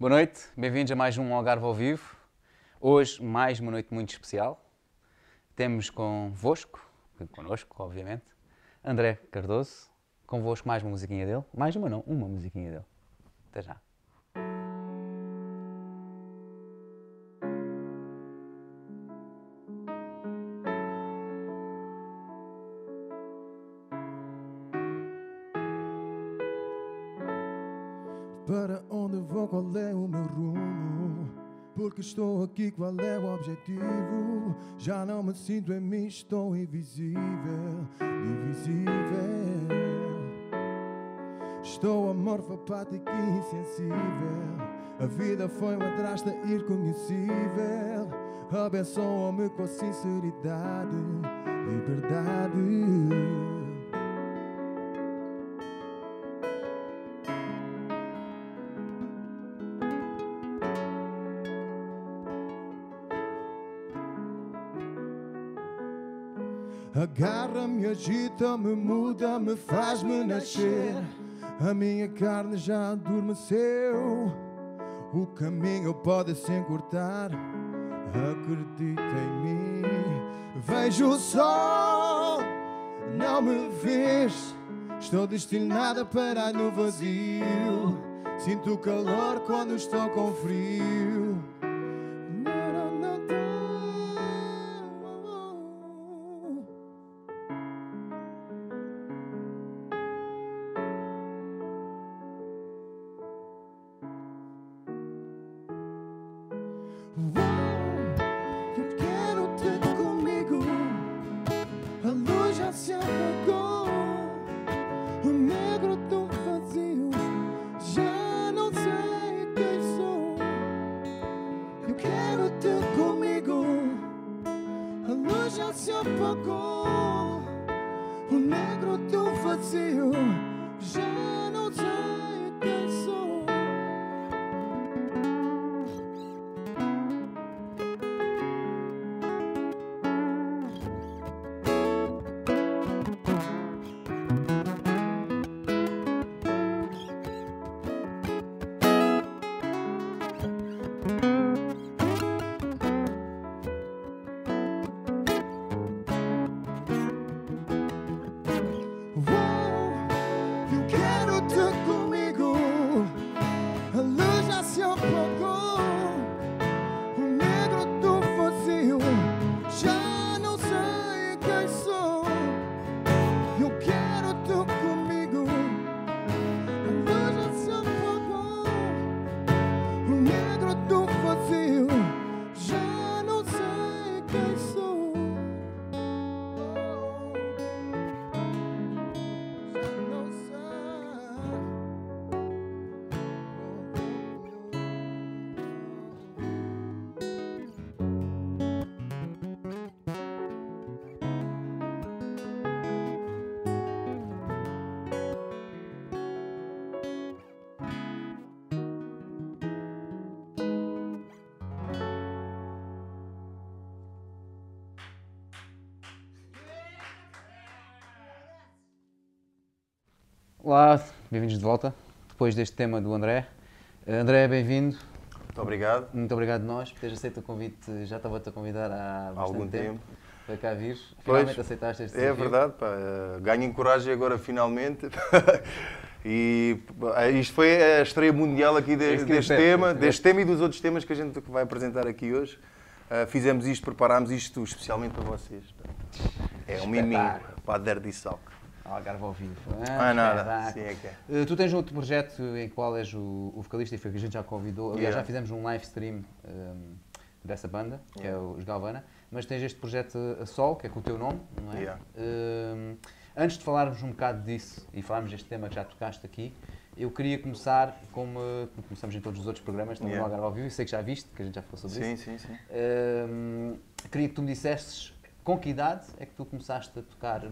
Boa noite, bem-vindos a mais um Algarve ao Vivo. Hoje, mais uma noite muito especial. Temos convosco, connosco, obviamente, André Cardoso. Convosco mais uma musiquinha dele. Mais uma não, uma musiquinha dele. Até já. Aqui, qual é o objetivo? Já não me sinto em mim, estou invisível, invisível. Estou amorfo, apático e insensível. A vida foi uma drasta irreconhecível. Abençoa-me com sinceridade, liberdade. Agarra-me, agita-me, muda-me, faz-me nascer. A minha carne já adormeceu. O caminho pode se encurtar. Acredita em mim. Vejo o sol, não me vês. Estou destinada para no vazio. Sinto calor quando estou com frio. Olá, bem-vindos de volta. Depois deste tema do André. Eh, André, bem-vindo. Muito obrigado. Muito obrigado nós por teres aceito o convite. Já estava-te a convidar há bastante algum tempo, tempo. para cá vir. Pois, Finalmente aceitaste este É desafio. verdade, pá. eh, Ganhem coragem agora finalmente. e pá, isto foi a estreia mundial aqui de- deste tema, deste tema e dos outros temas que a gente vai apresentar aqui hoje. Eh, fizemos isto, preparámos isto especialmente para vocês. É um miminho para a Salk. Algarve ao vivo. Ah, nada. Sim, é que é. Eh, Tu tens outro projeto em qual és o, o vocalista e foi que a gente já convidou. Aliás, Yeah. já fizemos um live stream ehm, dessa banda, que é os Galvana. Mas tens este projeto a sol, que é com o teu nome, não é? Yeah. Ehm, antes de falarmos um bocado disso e falarmos deste tema que já tocaste aqui, eu queria começar como, como começamos em todos os outros programas, também no Yeah. Algarve ao vivo, e sei que já viste, que a gente já falou sobre Sim, isso. sim, sim. Ehm, queria que tu me dissesses com que idade é que tu começaste a tocar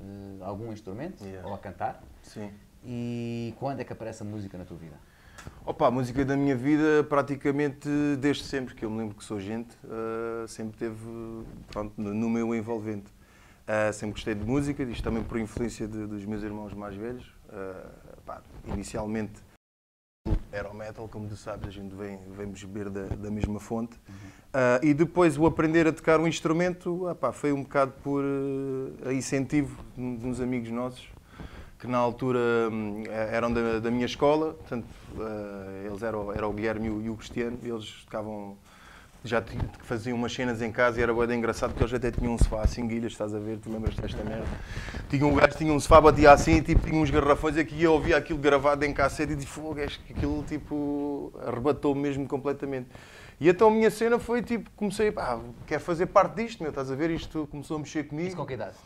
eh, algum instrumento Yeah. ou a cantar sim. e quando é que aparece a música na tua vida? Opa, a música da minha vida praticamente desde sempre, que eu me lembro que sou gente, eh, sempre teve pronto, no, meu envolvente. Eh, sempre gostei de música, isto também por influência de- dos meus irmãos mais velhos. Eh, pá, inicialmente era o metal, como tu sabes, a gente vem, vem beber da, da mesma fonte. Ah, e depois o aprender a tocar um instrumento ah, foi um bocado por uh, incentivo de uns amigos nossos, que na altura hum, eram da, da minha escola, portanto, ah, eles eram, era o Guilherme e o, e o Cristiano, e eles tocavam já faziam umas cenas em casa e era bem engraçado porque eles até tinham um sofá assim, guilhas, estás a ver, tu lembras desta merda? Tinha um gajo tinha um sofá, batia assim, tipo, tinha uns garrafões aqui e eu ouvia aquilo gravado em cassete e disse, fogo, acho que aquilo tipo arrebatou mesmo completamente. E então a minha cena foi tipo, comecei, pá, quero fazer parte disto, meu, estás a ver? Isto começou a mexer comigo. Isso com que idade?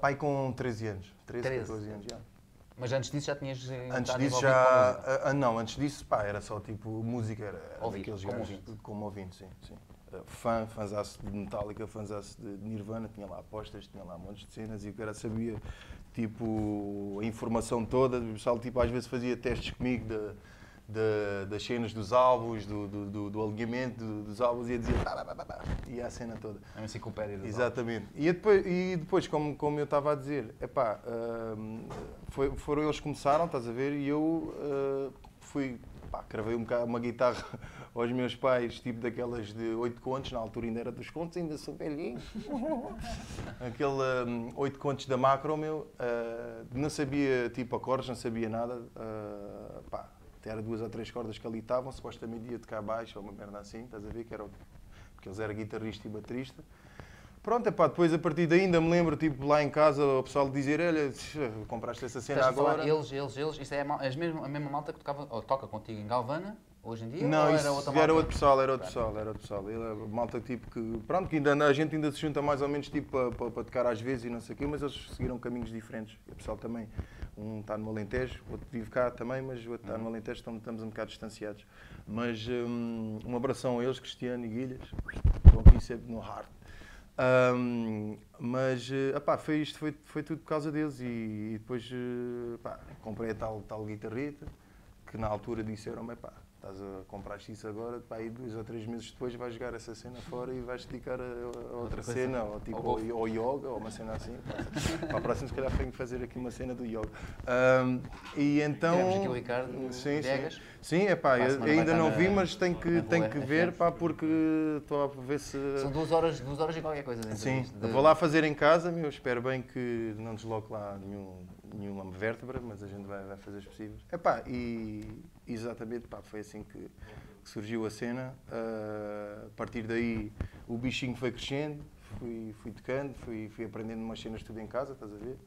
Pai com 13 anos, 13, 13. 14 anos, já. Mas antes disso já tinhas. eh, Antes disso a já. ah, ah, não, antes disso, pá, era só tipo música, era, era daqueles como gajos ouvinte. como ouvinte, sim. sim. Fã, fãzaço de Metallica, fãzaço de Nirvana, tinha lá apostas, tinha lá montes de cenas e o cara sabia tipo a informação toda. O pessoal tipo, às vezes fazia testes comigo da- da- das cenas dos álbuns, do, do, do- do alinhamento do- dos e ia dizer e a cena toda. É uma enciclopédia dos Exatamente. E depois, e depois como, como eu estava a dizer, epá, hum, foi, foram eles que começaram, estás a ver, e eu uh, fui, pá, cravei um bocado uma guitarra aos meus pais, tipo daquelas de 8 contos, na altura ainda era dos contos, ainda sou velhinho. Aquele 8 contos da macro, meu, uh, não sabia tipo acordes, não sabia nada, uh, era duas ou três cordas que ali estavam, supostamente ia tocar baixo ou uma merda assim, estás a ver, que era o- porque eles eram guitarrista e baterista. Pronto, epá, depois a partir daí ainda me lembro, tipo, lá em casa, o pessoal dizer, olha, compraste essa cena Estás a falar agora. eles, eles, eles. Isso é a, mesmo- a mesma malta que tocava, ou toca contigo em Galvana, hoje em dia? Não, era outra era outro pessoal, era outro pessoal, era outro pessoal. Ele é malta tipo que, pronto, que ainda, a gente ainda se junta mais ou menos tipo para, para, para tocar às vezes e não sei o quê, mas eles seguiram caminhos diferentes. E o pessoal também, um está no Alentejo, outro vive cá também, mas o outro está no Alentejo, estamos, estamos um bocado distanciados. Mas hum, um abração a eles, Cristiano e Guilhas, estão aqui sempre no heart. Hum, mas eh, epá, foi isto foi, foi tudo por causa deles e, e depois eh, pá, comprei a tal, tal guitarreta que na altura disseram-me, pá, estás a comprar isso agora, pá, e dois ou três meses depois vais jogar essa cena fora e vais dedicar a, a outra cena, ou tipo golfe. ao yoga, ou uma cena assim. Para a próxima, se calhar, tenho que fazer aqui uma cena do yoga. Hum, e então. Tivemos aqui o Ricardo sim, Viegas. sim. Sim, é pá, ainda não vi, mas tenho que, tenho que ver, pá, porque estou a ver se. São duas horas, duas horas e qualquer coisa. Sim, de- vou lá fazer em casa, meu, espero bem que não desloque lá nenhum, nenhuma vértebra, mas a gente vai, vai fazer os possíveis. Epá, e exatamente, pá, foi assim que, que surgiu a cena. Ah, a partir daí o bichinho foi crescendo, fui, fui tocando, fui, fui aprendendo umas cenas tudo em casa, estás a ver?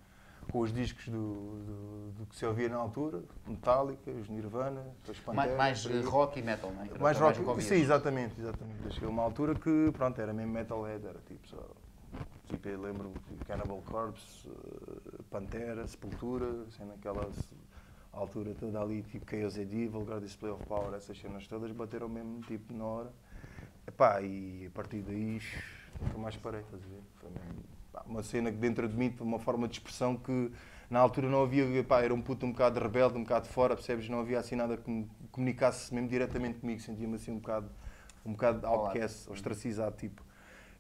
Com os discos do, do, do que se ouvia na altura, Metallica, os Nirvana, os Pantera. mais, mais rock e metal, não é? Mais rock, que ouvias. sim, exatamente, exatamente. A uma altura que, pronto, era mesmo metalhead, era tipo só... Tipo, lembro Cannibal Corpse, eh, Pantera, Sepultura, sendo aquela s- altura toda ali, tipo Chaos AD, Vulgar Display of Power, essas cenas todas bateram mesmo, tipo, na hora. Epá, e a partir daí, nunca mais parei, estás a ver? Foi mesmo, pá, uma cena que dentro de mim, uma forma de expressão que na altura não havia, epá, era um puto um bocado rebelde, um bocado fora, percebes? Não havia assim nada que me comunicasse mesmo diretamente comigo, sentia-me assim um bocado, um bocado outcast, ostracizado, tipo.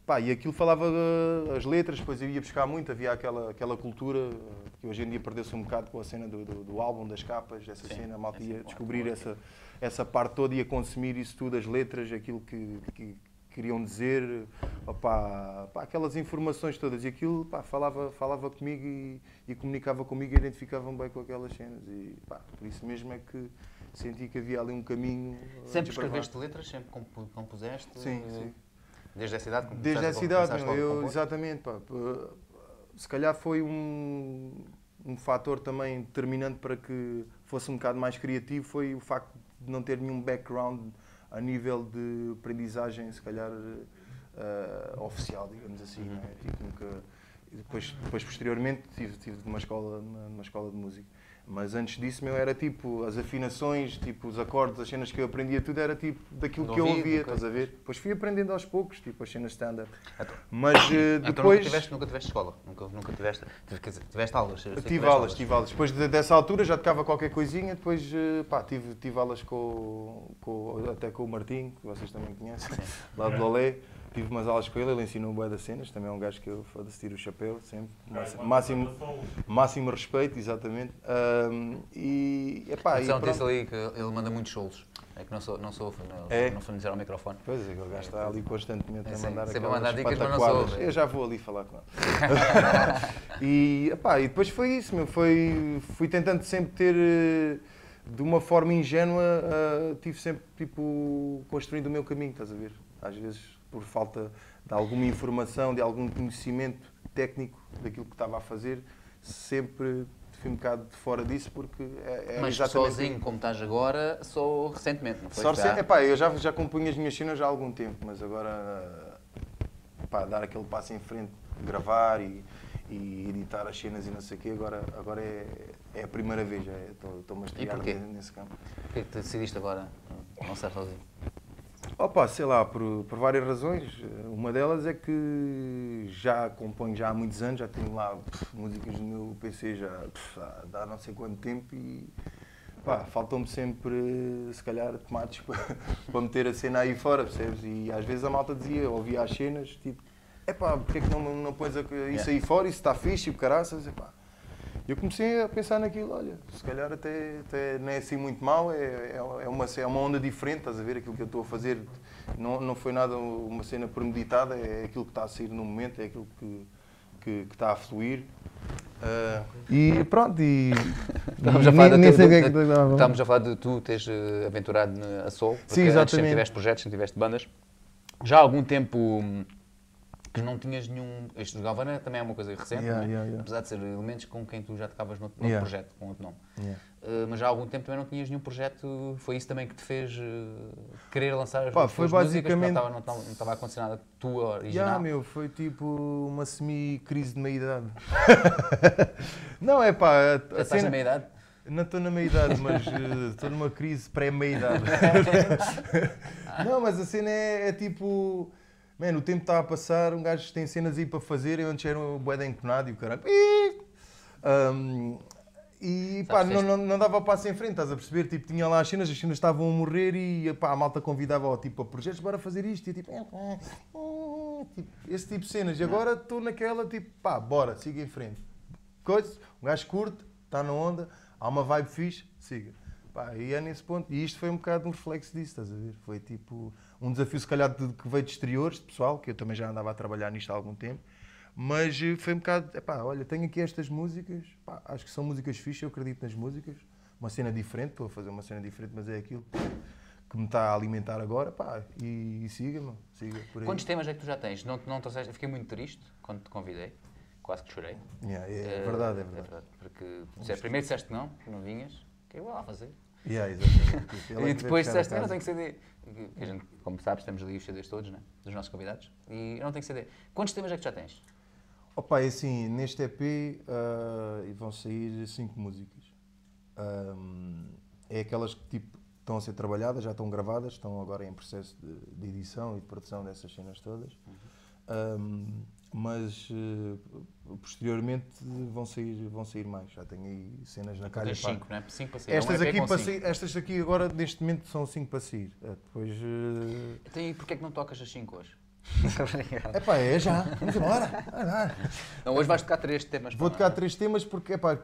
Pá, e aquilo falava uh, as letras, depois eu ia buscar muito, havia aquela, aquela cultura uh, que hoje em dia perdeu-se um bocado com a cena do, do, do álbum, das capas, dessa Sim, cena, a malta ia descobrir claro. essa, essa parte toda, ia consumir isso tudo, as letras, aquilo que, que queriam dizer, opá, pá, aquelas informações todas, e aquilo pá, falava, falava comigo e, e comunicava comigo e identificava-me bem com aquelas cenas, e pá, por isso mesmo é que senti que havia ali um caminho. uh, Sempre escreveste letras? Sempre compu- compuseste? Sim, eh, sim. Desde essa idade? Desde essa a- idade, meu, eu, exatamente. Pá, se calhar foi um, um fator também determinante para que fosse um bocado mais criativo, foi o facto de não ter nenhum background a nível de aprendizagem, se calhar, eh, oficial, digamos assim. não é? Tipo, nunca, depois, depois, posteriormente, tive, tive numa, escola, numa escola de música. Mas antes disso, meu, era tipo as afinações, tipo os acordes, as cenas que eu aprendia, tudo era tipo daquilo que eu ouvido, ouvia, estás a ver? Depois fui aprendendo aos poucos, tipo as cenas standard. Então- Mas eh, Então depois. nunca tiveste, nunca tiveste escola? Nunca, nunca tiveste, dizer, tiveste aulas? que Tive tiveste aulas, tive aulas. Depois de- dessa altura já tocava qualquer coisinha, depois eh, pá, tive, tive aulas com, com- até com o Martim, que vocês também conhecem, lá do Lolé. Tive umas aulas com ele, ele ensinou bué das cenas, também é um gajo que eu foda-se tiro o chapéu, sempre. Máximo, máximo, máximo respeito, exatamente. Ahm, e, epá, e pronto. disse ali que ele manda muitos solos. É que não sou, não sou, não, É? não familiarizar ao microfone. Pois é, aquele gajo está ali constantemente É, a sim, mandar sempre a aquelas mandar dicas, mas não pataquadas. soube. Eu já vou ali falar com ele. e, epá, e depois foi isso, meu. Foi, fui tentando sempre ter, eh, de uma forma ingênua, eh, tive sempre, tipo, construindo o meu caminho, estás a ver? Às vezes, por falta de alguma informação, de algum conhecimento técnico daquilo que estava a fazer, sempre fui um bocado de fora disso, porque é, Mas exatamente... sozinho, como estás agora, só recentemente, não foi? Só recente- epá, eu já, já compunho as minhas cenas já há algum tempo, mas agora epá, dar aquele passo em frente, gravar e, e editar as cenas e não sei o quê, agora, agora é, é a primeira vez, já é, estou- estou-me a estrear nesse campo. Porquê que te decidiste agora não estar sozinho? Opa, sei lá, por, por várias razões. Uma delas é que já componho já há muitos anos, já tenho lá pff, músicas no meu PC já pff, há, há não sei quanto tempo e pá, faltam-me sempre, se calhar, tomates para, para meter a cena aí fora, percebes? E às vezes a malta dizia, ouvia as cenas, tipo, epá, porque é que não, não pões a- isso aí fora, isso está fixe, e caraças, epá. Eu comecei a pensar naquilo, olha, se calhar até, até não é assim muito mal, é, é, é uma, é uma onda diferente, estás a ver aquilo que eu estou a fazer, não, não foi nada uma cena premeditada, é aquilo que está a sair no momento, é aquilo que, que, que está a fluir. Ah, e pronto, e. Estávamos e a falar nem- de- nem de- de- estava a falar. De tu teres eh, aventurado a solo, porque Sim, antes sempre exatamente. tiveste projetos, sempre tiveste bandas. Já há algum tempo hum, que não tinhas nenhum. Este do Galvana também é uma coisa recente, Yeah, é? yeah, yeah. apesar de ser elementos com quem tu já tocavas noutro Yeah. projeto, com outro nome. Yeah. Uh, mas já há algum tempo também não tinhas nenhum projeto. Foi isso também que te fez uh, querer lançar as Pá, tuas foi músicas? basicamente- Não estava, não, estava, não estava a tua original. Já, meu, foi tipo uma semi-crise de meia-idade. não, é pá, a- Já a estás na meia idade? Não estou na meia-idade, mas eh, estou numa crise pré-meia-idade. não, mas a cena é, é tipo. Mano, o tempo está a passar, um gajo tem cenas aí para fazer, eu antes era um bué de enconado e o caralho. Ahm, e pá, não, não, não dava passo em frente, estás a perceber? Tipo, tinha lá as cenas, as cenas estavam a morrer e pá, a malta convidava tipo, a projetos para fazer isto e tipo, "É, é", tipo, esse tipo de cenas. E agora estou naquela, tipo, pá, bora, siga em frente. Coisa, um gajo curte, está na onda, há uma vibe fixe, siga. Pá, e é nesse ponto. E isto foi um bocado um reflexo disso, estás a ver? Foi tipo um desafio, se calhar, de, que veio de exteriores, de pessoal, que eu também já andava a trabalhar nisto há algum tempo. Mas eh, foi um bocado, epá, olha, tenho aqui estas músicas, pá, acho que são músicas fixas, eu acredito nas músicas. Uma cena diferente, estou a fazer uma cena diferente, mas é aquilo que me está a alimentar agora, pá, e, e siga, meu, siga por aí. Quantos temas é que tu já tens? Não, não trouxeste- fiquei muito triste quando te convidei. Quase que chorei. Yeah, é, Eh, verdade, é verdade. Porque tu disseste- primeiro disseste que não, que não vinhas, que eu vou lá fazer. Yeah. Ele é e depois disseste, eu não tenho CD. A gente, como sabes, temos ali os CDs todos, né? Dos nossos convidados. E eu não tenho CD. Quantos temas é que já tens? Opa, é assim, neste EP ah, vão sair cinco músicas. Ahm, é aquelas que tipo, estão a ser trabalhadas, já estão gravadas, estão agora em processo de, de edição e de produção dessas cenas todas. Ahm, mas eh, posteriormente vão sair, vão sair mais. Já tenho aí cenas na calha. Tens pá. cinco, não é? Cinco para sair. É um Estas, aqui para sair- estas aqui agora neste momento são cinco para sair. Eh, Depois. eh, Então e porquê é que não tocas as cinco hoje? Epá, é já. Vamos embora. Não, hoje vais tocar três temas. Vou tocar três temas porque epá,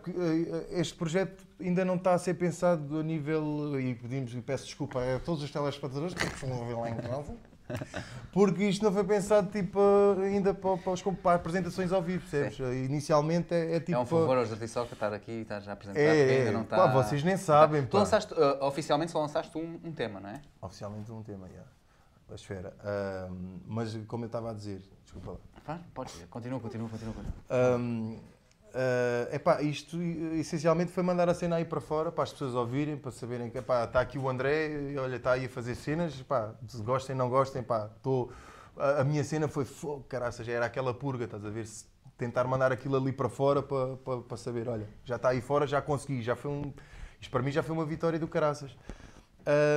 este projeto ainda não está a ser pensado a nível. E pedimos e peço desculpa a todos os telespectadores que costumam ouvir lá em casa. Porque isto não foi pensado tipo, ainda para, para, os- para apresentações ao vivo, percebes? Inicialmente é, é tipo. É um favor aos artistas que estar aqui e estar já apresentado, É, ainda não está... pá, vocês nem sabem, Tu pá. lançaste, uh, oficialmente só lançaste um, um tema, não é? Oficialmente um tema, já. A esfera. Ahm, mas como eu estava a dizer, desculpa lá. Dizer, continua, continua, continua. continua. Hum, eh, epá, isto eh, essencialmente foi mandar a cena aí para fora para as pessoas ouvirem, para saberem que epá, está aqui o André, olha, está aí a fazer cenas, epá, se gostem, não gostem, pá, tô, a, a minha cena foi fogo, caraças, era aquela purga, estás a ver? Se tentar mandar aquilo ali para fora para, para, para saber, olha, já está aí fora, já consegui, já foi um. Isto para mim já foi uma vitória do caraças.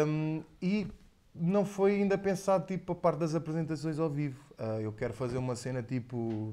Hum, e não foi ainda pensado tipo a parte das apresentações ao vivo. Ah, eu quero fazer uma cena tipo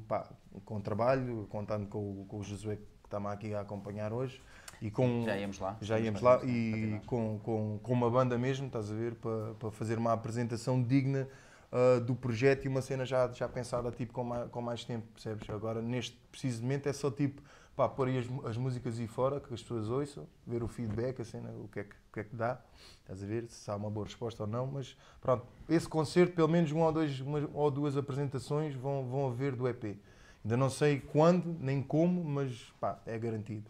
com trabalho, contando com, o- com o Josué que está-me aqui a acompanhar hoje. E com, Já íamos lá. já íamos lá e com, com, com uma banda mesmo, estás a ver, para, para fazer uma apresentação digna ah, do projeto e uma cena já, já pensada tipo, com, mais, com mais tempo, percebes? Agora, neste precisamente, é só tipo, pá, pôr aí as, as músicas aí fora, que as pessoas ouçam, ver o feedback, a cena, o que é que, o que, é que dá, estás a ver, se há uma boa resposta ou não, mas pronto, esse concerto, pelo menos uma ou, dois, uma ou duas apresentações vão, vão haver do EP. Ainda não sei quando, nem como, mas pá, é garantido.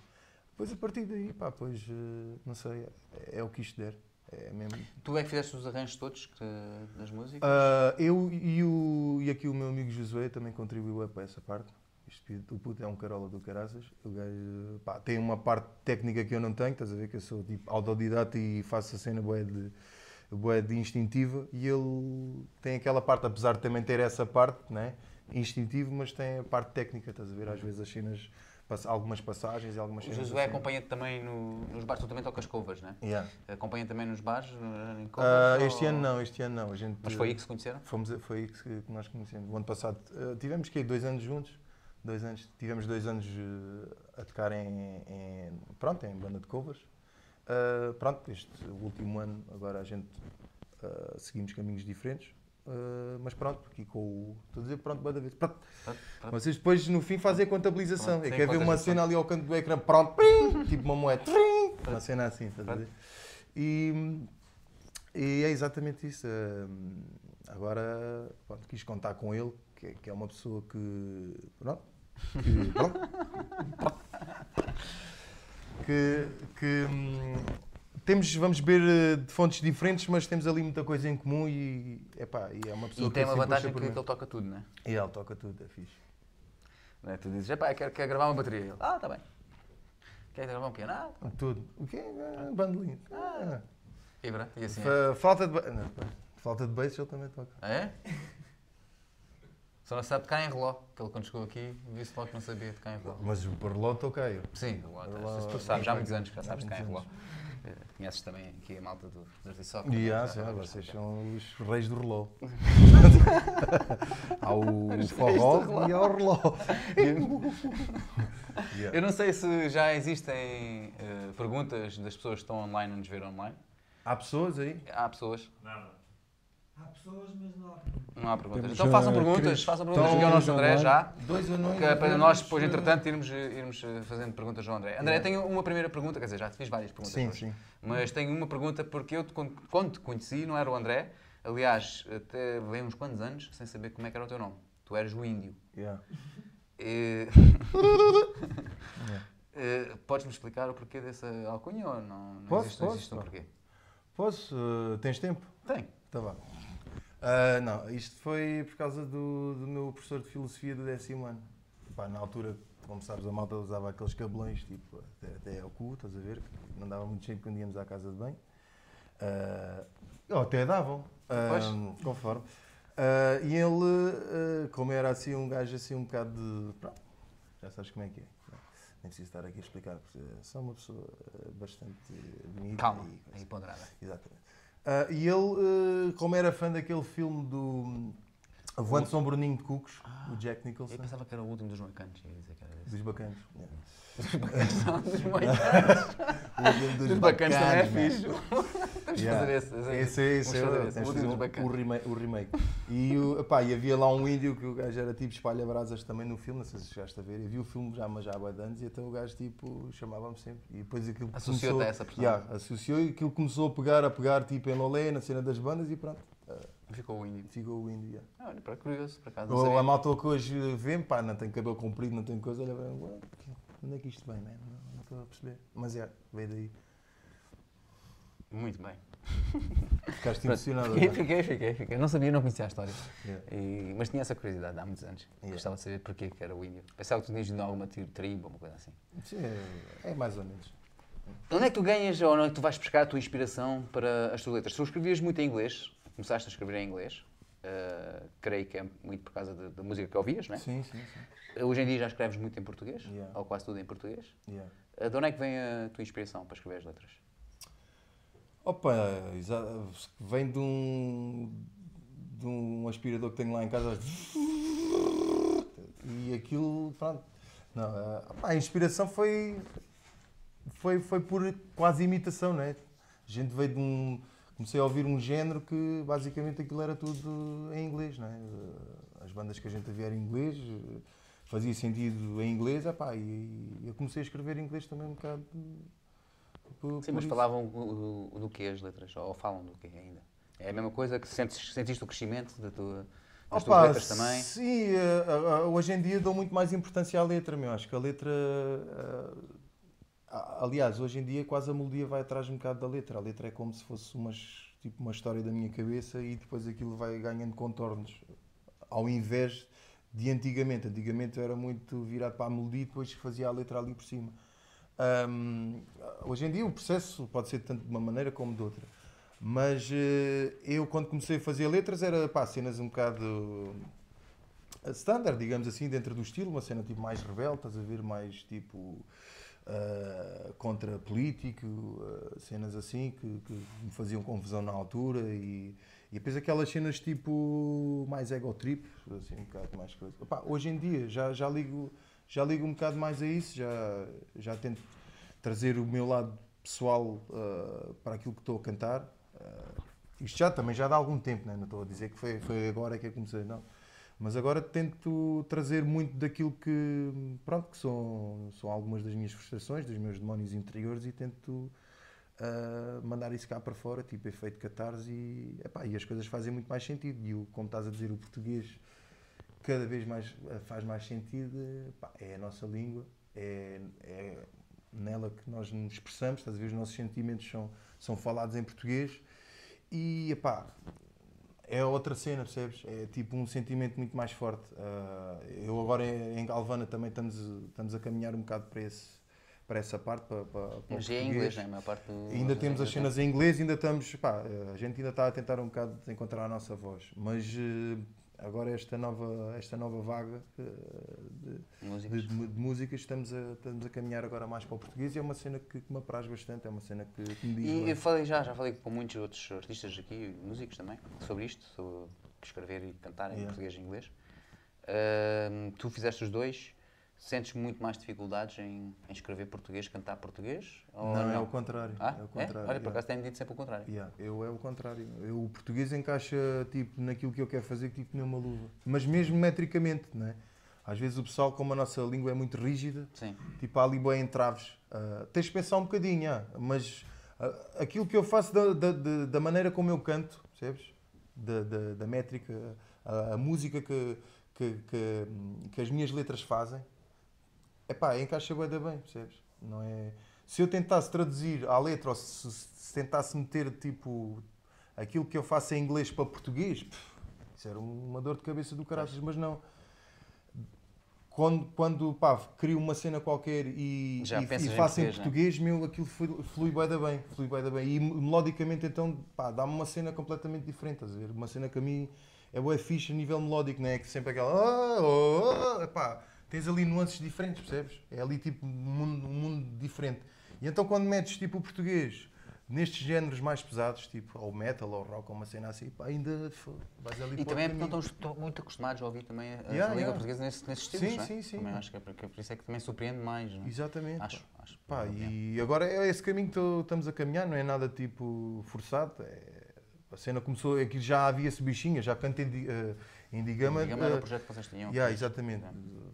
Depois a partir daí, pá, pois, eh, não sei, é, é o que isto der. É mesmo. Tu é que fizeste os arranjos todos que- das músicas? Ah, eu e, o, e aqui o meu amigo Josué também contribuiu para essa parte. Este, o puto é um carola do caraças. O gajo pá, tem uma parte técnica que eu não tenho, estás a ver que eu sou tipo autodidata e faço a cena bué de, bué de instintiva e ele tem aquela parte, apesar de também ter essa parte, né? Instintivo, mas tem a parte técnica, estás a ver? Às vezes as cenas, algumas passagens e algumas o cenas. Josué assim. acompanha-te também no- nos bares, tu também tocas covers, não é? Yeah. Acompanha também nos bares, no- em covers? Ah, ou- este ano não, este ano não. A gente, Mas foi aí que se conheceram? Fomos, foi aí que, nós conhecemos. O ano passado eh, tivemos que dois anos juntos. Dois anos, tivemos dois anos eh, a tocar em, em- pronto, em banda de covers. Eh, pronto, este último ano agora a gente eh, seguimos caminhos diferentes. Eh, mas pronto, aqui com o. Estou a dizer pronto, banda vez. Pronto. Pronto, pronto. Vocês depois no fim fazem a contabilização. Pronto, é que é ver uma cena ali ao canto do ecrã, pronto, prim, tipo uma moeda, trim, uma cena assim, estás a ver? E, e é exatamente isso. hum, Agora pronto, quis contar com ele, que, é- que é uma pessoa que. Pronto. Que, pronto, que, que, hum, temos, vamos beber eh, de fontes diferentes, mas temos ali muita coisa em comum e, epá, e é uma pessoa E tem que uma sempre vantagem puxa por que, mim. que ele toca tudo, não é? E ele toca tudo, é fixe. É? Tu dizes, epá, quero, quero gravar uma bateria. Ele, ah, está bem. Quer gravar um piano? Ah, tá. Tudo. O quê? Ah, Bandolim. Ah. Fibra. E assim é. Fa- Falta de não. Falta de bass ele também toca. Ah, É? Só não sabe tocar em reló, que ele quando chegou aqui disse logo que não sabia tocar em reló. Mas o Parló toca eu. Sim, reló, Reló- tu sabes, já há muitos anos que já sabes tocar em reló. Conheces também aqui a malta do Dirty Soccer. E já ah, sim, sabes vocês são os reis do reló. há o forró e há o reló. Yeah. Eu não sei se já existem eh, perguntas das pessoas que estão online a nos ver online. Há pessoas aí? Há pessoas, Há pessoas, mas não há. não há perguntas. Temos, Então façam perguntas, façam perguntas Então, aqui ao nosso Cris André já. Dois anões. É para nós depois, entretanto, irmos, irmos eh, fazendo perguntas ao André. André, Yeah. tenho uma primeira pergunta, quer dizer, já te fiz várias perguntas Sim, hoje. sim. Mas tenho uma pergunta porque eu, te- quando, te conheci, não era o André. Aliás, até veio uns quantos anos sem saber como é que era o teu nome. Tu eras o Índio. Yeah. E... Eh, Podes-me explicar o porquê dessa alcunha ou não, não Posso, existe, posso, existe um porquê? Posso? Eh, tens tempo? Tem. Tá bom. Ah, não, isto foi por causa do, do meu professor de filosofia do décimo ano. Pá, na altura, como sabes, a malta usava aqueles cabelões tipo até, até ao cu, estás a ver? Não dava muito jeito quando íamos à casa de banho. Ou até davam, Pois. conforme. Ah, e ele, como era assim um gajo assim um bocado de. Pronto, já sabes como é que é. Nem preciso estar aqui a explicar, porque sou uma pessoa bastante bonita. Calma, e coisa. aí ponderada. Exatamente. Ah, e ele, eh, como era fã daquele filme do Voando São Bruninho de Cucos, o Jack Eu Nicholson, pensava que era o último dos moicanos. ia dizer que dos bacanos. Não, dos moicanos. O filme Dos bacanos também é fixe. Temos que fazer esse. Esse, esse, esse, é, o último o, dos bacanos. o remake, o remake. E, o, epá, e havia lá um índio que o gajo era tipo espalha-brasas também no filme, não sei se chegaste a ver. Eu vi o filme já, mas já há anos e até o gajo tipo chamava-me sempre. E depois aquilo Associou-te começou- a essa personagem. Yeah, associou e aquilo começou a pegar, a pegar tipo em Lolé, na cena das bandas e pronto. Ficou o índio. ficou o índio. yeah. Ah, Olha, para curioso, por acaso. Não Ou a malta que hoje vê pá, não tem cabelo comprido, não tem coisa, olha, bem, "Ué, onde é que isto vem, man? Não, não estou a perceber. Mas é, veio daí. Muito bem. Ficaste emocionado. Fiquei, não é? fiquei, fiquei, fiquei. Não sabia, não conhecia a história. Yeah. E- mas tinha essa curiosidade há muitos anos. Yeah. Gostava de saber porquê que era o índio. Pensava que tu tinhas a alguma tri- tribo uma coisa assim. Sim, é, é mais ou menos. Onde é que tu ganhas ou onde é que tu vais buscar a tua inspiração para as tuas letras? Tu escrevias muito em inglês, começaste a escrever em inglês, eh, creio que é muito por causa da- da música que ouvias, não é? Sim, sim, sim. Hoje em dia já escreves muito em português, Yeah. ou quase tudo em português. Yeah. Eh, De onde é que vem a tua inspiração para escrever as letras? Opa, vem de um, de um aspirador que tenho lá em casa. E aquilo, pronto. Não, opá, a inspiração foi, foi, foi por quase imitação, não é? A gente veio de um. Comecei a ouvir um género que basicamente aquilo era tudo em inglês, não é? As bandas que a gente havia era em inglês, fazia sentido em inglês, epá, e eu comecei a escrever em inglês também um bocado. por- Sim, por mas isso. falavam do que as letras? Ou falam do que ainda? É a mesma coisa que sentes, sentiste o crescimento da tua, das tuas Opa, letras também? Sim, eh, eh, hoje em dia dou muito mais importância à letra, meu. Acho que a letra. Aliás, hoje em dia quase a melodia vai atrás um bocado da letra. A letra é como se fosse umas, tipo uma história da minha cabeça e depois aquilo vai ganhando contornos. Ao invés de antigamente. Antigamente era muito virado para a melodia e depois fazia a letra ali por cima. Ahm, hoje em dia o processo pode ser tanto de uma maneira como de outra. Mas eh, eu, quando comecei a fazer letras, era pá, cenas um bocado eh, standard, digamos assim, dentro do estilo, uma cena tipo mais rebelde, estás a ver, mais tipo eh, contra político, eh, cenas assim que, que me faziam confusão na altura e, e depois aquelas cenas tipo mais ego trip, assim, um bocado mais coisa. Epá, hoje em dia já, já, ligo, já ligo um bocado mais a isso, já, já tento trazer o meu lado pessoal eh, para aquilo que estou a cantar. Eh, isto já também já dá algum tempo, né? não estou a dizer que foi, foi agora que eu comecei, não. Mas agora tento trazer muito daquilo que, pronto, que são, são algumas das minhas frustrações, dos meus demónios interiores e tento ah, mandar isso cá para fora, tipo efeito catarse e, epá, e as coisas fazem muito mais sentido. E o, como estás a dizer, o português cada vez mais eh, faz mais sentido, eh, pá, é a nossa língua, é, é nela que nós nos expressamos, estás a ver, os nossos sentimentos são, são falados em português e, epá, é outra cena, percebes? É tipo um sentimento muito mais forte. Ah, eu agora em Galvana também estamos, estamos a caminhar um bocado para, esse, para essa parte, para, para, para o Mas é em inglês, não é? A maior parte do- Ainda temos as cenas em inglês, ainda estamos, pá, a gente ainda está a tentar um bocado encontrar a nossa voz, mas eh, agora esta nova, esta nova vaga eh, de, músicas. de, de- músicas estamos a, estamos a caminhar agora mais para o português e é uma cena que, que me apraz bastante, é uma cena que, que me diz E bem. eu falei já, já falei com muitos outros artistas aqui, músicos também, sobre isto, sobre escrever e cantar em Yeah. português e inglês. Ahm, tu fizeste os dois, sentes muito mais dificuldades em, em escrever português, cantar português? Ou não, é o contrário. Ah, é o é? contrário. Olha, por yeah. acaso tem-me dito sempre o contrário. Yeah, eu é o contrário. Eu, o português encaixa tipo, naquilo que eu quero fazer, tipo nem uma luva. Mas mesmo metricamente, não é? Às vezes o pessoal, como a nossa língua é muito rígida, Sim. tipo há ali bem entraves. Ah, tens de pensar um bocadinho, ah, mas ah, aquilo que eu faço da, da, da- da maneira como eu canto, percebes? Da, da, da métrica, a, a música que, que, que, que as minhas letras fazem, epá, encaixa bem da bem, percebes? Não é... Se eu tentasse traduzir à letra ou se, se tentasse meter tipo aquilo que eu faço em inglês para português, pff, isso era uma dor de cabeça do caraças, mas não. Quando, quando pá, crio uma cena qualquer e, Já e, e faço em português, né? meu, aquilo flui, bué da bem, flui da bem. E melodicamente então, pá, dá-me uma cena completamente diferente, estás a ver? Uma cena que a mim é bué fixe a nível melódico, não é? Que sempre aquela... "Ah, oh, oh", pá, tens ali nuances diferentes, percebes? É ali tipo um mundo, um mundo diferente. E então quando metes tipo o português nestes géneros mais pesados, tipo ou metal ou rock ou uma cena assim, pá, ainda vais ali E também é porque não estamos to- muito acostumados a ouvir também a, a Yeah, língua yeah. portuguesa nesse, nesses estilos, Sim, não é? sim, sim. Também acho que é porque, por isso é que também surpreende mais, não é? Exatamente. Acho, pá. acho. Pá, Yeah. e agora é esse caminho que estamos a caminhar, não é nada tipo forçado. é- a cena começou, aqui já havia esse bichinho, já cantei em, Di- eh, em Digama. Digamos, era eh, o projeto que vocês tinham. Yeah, exatamente.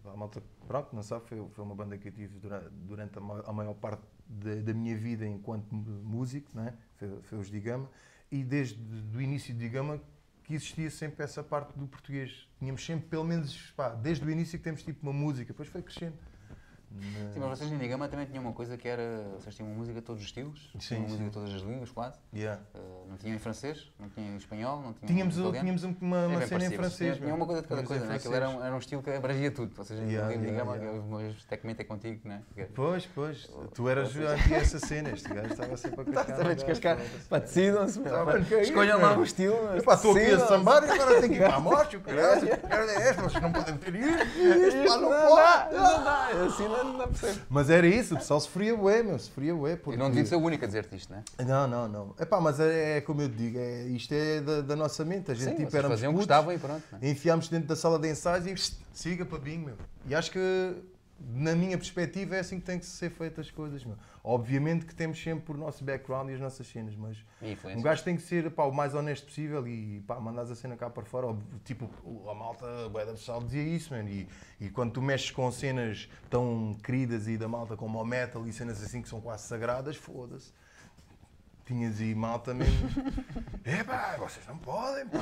A malta, pronto, não sabe, foi, foi uma banda que eu tive durante, durante a, ma- a maior parte da, da minha vida enquanto músico, né? foi, foi os Digama, e desde o início de Digama que existia sempre essa parte do português. Tínhamos sempre, pelo menos, pá, desde o início que temos tipo uma música, depois foi crescendo. Sim, mas vocês em Digama também tinham uma coisa que era. Vocês tinham uma música de todos os estilos, Sim, tinham uma música de todas as línguas, quase. Yeah. Uh, não tinham em francês, não tinham em espanhol, não tinham Tínhamos, em tínhamos uma, É uma cena em francês. Tinha uma coisa de cada coisa, não é? Aquilo era, um, era um estilo que abrangia tudo. Vocês Yeah, em yeah, Digama, yeah. o meu tecnicamente é contigo, é? Porque- Pois, pois, tu eras anti essa cena, este gajo estava sempre a cascar. Estava a descascar. Pá, decidam-se, é Escolham lá o estilo. mas Epá, estou aqui a sambar e agora tenho que ir para a morte, o caralho. É? Vocês não podem ter isto, isto, pá, não pode. não dá, assim não. Mas era isso, o pessoal sofria bué, meu, sofria bué. E Porque... não devia ser o único a dizer-te isto, não é? Não, não, não. Epá, mas é, é como eu te digo, é, isto é da, da nossa mente. A gente Sim, tipo, éramos faziam, putos, gostavam e pronto. é? enfiámos dentro da sala de ensaios e psst, siga para bingo, meu. E acho que na minha perspectiva, é assim que tem que ser feitas as coisas. Meu. Obviamente que temos sempre o nosso background e as nossas cenas, mas um gajo tem que ser pá, o mais honesto possível e pá, mandares a cena cá para fora. Tipo, a malta, a bué da pessoal dizia isso, mano. E, e quando tu mexes com cenas tão queridas e da malta como o metal e cenas assim que são quase sagradas, foda-se. Tinhas aí malta mesmo. É pá, vocês não podem, pá.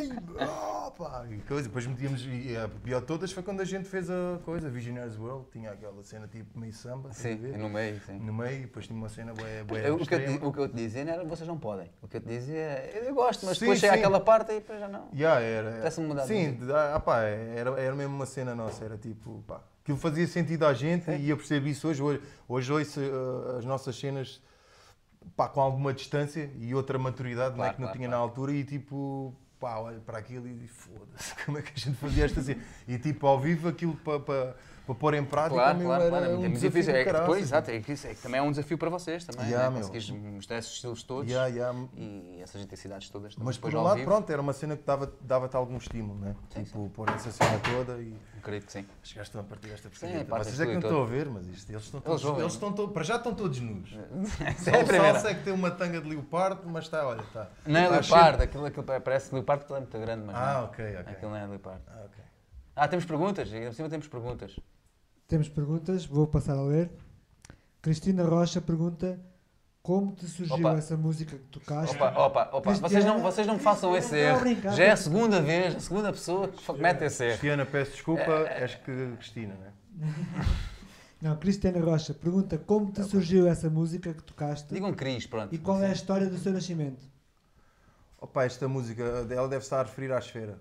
Ei, oh, pá. E coisa. Depois metíamos. E a pior de todas foi quando a gente fez a coisa, Visionaries World. Tinha aquela cena tipo meio samba. Sim, no meio, sim. No meio, depois tinha uma cena bué Eu- o, que eu te, extrema. o que eu te dizia era vocês não podem. O que eu te dizia é eu gosto, mas Sim, depois chega sim. aquela parte e depois já não. Yeah, era, era. Mudar Sim, música. ah, pá, era, era mesmo uma cena nossa, era tipo, pá, aquilo fazia sentido à gente e eu percebo isso hoje. Hoje, hoje ouço uh, as nossas cenas pá, com alguma distância e outra maturidade é, Claro, que não claro, tinha claro. na altura e tipo, pá, olho para aquilo e foda-se, como é que a gente fazia esta cena? E tipo, ao vivo aquilo para pa, pa pôr em prática Claro, meu, claro, claro. É muito difícil. É, depois, exato, é que isso é que também é um desafio para vocês também. Yeah, né? Conseguires mostrar esses estilos todos Yeah, yeah. e essas intensidades todas. Mas por um lado, vivo. pronto, era uma cena que dava- dava-te algum estímulo, né? Sim, tipo, pôr essa cena toda e. Acredito que sim. Estão a partir desta Sim, pá, Vocês é que não estão a ver, mas isto, eles estão todos. ouvem. Eles estão todos, para já estão todos nus. Essa Só é a o. Salsa é que tem uma tanga de leopardo, mas está, olha, está. Não é está leopardo, aquilo, aquilo parece leopardo ele é muito grande, mas Ah, não. ok, ok. Aquilo não é leopardo. Ah, ok. Ah, temos perguntas? E acima temos perguntas. Temos perguntas, vou passar a ler. Cristina Rocha pergunta como te surgiu Opa. essa música que tocaste? Opa, opa, opa. Vocês Cristiana- não, vocês não façam esse Não, não, erro. Já é a segunda vez, a segunda pessoa que mete esse erro. Cristiana, peço desculpa, É, és que Cristina, né? Não, Cristina Rocha pergunta como te surgiu essa música que tocaste Digam Cris, pronto. e qual é a história do seu nascimento? Opa, esta música, ela deve estar a referir à esfera.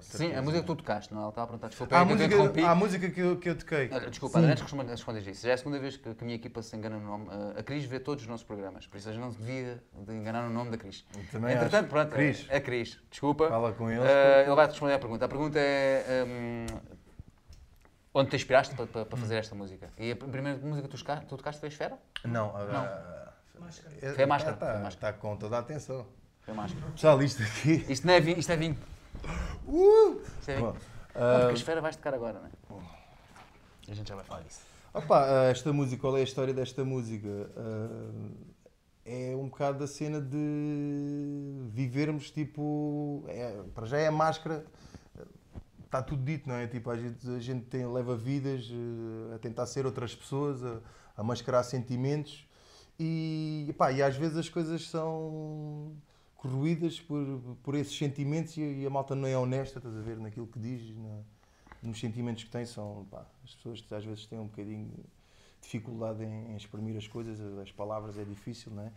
Sim, a música que tu tocaste, não? Ela estava a perguntar. Desculpa, Há é a música, há a música que, eu, que eu toquei. Olha, desculpa, antes que respondas- respondas isso. Já é a segunda vez que, que a minha equipa se engana no nome. Uh, A Cris vê todos os nossos programas, por isso a gente não se devia de enganar no nome da Cris. Também Entretanto, acho. pronto, Cris. é a Cris. Desculpa. Fala com eles. Uh, ele vai-te responder à pergunta. A pergunta é. um, onde te inspiraste para, para- para fazer esta música? E a primeira música que tu, tu tocaste foi Esfera? Não, a, é- Foi a máscara, Está, a máscara. está com toda a atenção. Foi máscara. Pessoal, isto aqui. Isto não é vinho. Isto é vinho. Uh! Bom, porque ah, a Esfera vais tocar agora, não é? A gente já vai falar disso. Opa, ah, esta música, qual é a história desta música? Ah, é um bocado da cena de vivermos tipo. é- para já é a máscara, está tudo dito, não é? Tipo, a gente, a gente tem, leva vidas a tentar ser outras pessoas, a, a mascarar sentimentos e, pá, e às vezes as coisas são corroídas por, por esses sentimentos e, e a malta não é honesta, estás a ver, naquilo que diz, na- nos sentimentos que tem. São, pá, as pessoas às vezes têm um bocadinho de dificuldade em, em exprimir as coisas, as palavras é difícil, não é?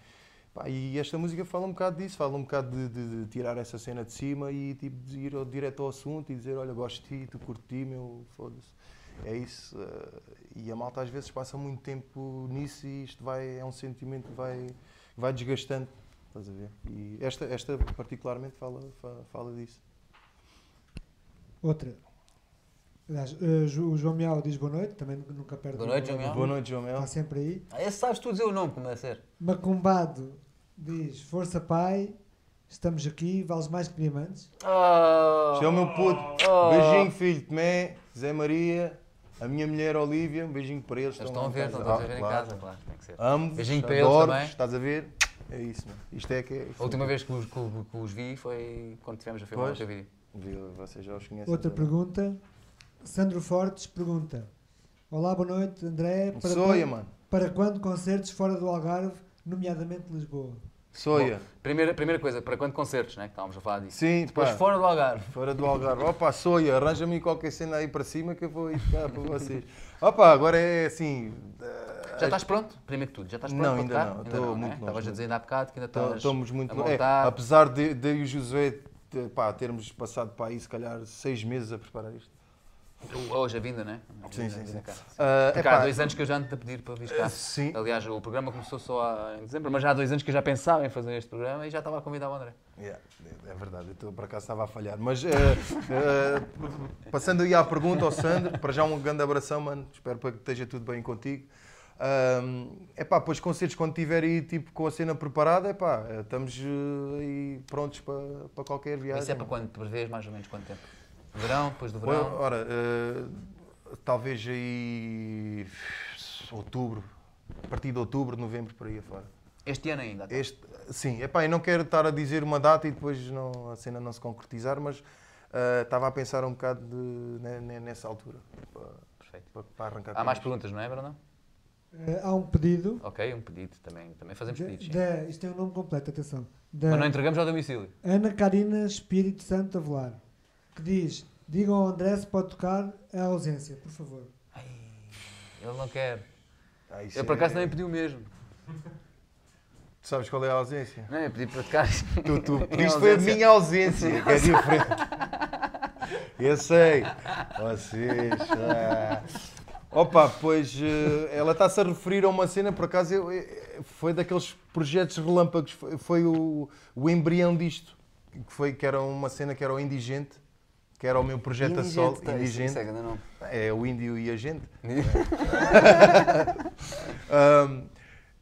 Pá, e esta música fala um bocado disso, fala um bocado de, de- de tirar essa cena de cima e tipo, de ir ao- direto ao assunto e dizer: Olha, gosto de ti, tu curto de ti, meu, foda-se. É isso. eh, e a malta às vezes passa muito tempo nisso e isto vai, é um sentimento que vai, vai desgastando. Estás a ver? E esta, esta particularmente fala, fa- fala disso. Outra. Aliás, eh, o João Miau diz boa noite, também nunca- perde Boa noite, João Miau. Boa noite, João Mel. Está sempre aí. Ah, esse sabes tu dizer o nome, como deve ser. Macumbado diz Força Pai, estamos aqui, vales mais que diamantes. Oh, é o meu puto. Oh. Beijinho, filho Tomé, Zé Maria, a minha mulher Olívia. Um beijinho para eles. Estão a ver, estão a ver em casa, claro, tem que ser. Amo, Beijinho para eles também. estás a ver? É isso, mano. Isto é que é. A última vez que os, que, que os vi foi quando tivemos a filmar o vídeo. Viu, Vocês já os conhecem. Outra também. pergunta. Sandro Fortes pergunta: Olá, boa noite, André. Para, Soia, quando, mano. para quando concertos fora do Algarve, nomeadamente Lisboa? Soia. Primeira, primeira coisa, para quando concertos, né? Que estávamos a falar disso. Sim, Depois pá. fora do Algarve. Fora do Algarve. Opa, Soia, arranja-me qualquer cena aí para cima que eu vou ir cá para vocês. Opa, agora é assim. Já estás pronto? Primeiro que tudo, já estás pronto Não, para ainda tocar? não, estou muito longe, Estavas a não. dizer ainda há bocado que ainda estás Estamos muito a é. Apesar de, de eu e o Josué pá, termos passado para aí, se calhar, seis meses a preparar isto. Hoje a vinda, né? A Sim, sim, sim. cá. Ah, há dois anos que eu já ando a pedir para vir cá. ah, Sim. Aliás, o programa começou só em dezembro, mas já há dois anos que eu já pensava em fazer este programa e já estava a convidar o André. Yeah, é verdade, eu estou, por acaso estava a falhar. Mas eh, eh, passando aí à pergunta ao Sandro, para já um grande abração, mano. Espero que esteja tudo bem contigo. É pá, pois concertos quando tiver aí tipo com a cena preparada, é pá, estamos eh, aí prontos para, para qualquer viagem. Isso é para quando? Prevês mais ou menos quanto tempo? Verão, depois do verão? ora, eh, talvez aí. outubro. A partir de outubro, novembro, por aí afora. Este ano ainda. então. Este, sim, epá, eu não quero estar a dizer uma data e depois não, a cena não se concretizar, mas ah, estava a pensar um bocado de- ne- nessa altura. Para, Perfeito. para- para arrancar Há mais perguntas, não é, Brandão? Eh, há um pedido. Ok, um pedido também. Também fazemos da- pedidos. da- isto tem um nome completo, atenção. Da Mas não entregamos ao domicílio. Ana Karina Espírito Santo Avelar, que diz: Digam ao André se pode tocar a ausência, por favor. Ele não quer. Ah, Eu por acaso é- também pedi o mesmo. Tu sabes qual é a ausência? Não, eu pedi para tocar. Tu, tu pediste foi a minha ausência, que é diferente. Eu sei. Vocês. ah. Opa, pois eh, ela está-se a referir a uma cena, por acaso eu, eh, foi daqueles projetos relâmpagos, foi, foi o, o embrião disto, que, foi, que era uma cena que era o Indigente, que era o meu projeto a sol. tá, isso- Indigente. isso é grande nome. É o índio e a gente. Um,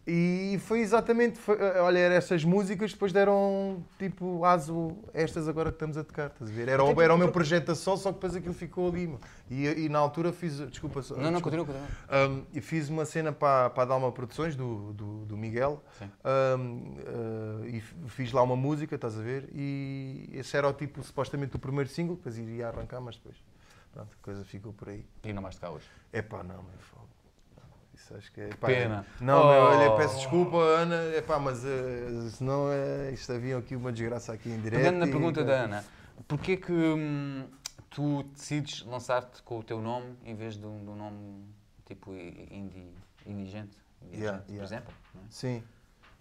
e foi exatamente, foi- eh, olha, eram essas músicas depois deram tipo aso estas agora que estamos a tocar, estás a ver? Era, o- era o meu projeto a sol, só que depois aquilo ficou ali. E, e na altura fiz, desculpa, só- Não, não, desculpa. continua, continua. Um, e fiz uma cena para, para a Dalma Produções, do, do, do Miguel, Sim. Um, uh, e f- fiz lá uma música, estás a ver? E esse era o tipo, supostamente, o primeiro single, depois iria arrancar, mas depois, pronto, a coisa ficou por aí. E não mais tocar hoje. É pá, não, meu fogo. Isso acho que é. pá, Pena. Não, Oh. meu, olha, peço desculpa, Ana, é pá, mas eh, senão é, isto havia aqui uma desgraça aqui em direto. Pegando na e- pergunta da Ana, porquê que hum, tu decides lançar-te com o teu nome em vez de um, de um nome tipo i- indi, indigente, indigente Yeah, por yeah. exemplo? é? Sim.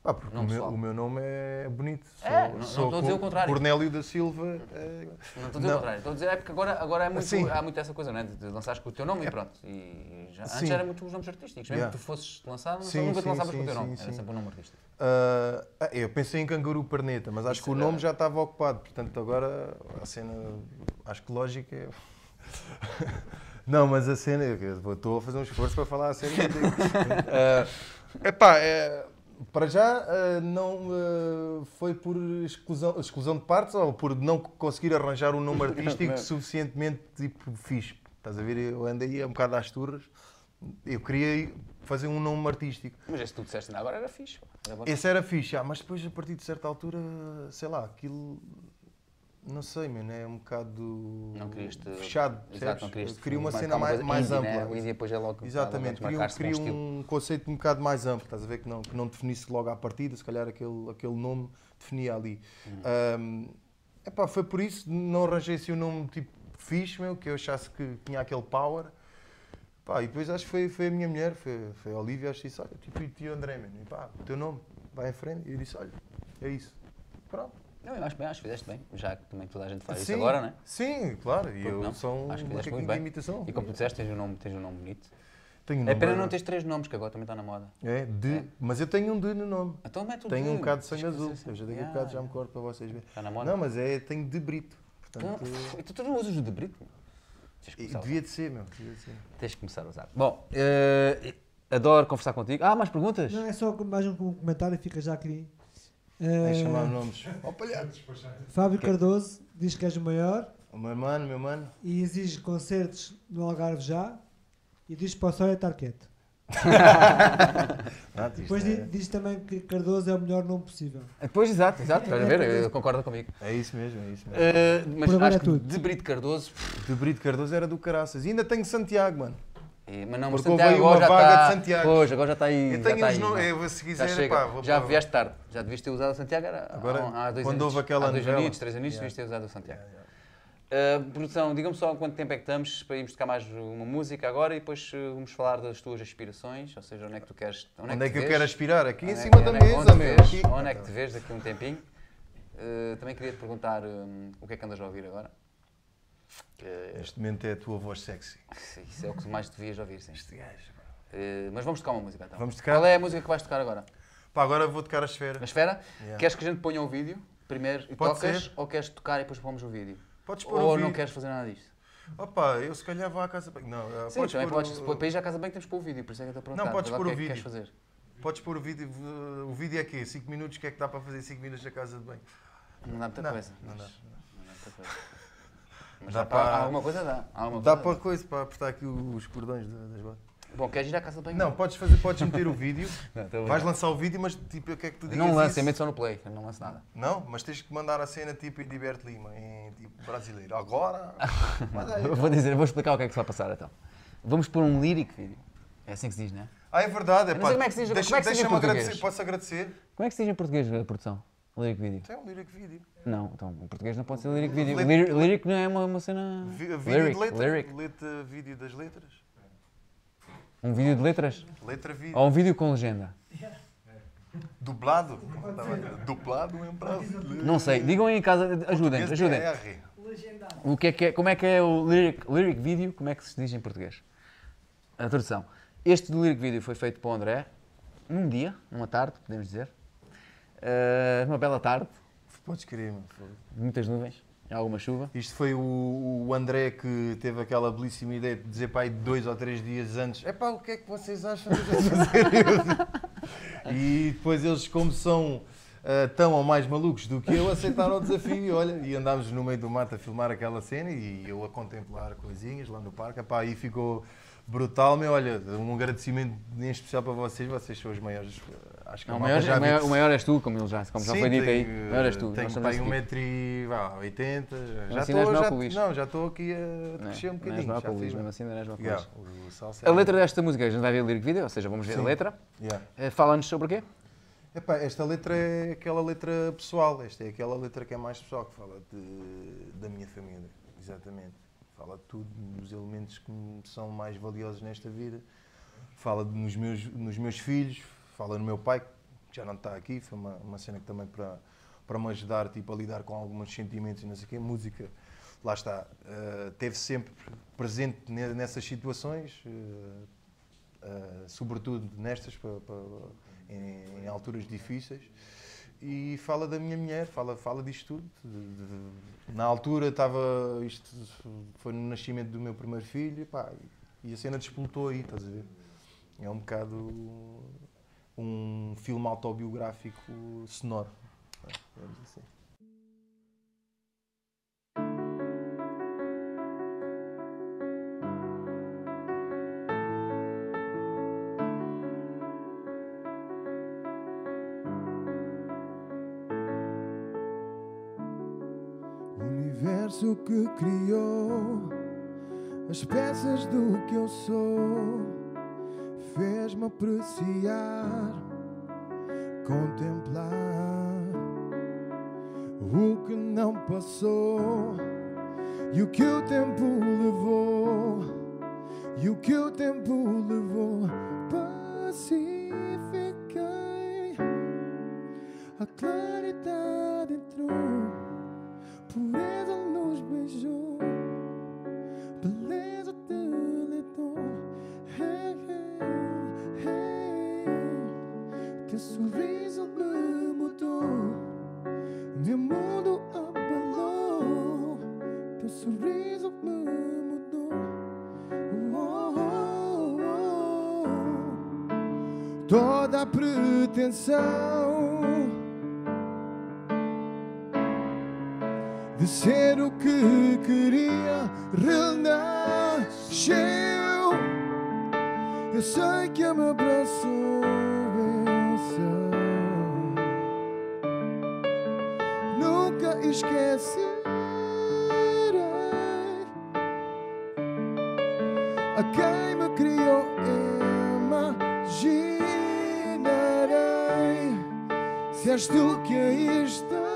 Pá, porque o meu, o meu nome é bonito. É, não- não estou a dizer o Co- contrário. Cornélio da Silva. é- Não estou a dizer o Não. contrário, estou a dizer é porque agora, agora é muito, Sim. há muito essa coisa, não é? De, de lançares com o teu nome e pronto. E já, antes Sim. era muito os nomes artísticos, mesmo Yeah. que tu fosses lançar, Sim, nunca te sim, lançavas com o sim, teu nome, sim, era sim. sempre um nome artístico. Ah, ah, eu pensei em Canguru Perneta, mas acho Isso que o é- nome já estava ocupado, portanto agora a cena, acho que lógica é. Não, mas a cena, estou a fazer um esforço para falar a cena. é epá, é, para já ah, não ah, foi por exclusão, exclusão de partes ou por não conseguir arranjar um nome artístico suficientemente tipo, fixe. Estás a ver? Eu andei um bocado às turras. Eu queria fazer um nome artístico. Mas esse que tu disseste agora era fixe. Era. Esse era fixe, ah, mas depois a partir de certa altura, sei lá, aquilo. Não sei, mano, é um bocado Não querias te... fechado. Exato, não querias queria uma cena mais, mais indie, ampla. Né? O indie depois é logo Exatamente, queria, com queria estilo. um conceito um bocado mais amplo, estás a ver? Que não, que não definisse logo à partida, se calhar aquele, aquele nome definia ali. Uhum. Ahm, epá, foi por isso, não arranjei assim um nome tipo fixe, meu, que eu achasse que tinha aquele power. Pá, e depois acho que foi, foi a minha mulher, foi, foi a Olivia, acho que disse, olha, tipo, e tio André, mano, e pá, o teu nome, vai em frente. E eu disse, olha, é isso. Pronto. Não, eu acho bem, acho que fizeste bem, já que também toda a gente faz Sim, isso agora, não é? Sim, claro, e eu não? sou um Acho que fizeste macaquinho muito de bem. imitação. E como tu disseste, tens um nome, tens um nome bonito. Tenho um É pena não teres três nomes, que agora também está na moda. É, de, É. mas eu tenho um de no nome. Então mete o Tenho de. um bocado de sangue azul. fazer Eu já daqui a assim. bocado já Ah, me corto para vocês verem. Está na moda. Não, mas é, tenho de brito. Portanto, Então, tu, tu não usas o de brito? Devia de ser, meu. Devia de ser. usar. Tens que começar a usar. Bom, eh, adoro conversar contigo. Ah, mais perguntas? Não, é só mais um comentário e fica já aqui. Eh, Tem que chamar nomes. Ó palhaços. Fábio Cardoso diz que és o maior O meu mano, meu mano. e exige concertos no Algarve já e diz para o Sória estar quieto. Depois é, di- diz também que Cardoso é o melhor nome possível. Depois, exato, exato. Estás a ver? Eu concordo comigo. é isso mesmo, é isso mesmo. Eh, mas Por acho é que tudo. de Brito Cardoso. De Brito Cardoso era do caraças. E ainda tenho Santiago, mano. Eh, Mas não, mas Porque houve Santiago aí agora já está. Santiago. Pois, agora já está aí. Eu já tenho está os aí, nomes. não. eu, Se Já quiser, chega. pá, vou já vieste tarde. Já devias ter usado o Santiago há, Agora, há dois quando anos. houve aquela há dois novela. anos, três anos, Yeah. devias ter usado o Santiago. Uh, produção, diga-me só quanto tempo é que estamos para irmos tocar mais uma música agora e depois uh, vamos falar das tuas aspirações, ou seja, onde é que tu queres. Onde é te que eu vês? quero aspirar? Aqui em Onde é cima que- da onde é- mesa, onde meu. Onde é que te vês daqui a um tempinho? Uh, também queria te perguntar um, o que é que andas a ouvir agora? Que, Neste momento é a tua voz sexy. isso é o que mais devias ouvir, sim. Este gajo. Uh, mas vamos tocar uma música então. Vamos tocar? Qual é a música que vais tocar agora? Pá, agora vou tocar a esfera. A esfera? Yeah. Queres que a gente ponha o vídeo primeiro e Pode tocas? ser. Ou queres tocar e depois pomos o vídeo? Podes pôr Ou não vídeo. queres fazer nada disto? Opa, eu se calhar vou à casa. bem. Não, ah, Sim, podes também podes. o- Para ir já à casa bem temos que pôr o vídeo, por isso é que eu estou a. Não, podes pôr o o é que vídeo. fazer? Podes pôr o vídeo. O vídeo é quê? 5 minutos? O que é que dá para fazer 5 minutos na casa de banho? Não dá muita Não, coisa. não mas- dá. não dá muita coisa. Mas Dá dá para... Alguma coisa dá. Alguma Dá coisa para coisa, para apertar aqui os cordões da- das botas. Bom, queres ir à casa de banho? Não, podes, fazer, podes meter o vídeo, Não, vais lançar o vídeo, mas tipo, o que é que tu digas Não isso? mete só no play. Não lance nada. Não, mas tens que mandar a cena tipo em Diverto Lima, em tipo brasileiro. Agora, aí. Eu vou dizer, eu vou explicar o que é que se vai passar então. Vamos pôr um lyric vídeo. É assim que se diz, não é? Ah, é verdade. É sei como é que se diz- deixa, como é que se diz em deixa-me português? agradecer, posso agradecer? Como é que se diz em português a produção? Lyric vídeo. Tem um lyric vídeo. Não, então em português não pode ser lyric vídeo. Lyric- Lyric, lyric não é uma, uma cena. Vi- vídeo lyric, de letra, lyric. letra, vídeo das letras. Um vídeo de letras? Letra, vídeo. Ou um vídeo com legenda? Dublado? Dublado em brasileiro. Não sei, digam aí em casa, ajudem, ajudem. O que é que é, como é que é o lyric, lyric video, como é que se diz em português? A tradução. Este lyric video foi feito para o André, num dia, numa tarde, podemos dizer. Eh, uma bela tarde, Podes crer, mano. muitas nuvens, alguma chuva. Isto foi o, o André que teve aquela belíssima ideia de dizer para aí dois ou três dias antes: é pá, o que é que vocês acham de fazer isso?" E depois eles, como são ah, tão ou mais malucos do que eu, aceitaram o desafio e olha, e andámos no meio do mato a filmar aquela cena e eu a contemplar coisinhas lá no parque. Epá, aí ficou brutal, meu. Olha, um agradecimento em especial para vocês, vocês são os maiores. Acho que a Não, o, maior, já o, maior, o maior és tu, como, ele já, como já Sim, foi dito aí. O maior és tu. Tenho aí esse tipo. 1,80m, já assim estou já, não, já estou aqui a é? crescer um Não és bocadinho. já brócolis, fiz- mesmo assim não és brócolis. Yeah, A é- letra desta música, a gente vai ver o lyric video, ou seja, vamos ver a Sim. letra. Yeah. Eh, Fala-nos sobre o quê? Epá, esta letra é aquela letra pessoal, esta é aquela letra que é mais pessoal, que fala de, da minha família, exatamente. Fala de tudo, dos elementos que me são mais valiosos nesta vida. Fala de- nos, meus, nos meus filhos, fala no meu pai, que já não está aqui, foi uma, uma cena que também para, para me ajudar tipo, a lidar com alguns sentimentos e não sei o quê. Música, lá está, eh, teve sempre presente ne- nessas situações, eh, eh, sobretudo nestas, pa- pa- em, em alturas difíceis. E fala da minha mulher, fala, fala disto tudo. De- de- na altura estava. Isto foi no nascimento do meu primeiro filho pá, e a cena despoltou aí, estás a ver? É um bocado um filme autobiográfico sonoro. Vamos assim. Universo que criou as peças do que eu sou fez-me apreciar, contemplar o que não passou e o que o tempo levou e o que o tempo levou. Pacifiquei a claridade entrou pureza nos beijou, mudou. Toda a pretensão. de ser o que queria renasceu. Eu sei que me abraçou venceu. Nunca esquecerei és tu que aí estás.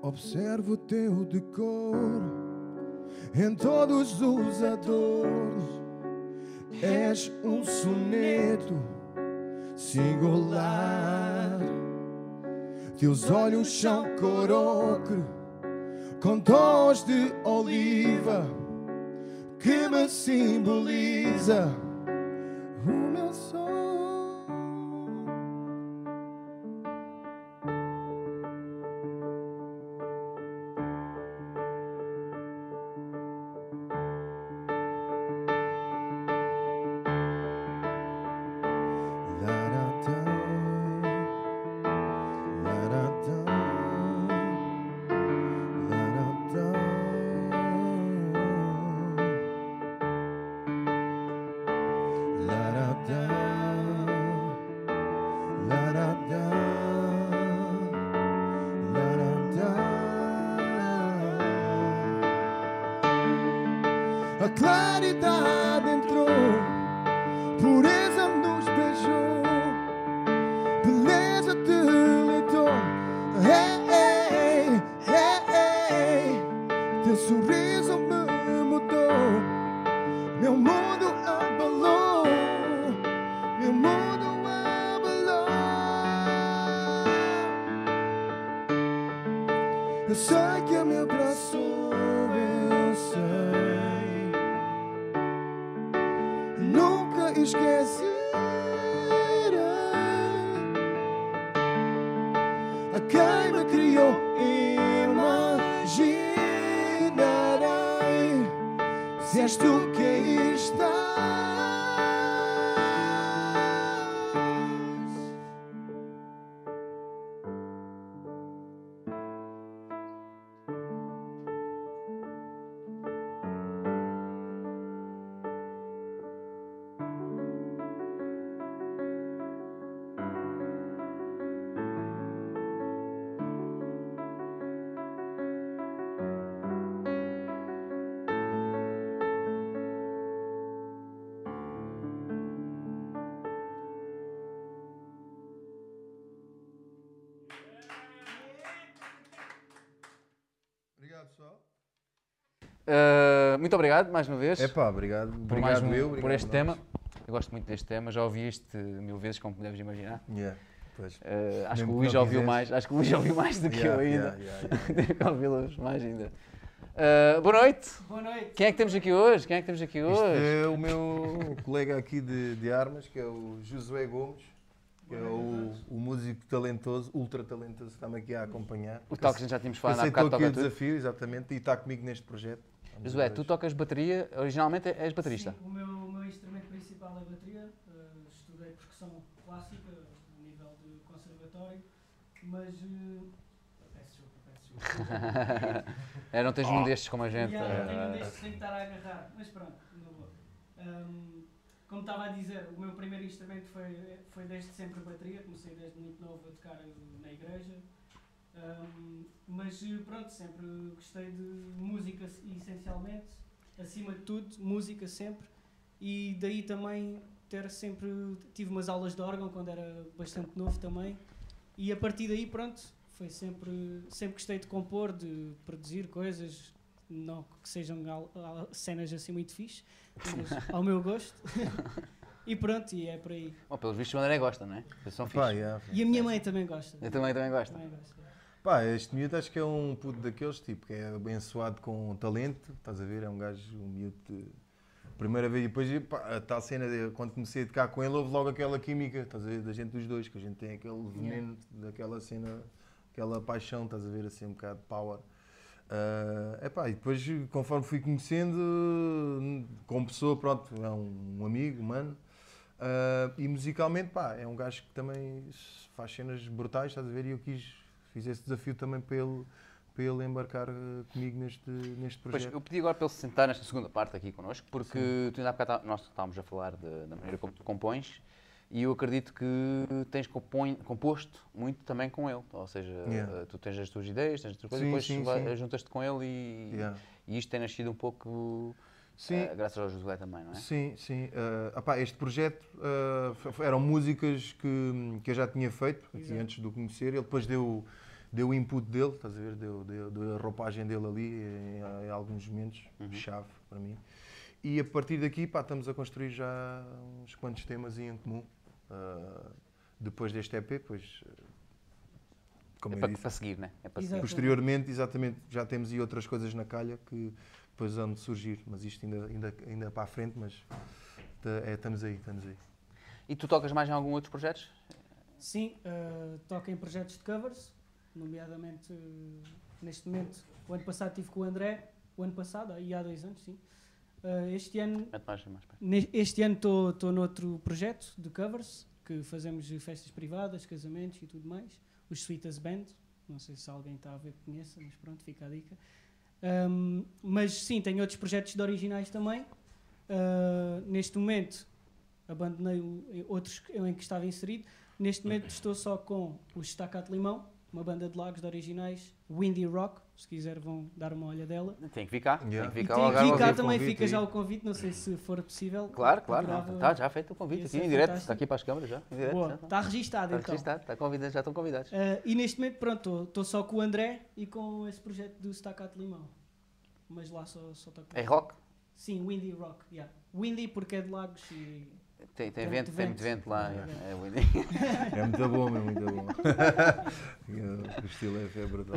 Observo o teu decor em todos os adornos. És um soneto singular. Teus olhos são cor ocre, com tons de oliva, que me simboliza claridade muito obrigado mais uma vez É pá, obrigado. por, mais Obrigado um- eu, por obrigado este nós. tema. Eu gosto muito deste tema, já ouvi isto mil vezes, como deves imaginar. Yeah, pois. Uh, acho que o Luís já ouviu quiseres. mais, acho que o Luís já ouviu mais do que eu Yeah, ainda. yeah, yeah, yeah. Tenho que ouvi-los mais ainda. Uh, boa noite! Boa noite. Quem é que temos aqui hoje? Quem é que temos aqui hoje? é o meu colega aqui de, de armas, que é o Josué Gomes, que é o, o músico talentoso, ultra talentoso, que está-me aqui a acompanhar. O tal que a gente já tínhamos falado há Aceitou bocado, aqui toca o tudo. desafio, exatamente, e está comigo neste projeto. Josué, tu tocas bateria, originalmente és baterista. Sim, o meu, o meu instrumento principal é bateria. eh, estudei percussão clássica a nível de conservatório, mas. eh, peço desculpa, peço desculpa. É, não tens um destes como a gente. Yeah, tenho um uh, destes sem estar a agarrar, mas pronto, não vou. Ahm, como estava a dizer, o meu primeiro instrumento foi, foi desde sempre a bateria, comecei desde muito novo a tocar na igreja. Ahm, mas eh, pronto, sempre gostei de música essencialmente, acima de tudo, música sempre. E daí também ter sempre. Tive umas aulas de órgão quando era bastante novo também. E a partir daí, pronto, foi sempre. Sempre gostei de compor, de produzir coisas, não que sejam cenas assim muito fixe, mas ao meu gosto. e pronto, e é por aí. Bom, pelos vistos, o André gosta, não é? Eles são Pá, fixos. yeah. E a minha mãe também gosta. Eu também, também gosto. Também gosta. Pá, este miúdo acho que é um puto daqueles, tipo, que é abençoado com talento, estás a ver? É um gajo, um miúdo de... Primeira vez, e depois, pá, a tal cena, de, quando comecei a tocar com ele, houve logo aquela química, estás a ver? Da gente dos dois, que a gente tem aquele veneno, daquela cena, aquela paixão, estás a ver? Assim, um bocado de power. É epá, e depois, conforme fui conhecendo, como pessoa, pronto, é um, um amigo, um mano. Ah, e musicalmente, pá, é um gajo que também faz cenas brutais, estás a ver? E eu quis, fiz esse desafio também para ele, para ele embarcar eh, comigo neste, neste Pois, projeto. eu pedi agora para ele se sentar nesta segunda parte aqui connosco, porque tu ainda há bocado tá- nós estávamos a falar de- da maneira como tu compões e eu acredito que tens compõe- composto muito também com ele. Ou seja, Yeah. eh, tu tens as tuas ideias, tens as tuas coisas, Sim, depois sim, vai- sim. juntas-te com ele e, Yeah. e isto tem nascido um pouco Sim, eh, graças ao Josué também, não é? Sim, sim. Opá, este projeto f- eram músicas que, que eu já tinha feito antes de o conhecer. Ele depois deu, deu o input dele, estás a ver? Deu, deu, deu a roupagem dele ali em, em alguns momentos, Uhum. chave para mim. E a partir daqui, pá, estamos a construir já uns quantos temas em comum. Ah, depois deste EP, pois, ah, como É para, disse, para seguir, né? É para. Posteriormente, exatamente, já temos aí outras coisas na calha que depois vão de surgir, mas isto ainda, ainda, ainda para a frente, mas tá- é, estamos aí, estamos aí. E tu tocas mais em algum outros projetos? Sim, eh, toco em projetos de covers, nomeadamente eh, neste momento. O ano passado estive com o André, o ano passado, e há dois anos, sim. Eh, este ano Este ano estou noutro projeto de covers, que fazemos festas privadas, casamentos e tudo mais. Os Sweetas Band, não sei se alguém está a ver que conheça, mas pronto, fica a dica. Ahm, mas sim, tenho outros projetos de originais também. Ah, neste momento, abandonei o- outros em que estava inserido. Neste momento estou só com o Estacato Limão, uma banda de Lagos de originais, Windy Rock, se quiser vão dar uma olha dela. Tem que ficar. Yeah. Tem que E ficar tem o que ficar também, fica já o convite, não sei se for possível. Claro, claro. Está já feito o convite aqui em direto. Está aqui para as câmaras já. Em direto, Boa, já está registado Está então. registado, está convidado, já estão convidados. Ah, e neste momento, pronto, estou só com o André e com esse projeto do Staccato Limão. Mas lá só, só toco. É rock? Sim, Windy Rock, yeah. Windy porque é de Lagos e. Tem, tem Tem vento, muito tem muito vento. vento lá. Yeah. É, Windy. É muito bom, é muito bom. o estilo é febre. tal.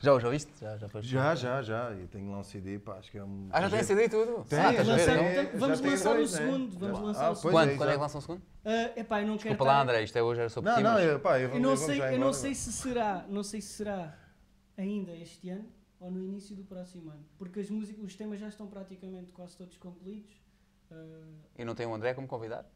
Já os ouviste? Já, já foste? Já, já, já. Eu tenho lá um CD, pá, acho que é um. Ah, já tem CD e tudo? Tem, ah, lançar- é, vamos já lançar o segundo. Vamos Ah, lançar o pois segundo. Quando? é, Quando é que lançam o segundo? Ah, epá, eu não quero. Desculpa lá, André, isto é hoje, era só por Não, não, eu, pá, eu, Eu não sei, já eu não sei se será, não sei se será ainda este ano ou no início do próximo ano, porque as músicas, os temas já estão praticamente quase todos concluídos. Ah, E não tem o André como convidado?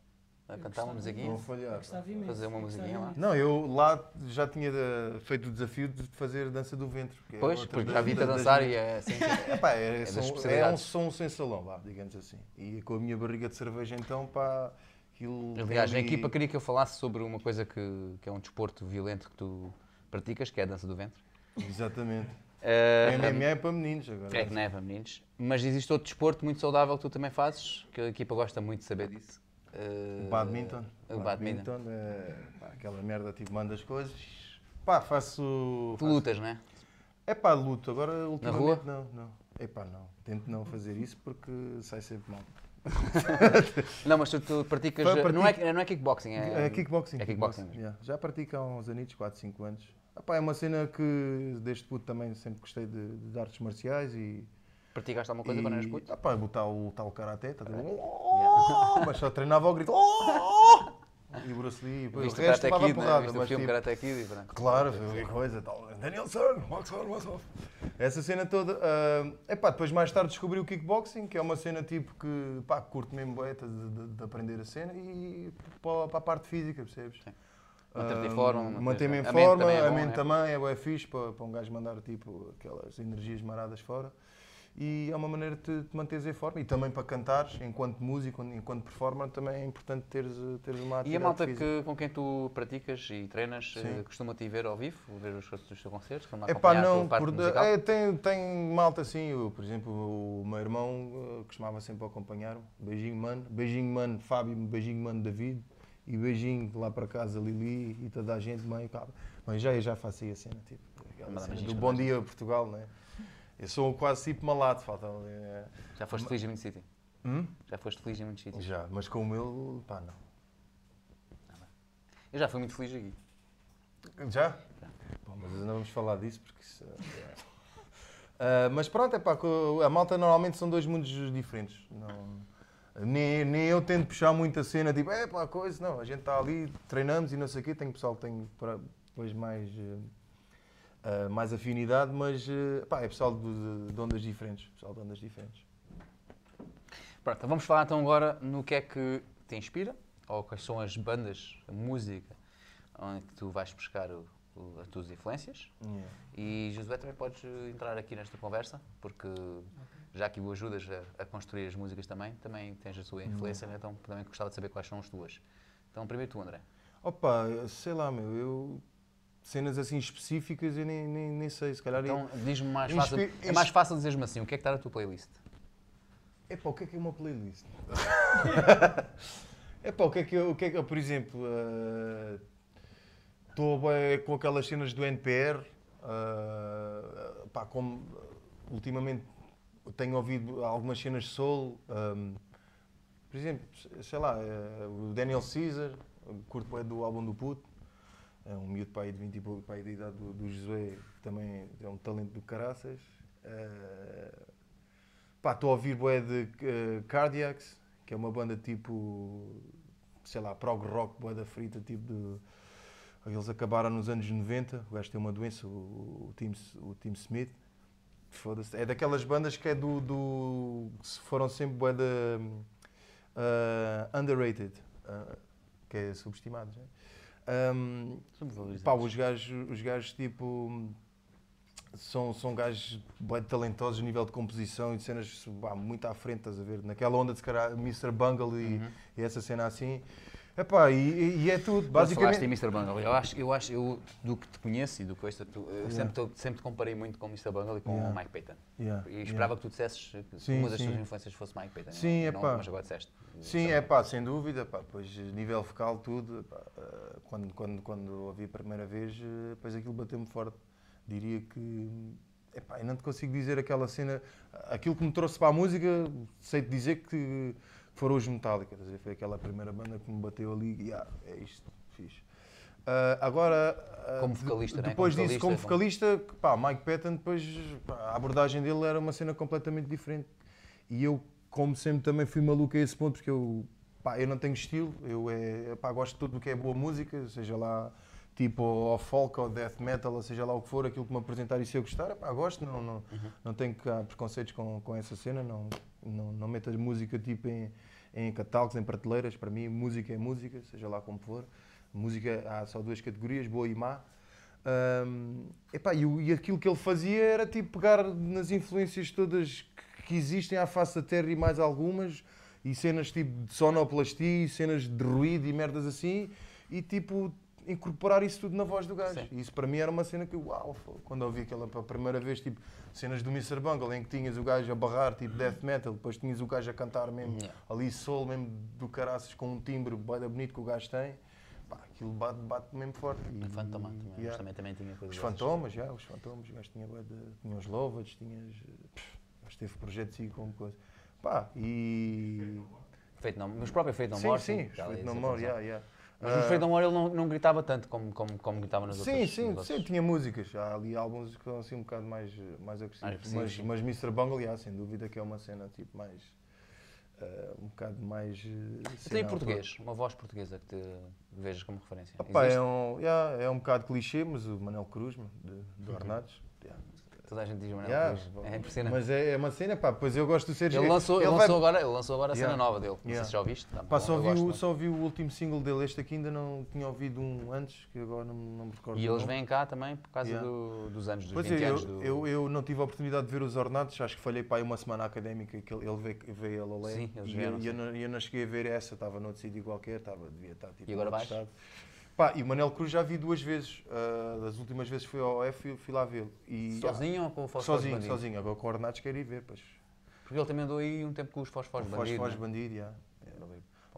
A Eu cantar uma musiquinha? Vou falhar. Fazer uma musiquinha lá. Não, eu lá já tinha eh, feito o desafio de fazer dança do ventre. que é Pois, outra porque já vi-te a das- dançar e é assim. É, das som- é um som sem salão, vá, digamos assim. E com a minha barriga de cerveja, então, pá, aquilo. Aliás, a equipa queria que eu falasse sobre uma coisa que, que é um desporto violento que tu praticas, que é a dança do ventre. Exatamente. Eh, MMA é para meninos agora. É que não é para meninos. Mas existe outro desporto muito saudável que tu também fazes, que a equipa gosta muito de saber disso. Eh, O badminton. O badminton. é pá, aquela merda, tipo, manda as coisas. Pá, faço. Tu lutas, não é? É pá, luto. Agora, ultimamente, rua? não, não. É pá, não. Tento não fazer isso porque sai sempre mal. Não, mas tu, tu praticas. Fa- Não, pratico- é, não é kickboxing, é. É kickboxing. É kickboxing mesmo. yeah. Já pratico há uns anitos, 4, 5 anos. Ah, pá, é uma cena que desde puto também sempre gostei de, de artes marciais e. Praticaste alguma coisa e, quando eras puto? Ah, pá, botar o tal karaté, tá ver? Oh, mas só treinava ao grito. Oh! E o Bruce Lee, depois o resto Kid, né? porrada, Viste o mas filme tipo, Karate Kid e. Claro, foi a coisa tal. Danielson, box on, box off. Essa cena toda. ah, epá, depois mais tarde descobri o kickboxing, que é uma cena tipo que pá, curto mesmo boeta de, de- de aprender a cena e para, para a parte física, percebes? Sim. Manter-te em forma, manter- Manter-me em a mente forma, também é a bom, mente né? também é fixe para, para um gajo mandar tipo aquelas energias maradas fora. E é uma maneira de te, te manteres em forma e também para cantares, enquanto músico, enquanto performer, também é importante teres, teres uma E a malta que, com quem tu praticas e treinas eh, Sim. costuma-te ver ao vivo, ver os, os teus concertos? Costuma É pá, não, por, é, tem, tem malta assim, eu, por exemplo, o meu irmão eh, costumava sempre acompanhar-me. Beijinho, mano. Beijinho, mano, Fábio, beijinho, mano, David. E beijinho lá para casa, Lili e toda a gente, mãe, cara. Mas já, eu já faço aí a cena, tipo, aquela cena do Bom. Dia Portugal, né? Eu sou quase tipo malado, falta é. Já foste feliz em muito sítio? Hum? Já foste feliz em muitos sítios? Já, mas com o meu, pá, não. Eu já fui muito feliz aqui. Já? Bom, mas não vamos falar disso porque isso. Ah, mas pronto, é pá, a malta normalmente são dois mundos diferentes. Não, nem, nem eu tento puxar muito a cena, tipo, é pá, coisa, não, a gente está ali, treinamos e não sei o quê, tem pessoal que tem pra- depois mais, ah, mais afinidade, mas eh, pá, é pessoal de, de ondas diferentes. Pessoal de ondas diferentes. Pronto, então vamos falar então agora no que é que te inspira, ou quais são as bandas, a música, onde que tu vais buscar o- o- as tuas influências. Yeah. E Josué também podes entrar aqui nesta conversa, porque já que o ajudas a, a construir as músicas também, também tens a sua influência, né? então também gostava de saber quais são as tuas. Então primeiro tu, André. Opa, sei lá, meu, eu. Cenas assim específicas eu nem, nem, nem sei, se calhar. Então diz-me mais Inspi- fácil, é mais fácil dizer-me assim, o que é que está na tua playlist? Epá, o que é que é uma playlist? Epá, o que é que eu, o que é que eu, por exemplo, eh, estou com aquelas cenas do NPR, eh, pá, como ultimamente tenho ouvido algumas cenas de soul, ehm, por exemplo, sei lá, eh, o Daniel Caesar, curto bem do álbum do Puto, é um miúdo pai de 20 e pouco, pai da idade do, do Josué, que também é um talento do caraças. Pá, estou a ouvir bué de eh, Cardiacs, que é uma banda tipo, sei lá, prog rock, bué da frita, tipo de... Eles acabaram nos anos 90, o gajo tem uma doença, o, o, Tim, o Tim Smith. Foda-se. É daquelas bandas que é do... do que foram sempre de... eh, underrated, eh, que é subestimados, né? Um, pá, os gajos, os gajos tipo são, são gajos bem talentosos a nível de composição e de cenas pá, muito à frente, estás a ver? Naquela onda de se calhar Mr. Bungle e, Uhum. e essa cena assim. Epá, e, e é tudo, falaste em basicamente. Mr. Bungle. Eu acho, eu acho, eu do que te conheço e do que ouço, tu, eu Yeah. sempre, te- sempre te comparei muito com o Mr. Bungle e com Yeah. o Mike Patton. Yeah, E esperava que tu dissesses que Sim, uma das sim. tuas influências fosse Mike Patton. Sim, não, epá. não, mas agora disseste. Sim, é pá, sem dúvida, pá, pois nível vocal, tudo, epá, eh, quando, quando, quando ouvi a primeira vez, eh, depois aquilo bateu-me forte. Diria que, epá, eu não te consigo dizer aquela cena, aquilo que me trouxe para a música, sei-te dizer que foram os Metallica, foi aquela primeira banda que me bateu ali e, ah, é isto, fiz. agora, ah, Como de- vocalista, né? depois Como disso, como vocalista, vocalista, pá, Mike Patton, depois pá, a abordagem dele era uma cena completamente diferente. E eu, como sempre, também fui maluco a esse ponto, porque eu, pá, eu não tenho estilo, eu é, pá, gosto de tudo o que é boa música, seja lá tipo ou folk ou death metal, ou seja lá o que for, aquilo que me apresentar e se eu gostar, pá, gosto, não, não, não tenho cá preconceitos com, com essa cena, não, não, não meto a música tipo em, em catálogos, em prateleiras, para mim música é música, seja lá como for. Música há só duas categorias, boa e má. Ahm, epá, e, e aquilo que ele fazia era tipo pegar nas influências todas que, que existem à face da Terra e mais algumas, e cenas tipo de sonoplastia, e cenas de ruído e merdas assim, e tipo incorporar isso tudo na voz do gajo. Sim. E isso para mim era uma cena que, uau, quando ouvi aquela pela primeira vez, tipo cenas do Mr. Bungle, em que tinhas o gajo a barrar, tipo death metal, depois tinhas o gajo a cantar mesmo Yeah. ali soul, mesmo do caraças, com um timbre da bonito que o gajo tem. Pá, aquilo bate, bate mesmo forte. E- Fantoma também, mas yeah. também, também tinha coisas Os fantomas, já, os fantomas, o gajo tinha, tinha os lovats, tinhas. gajo teve projetos e como coisa. Pá, e. Feito não, mas próprio Feito sim, More, sim, já Feito More, informação. yeah, yeah. Mas no No More ele não, não gritava tanto como, como, como gritava nos Sim, outros. sim, nos sim, tinha músicas. Há ali álbuns que são assim um bocado mais, mais agressivos. Mas, sim. mas Mr. Bungle, yeah, sem dúvida que é uma cena tipo mais. ah, um bocado mais. uh, Então cena em português, uma voz portuguesa que te vejas como referência. Opa, é, um, yeah, é um bocado clichê, mas o Manel Cruz, de, de Ornados. Toda a gente diz Manuel Yeah, Cruz. É impressionante. Mas é, é uma cena, pá, pois eu gosto do Sérgio. Ele lançou, ele vai- lançou agora, ele lançou agora a cena Yeah. nova dele. Não sei se já ouviste. Tá Pá, só eu vi, o, só vi o último single dele, este aqui ainda não tinha ouvido um antes, que agora não, não me recordo. E eles vêm cá também por causa do- dos anos, dos Pois 20 é, anos eu, do... eu, eu não tive a oportunidade de ver os Ornados, acho que falhei para aí uma semana académica que ele, ele veio, veio a Lolé. Sim, eles e vieram, eu, sim. eu, não, eu não cheguei a ver essa, estava noutro sítio qualquer, estava, devia estar tipo. E agora vais? Pá, e o Manel Cruz já vi duas vezes. ah, das últimas vezes fui ao F e fui lá vê-lo. E, Sozinho ou com o Fosfos Sozinho, Bandido? sozinho. Agora com o Ornados quero ir ver, pois. Porque ele também andou aí um tempo com os Fosfos Foz, Bandido. Foz né? Bandido, já.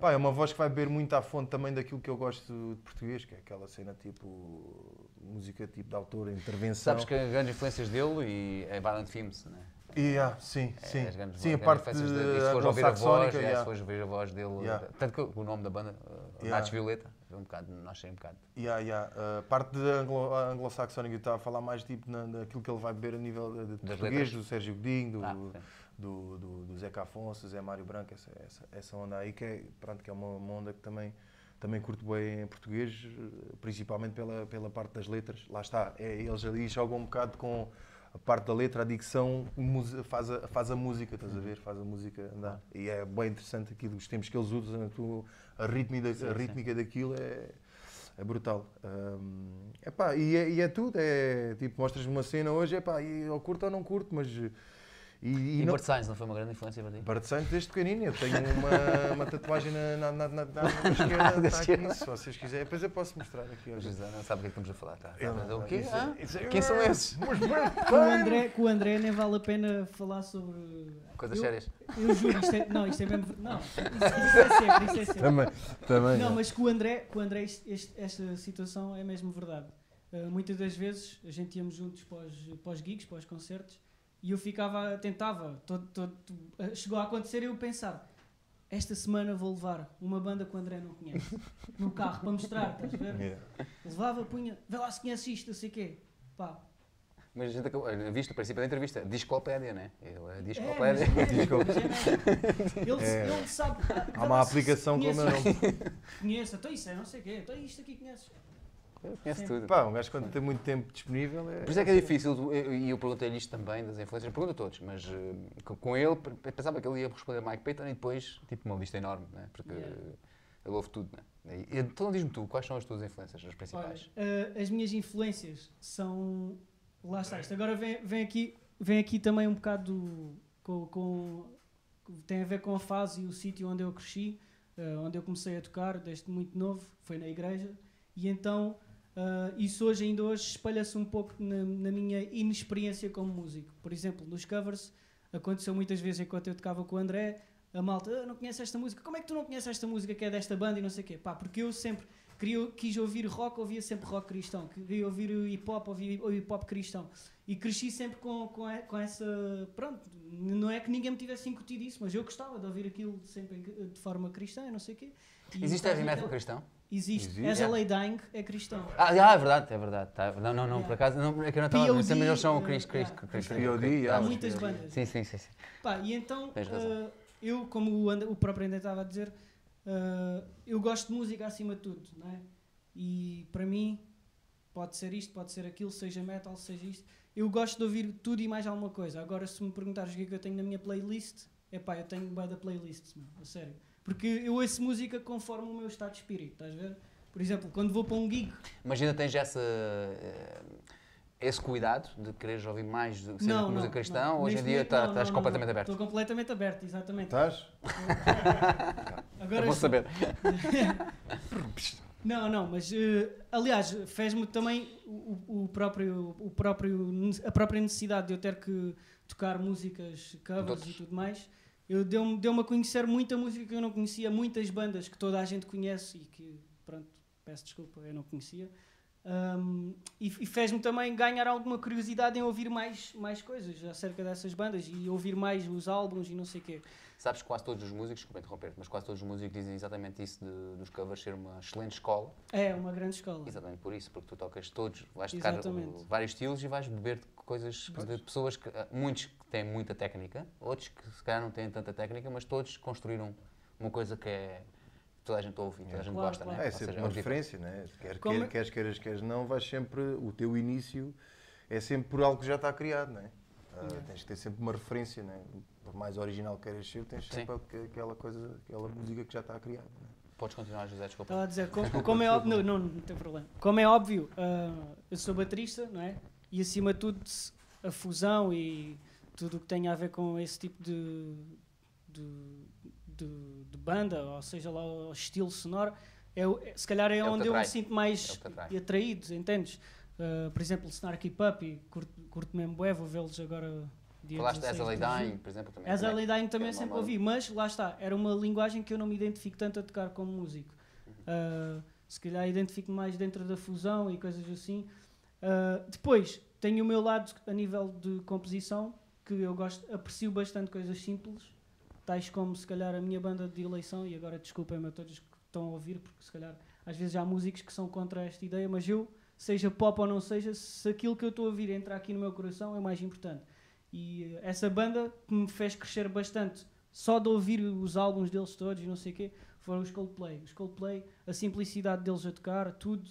Pá, é uma voz que vai beber muito à fonte também daquilo que eu gosto de português, que é aquela cena tipo. música tipo de autor, intervenção. Sabes que as grandes influências dele e é Violent Films, né? E, yeah, sim, É, sim. as sim, a as parte de dele. E se fores ouvir a voz, é, yeah. se fores ouvir a voz dele, Yeah. tanto que o nome da banda, uh, Yeah. Nates Violeta, um bocado, nós sei um bocado. Yeah, yeah. A parte anglo- anglo-saxónica, eu estava a falar mais tipo na, daquilo que ele vai beber a nível de, de português, letras? do Sérgio Godinho, do, Ah, do, do, do Zeca Afonso, Zé Mário Branco, essa, essa, essa onda aí, que é, pronto, que é uma, uma onda que também, também curto bem em português, principalmente pela, pela parte das letras. Lá está, é, eles ali jogam um bocado com a parte da letra, a dicção, faz a, faz a música, estás a ver? Faz a música andar. E é bem interessante aquilo, os tempos que eles usam, a, rítmica, a rítmica daquilo é. É brutal. Hum, epá, e, é, e é tudo, é tipo, mostras-me uma cena hoje, epá, e eu curto ou não curto, mas. E, e E, não, Bart Sainz não foi uma grande influência para ti? Bart Sainz desde pequenino, eu tenho uma, uma tatuagem na, na, na, na, na, na esquerda, está aqui, se vocês quiserem. Depois eu posso mostrar aqui. Olha. José não sabe o que é que estamos a falar, tá? Não o quê? Ah? isso Quem são esses? Mas Bart Com o! André, com o André nem vale a pena falar sobre. Coisas eu, sérias. Eu juro, isto é, não, isto é mesmo. Não, isso, isso é sempre, isso é sempre. Também, também. Não, mas com o André, com o André isto- este- esta situação é mesmo verdade. Uh, muitas das vezes a gente íamos juntos para os, para os gigs, para os concertos, e eu ficava, tentava, todo, todo, chegou a acontecer eu pensar, esta semana vou levar uma banda que o André não conhece, no carro, para mostrar, estás a ver? Yeah. Levava, punha, vê lá se conhece isto, não sei o quê. Pá, Mas a gente acabou, viste o princípio da entrevista, discopédia, né? Ele é é, discopédia. é, é mesmo. ele, É. ele sabe. Há uma aplicação com o meu nome. Conheço, então isso é não sei o quê, então isto aqui conheces. Eu conheço Sim. tudo. Pá, um gajo quando tem muito tempo disponível é. Por isso é que é difícil, e eu, perguntei-lhe isto também das influências, pergunto a todos, mas eh, com- ele, pensava que ele ia responder Mike Patton e depois, tipo, uma lista enorme, né? porque Yeah. ele ouve tudo, né? E, então diz-me tu, quais são as tuas influências, as Olha, principais? eh, as minhas influências são. Lá está, isto agora vem, vem, aqui, vem aqui também um bocado com, com- Tem a ver com a fase e o sítio onde eu cresci. eh, onde eu comecei a tocar desde muito novo, foi na igreja, e então eh, isso hoje, ainda hoje, espalha-se um pouco na, na minha inexperiência como músico. Por exemplo, nos covers, aconteceu muitas vezes enquanto eu tocava com o André, a malta, ah, não conhece esta música, como é que tu não conheces esta música que é desta banda e não sei o quê? Pá, porque eu sempre queria, quis ouvir rock, ouvia sempre rock cristão, queria ouvir hip hop, ouvia hip hop cristão. E cresci sempre com, com, com essa. Pronto, não é que ninguém me tivesse incutido isso, mas eu gostava de ouvir aquilo sempre em- de forma cristã, e não sei o quê. E Existe heavy metal cristão? Existe. Existe. As a Lay Dying é cristão. Ah, ah, é verdade, é verdade. Tá. Não, não, não, Yeah. por acaso, não, é que eu não estava a POD, mas eles são Chris, Chris, yeah, Chris, Chris Chris, POD. Há muitas bandas. Sim, sim, sim. sim. Pá, e então, eh, eu, como o, André- o próprio André estava a dizer, eh, eu gosto de música acima de tudo, não é? E para mim, pode ser isto, pode ser aquilo, seja metal, seja isto. Eu gosto de ouvir tudo e mais alguma coisa. Agora, se me perguntares o que é que eu tenho na minha playlist, é pá, eu tenho bué da playlist, meu, a sério. Porque eu ouço música conforme o meu estado de espírito, estás a ver? Por exemplo, quando vou para um gig, Mas ainda tens essa, eh, esse cuidado de quereres ouvir mais do- cena não, música cristã? não. Hoje em dia tá- estás não, completamente não. aberto. Estou completamente aberto, exatamente. Estás? Agora, é bom saber. Não, não, mas eh, aliás, fez-me também o, o- próprio, o próprio, a própria necessidade de eu ter que tocar músicas, covers e tudo mais. Eu deu-me deu a conhecer muita música que eu não conhecia, muitas bandas que toda a gente conhece e que, pronto, peço desculpa, eu não conhecia. Um, e e fez-me também ganhar alguma curiosidade em ouvir mais, mais coisas acerca dessas bandas e ouvir mais os álbuns e não sei o quê. Sabes que quase todos os músicos, desculpa interromper mas quase todos os músicos dizem exatamente isso de- dos covers ser uma excelente escola. É uma grande escola. Exatamente por isso, porque tu tocas todos, vais tocar Exatamente. uh, vários estilos e vais beber coisas de pessoas que, uh, muitos têm muita técnica, outros que se calhar não têm tanta técnica, mas todos construíram uma coisa que é que toda a gente ouve e toda a gente Claro, gosta, claro. né? É Ou sempre seja, uma os referência, né? Quer, Como- quer, queres, queiras, queres não, vais sempre. O teu início é sempre por algo que já está criado, né? Ah, Tens que ter sempre uma referência, né? Por mais original que queiras ser, tens sempre aqu- aquela coisa, aquela música que já está criada. Né? Podes continuar, José, desculpa. Estava a dizer, como, como é óbvio, não, não, não tem problema. Como é óbvio, ah, eu sou baterista, não é? E acima de tudo, a fusão e tudo o que tem a ver com esse tipo de, de, de- de banda, ou seja lá o estilo sonoro, é, é- se calhar é, É onde eu me sinto É mais atrai. atraído, entendes? Ah, por exemplo, Snarky Puppy, curto, curto mesmo bué, vou vê-los agora dia Falaste da 16 As de a julho. Dying, por exemplo, também. As também. É sempre ouvi, mas lá está, era uma linguagem que eu não me identifico tanto a tocar como músico. Uh, se calhar identifico mais dentro da fusão e coisas assim. Uh, depois, tenho o meu lado a nível de composição, que eu gosto, aprecio bastante coisas simples, tais como se calhar a minha banda de eleição, e agora desculpem-me a todos que estão a ouvir, porque se calhar às vezes há músicos que são contra esta ideia, mas eu, seja pop ou não seja, se aquilo que eu estou a ouvir entrar aqui no meu coração é mais importante. E eh, essa banda que me fez crescer bastante, só de ouvir os álbuns deles todos e não sei o quê, foram os Coldplay. Os Coldplay, a simplicidade deles a tocar, tudo,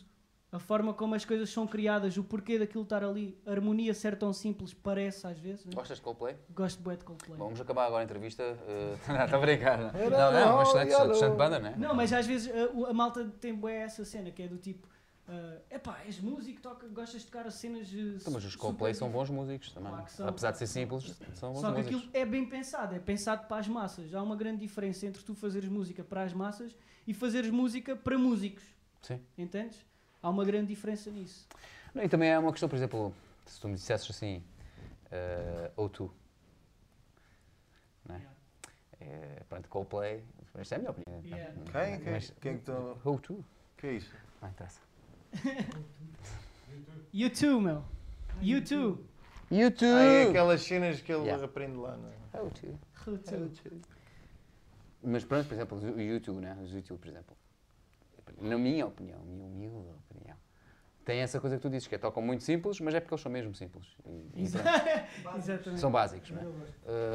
a forma como as coisas são criadas, o porquê daquilo estar ali, a harmonia ser tão simples, parece às vezes. né? Gostas de Coldplay? Gosto bué de Coldplay. Bom, vamos acabar agora a entrevista. uh, não, Está a brincar. Não, é não, excelente, era. excelente banda, não é? Não, mas às vezes a, o- a malta tem bué essa cena que é do tipo. Uh, epá, és músico, toca, gostas de tocar as cenas. eh, Então, mas os Coldplay são bons músicos também. Claro são. Apesar de ser simples, são bons Só que músicos. aquilo é bem pensado, é pensado para as massas. Há uma grande diferença entre tu fazeres música para as massas e fazeres música para músicos. Sim. Entendes? Há uma grande diferença nisso. Não, e também é uma questão, por exemplo, se tu me dissesses assim, uh, O2, não é? É, pronto, Coldplay, esta é a minha opinião. então. Yeah. Quem? Quem? Mas- Quem é que estão. O2, que é isso? não interessa. You too, meu. You too. U2! Ah, é aquelas cenas que ele Yeah. aprende lá, não é? O2. You too. Mas pronto, por exemplo, o YouTube, né? Os YouTube, por exemplo. Na minha opinião, minha humilde tem essa coisa que tu dizes, que é tocam muito simples, mas é porque eles são mesmo simples. E- Exatamente. são básicos, não é?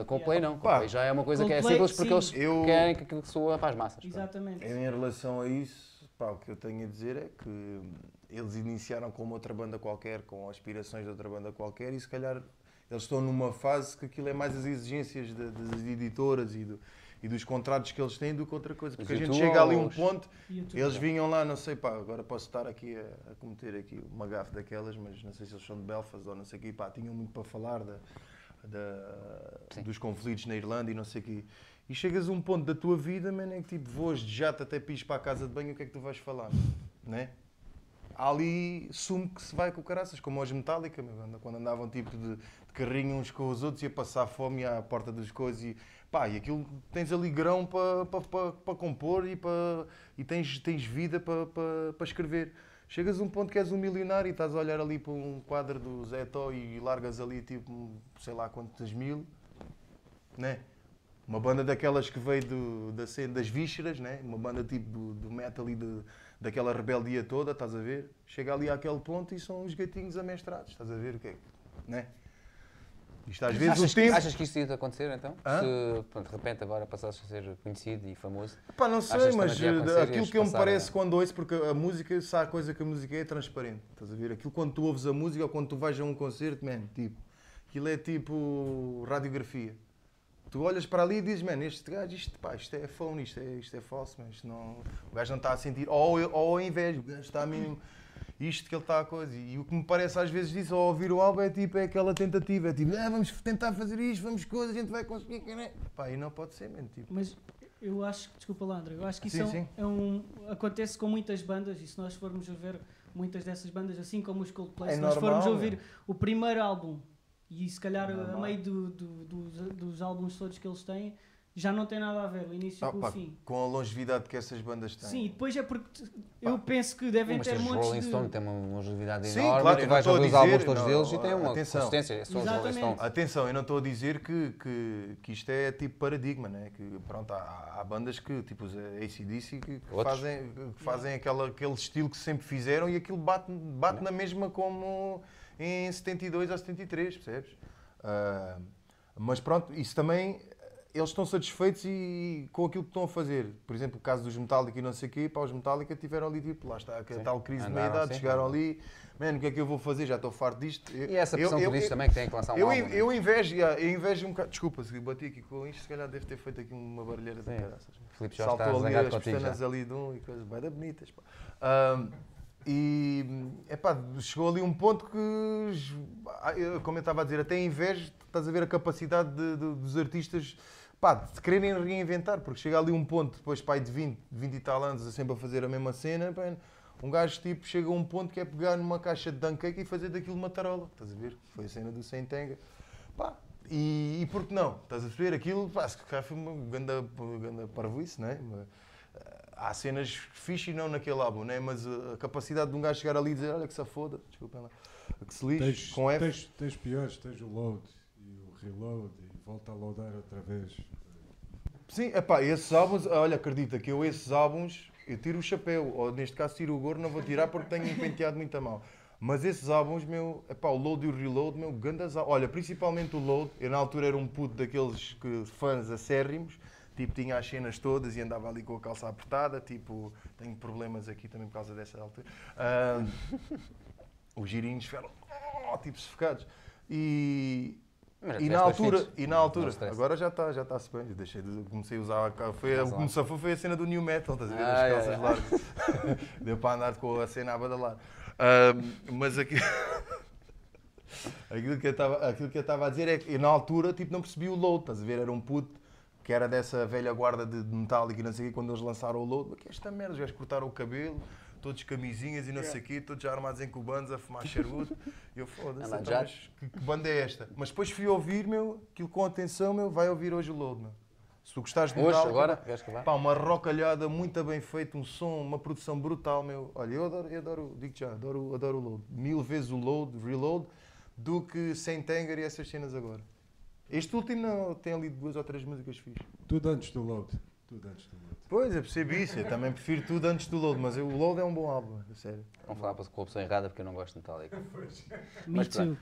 Uh, Coldplay não, Pá. Coldplay já é uma coisa que é Coldplay, simples porque sim. eles Eu- querem que aquilo soa para as massas. Exatamente. Eu, em relação a isso, pá, o que eu tenho a dizer é que eles iniciaram com uma outra banda qualquer, com aspirações de outra banda qualquer, e se calhar eles estão numa fase que aquilo é mais as exigências de- das editoras e, do- e dos contratos que eles têm do que outra coisa. Porque a gente chega ali a um os- ponto, eles vinham lá, não sei, pá, agora posso estar aqui a, a cometer aqui uma gafe daquelas, mas não sei se eles são de Belfast ou não sei o quê, pá, tinham muito para falar da, da- dos conflitos na Irlanda e não sei o quê. E chegas a um ponto da tua vida, man, em que tipo, voas de jato até pis para a casa de banho, o que é que tu vais falar? Né? Há ali sumo que se vai com caraças, como os Metallica, meu, quando andavam tipo de, de carrinho uns com os outros, ia passar fome à porta das coisas e pá, e aquilo tens ali grão para pa, pa, pa compor e, pa, e tens, tens vida para pa, pa escrever. Chegas a um ponto que és um milionário e estás a olhar ali para um quadro do Zé Tó e largas ali tipo, sei lá quantas mil, né? Uma banda daquelas que veio do, da cena das vísceras, né? Uma banda tipo do, metal e de, daquela rebeldia toda, estás a ver? Chega ali àquele ponto e são os gatinhos amestrados, estás a ver o que é? Né? Isto às vezes achas, o tempo. que, achas que isso ia acontecer então? Hã? Se pronto, de repente agora passasses a ser conhecido e famoso. Pá, não sei, mas eh, aquilo que eu me parece a- quando ouço, porque a música, se há coisa que a música é, é transparente, estás a ver? Aquilo quando tu ouves a música ou quando tu vais a um concerto, man, tipo, aquilo é tipo radiografia. Tu olhas para ali e dizes, man, este gajo, isto, pá, isto é phone, isto é, isto é falso, isto não, o gajo não está a sentir, ou, ou ao invés, o gajo está mesmo, isto que ele está a coisa. E o que me parece às vezes disso, ao ouvir o álbum, é tipo, é aquela tentativa, é tipo, ah, vamos tentar fazer isto, vamos coisa, a gente vai conseguir, é? Pá, e não pode ser, man, tipo. Mas eu acho, desculpa lá, André, eu acho que isso Sim, é, um, sim. é um- acontece com muitas bandas e se nós formos ver muitas dessas bandas, assim como os Coldplay, É se nós normal, formos a meu. ouvir o primeiro álbum e se calhar É a meio do- do- dos, dos álbuns todos que eles têm, já não tem nada a ver, o início Ah, com pá, o fim. com a longevidade que essas bandas têm. Sim, e depois é porque eu penso que devem Mas ter tens os Rolling de... Stone, tem uma longevidade Sim, enorme, claro, tu eu não vais estou a ouvir os dizer- álbuns todos não, deles e tem uma atenção. consistência. São. Stone. Atenção, eu não estou a dizer que, que, que isto é tipo paradigma, né? que pronto, há, há bandas que, tipo os ACDC, que, que fazem, que fazem aquela, aquele estilo que sempre fizeram e aquilo bate, bate na mesma como em 72 ou 73, percebes? Ah, mas pronto, isso também, eles estão satisfeitos e, com aquilo que estão a fazer. Por exemplo, o caso dos Metallica e não sei o quê, para os Metallica tiveram ali, tipo, lá está, a tal crise de meia-idade, chegaram ali, mano, o que é que eu vou fazer? Já estou farto disto. E essa Eu- pressão eu- dizes eu- também que tem que lançar um eu, álbum. eu invejo, eu invejo um bocado. Desculpa, se bati aqui com isto, se calhar deve ter feito aqui uma barulheira de caraças. Filipe já Saltou ali as pestanas ali de um e coisas bem bonitas. pá. Ahm, e epá, chegou ali um ponto que, ah, eu- como eu estava a dizer, até invejo, estás a ver a capacidade de- de- dos artistas pá, de quererem reinventar, porque chega ali um ponto, depois pai de 20, 20 e tal anos, a sempre a fazer a mesma cena, pá, um gajo tipo chega a um ponto que é pegar numa caixa de duncake e fazer daquilo uma tarola, estás a ver? Foi a cena do Sem Tenga. Pá, e, e por que não? Estás a perceber? Aquilo, pá, se calhar foi uma grande, grande parvoíce, não é? Uma- há cenas fixe e não naquele álbum, né? mas a capacidade de um gajo chegar ali e dizer: Olha que se foda, desculpem lá, que se lixe, Tens, com F. tens, tens piores, tens o load e o reload e volta a loadar outra vez. Sim, epá, esses álbuns, olha, acredita que eu esses álbuns, eu tiro o chapéu, ou neste caso tiro o gorro, não vou tirar porque tenho um penteado muito a mal. Mas esses álbuns, meu, epá, o Load e o Reload, meu, grandes álbuns. Olha, principalmente o Load, eu na altura era um puto daqueles que, fãs acérrimos, tipo, tinha as cenas todas e andava ali com a calça apertada, tipo, tenho problemas aqui também por causa dessa altura. Ah, os girinhos ficaram, oh, tipo, sufocados. E, e na altura, e na altura, agora já está, já está-se bem. Eu deixei de, comecei a usar, foi, Mas o que me safou foi a cena do New Metal, estás a ver? Ah, As é, calças é. largas. Deu para andar com a cena a badalar. Ahm, mas aqui, aquilo que eu estava, aquilo que eu estava a dizer é que na altura tipo, não percebi o load, estás a ver? Era um puto que era dessa velha guarda de, Metallica e não sei o quê, quando eles lançaram o load, que é esta merda, os gajos cortaram o cabelo, todos camisinhas e não sei o quê, todos já armados em cubanos a fumar charuto. E eu foda-se, então, já. mas que, que banda é esta? Mas depois fui ouvir, meu, aquilo com atenção, meu, vai ouvir hoje o load, meu. Se tu gostares de Hoje, Metallica, agora, vá? Pá, uma rocalhada muito bem feita, um som, uma produção brutal, meu. Olha, eu adoro, eu adoro digo já, adoro, adoro o load. Mil vezes o load, reload, do que sem Tanger e essas cenas agora. Este último não, tem ali duas ou três músicas fixas. Tudo antes do load. Tudo antes do load. Pois, eu percebo isso, eu também prefiro tudo antes do load, mas o load é um bom álbum, a sério. Vamos falar com a opção errada porque eu não gosto de Metallica. Me Mas too.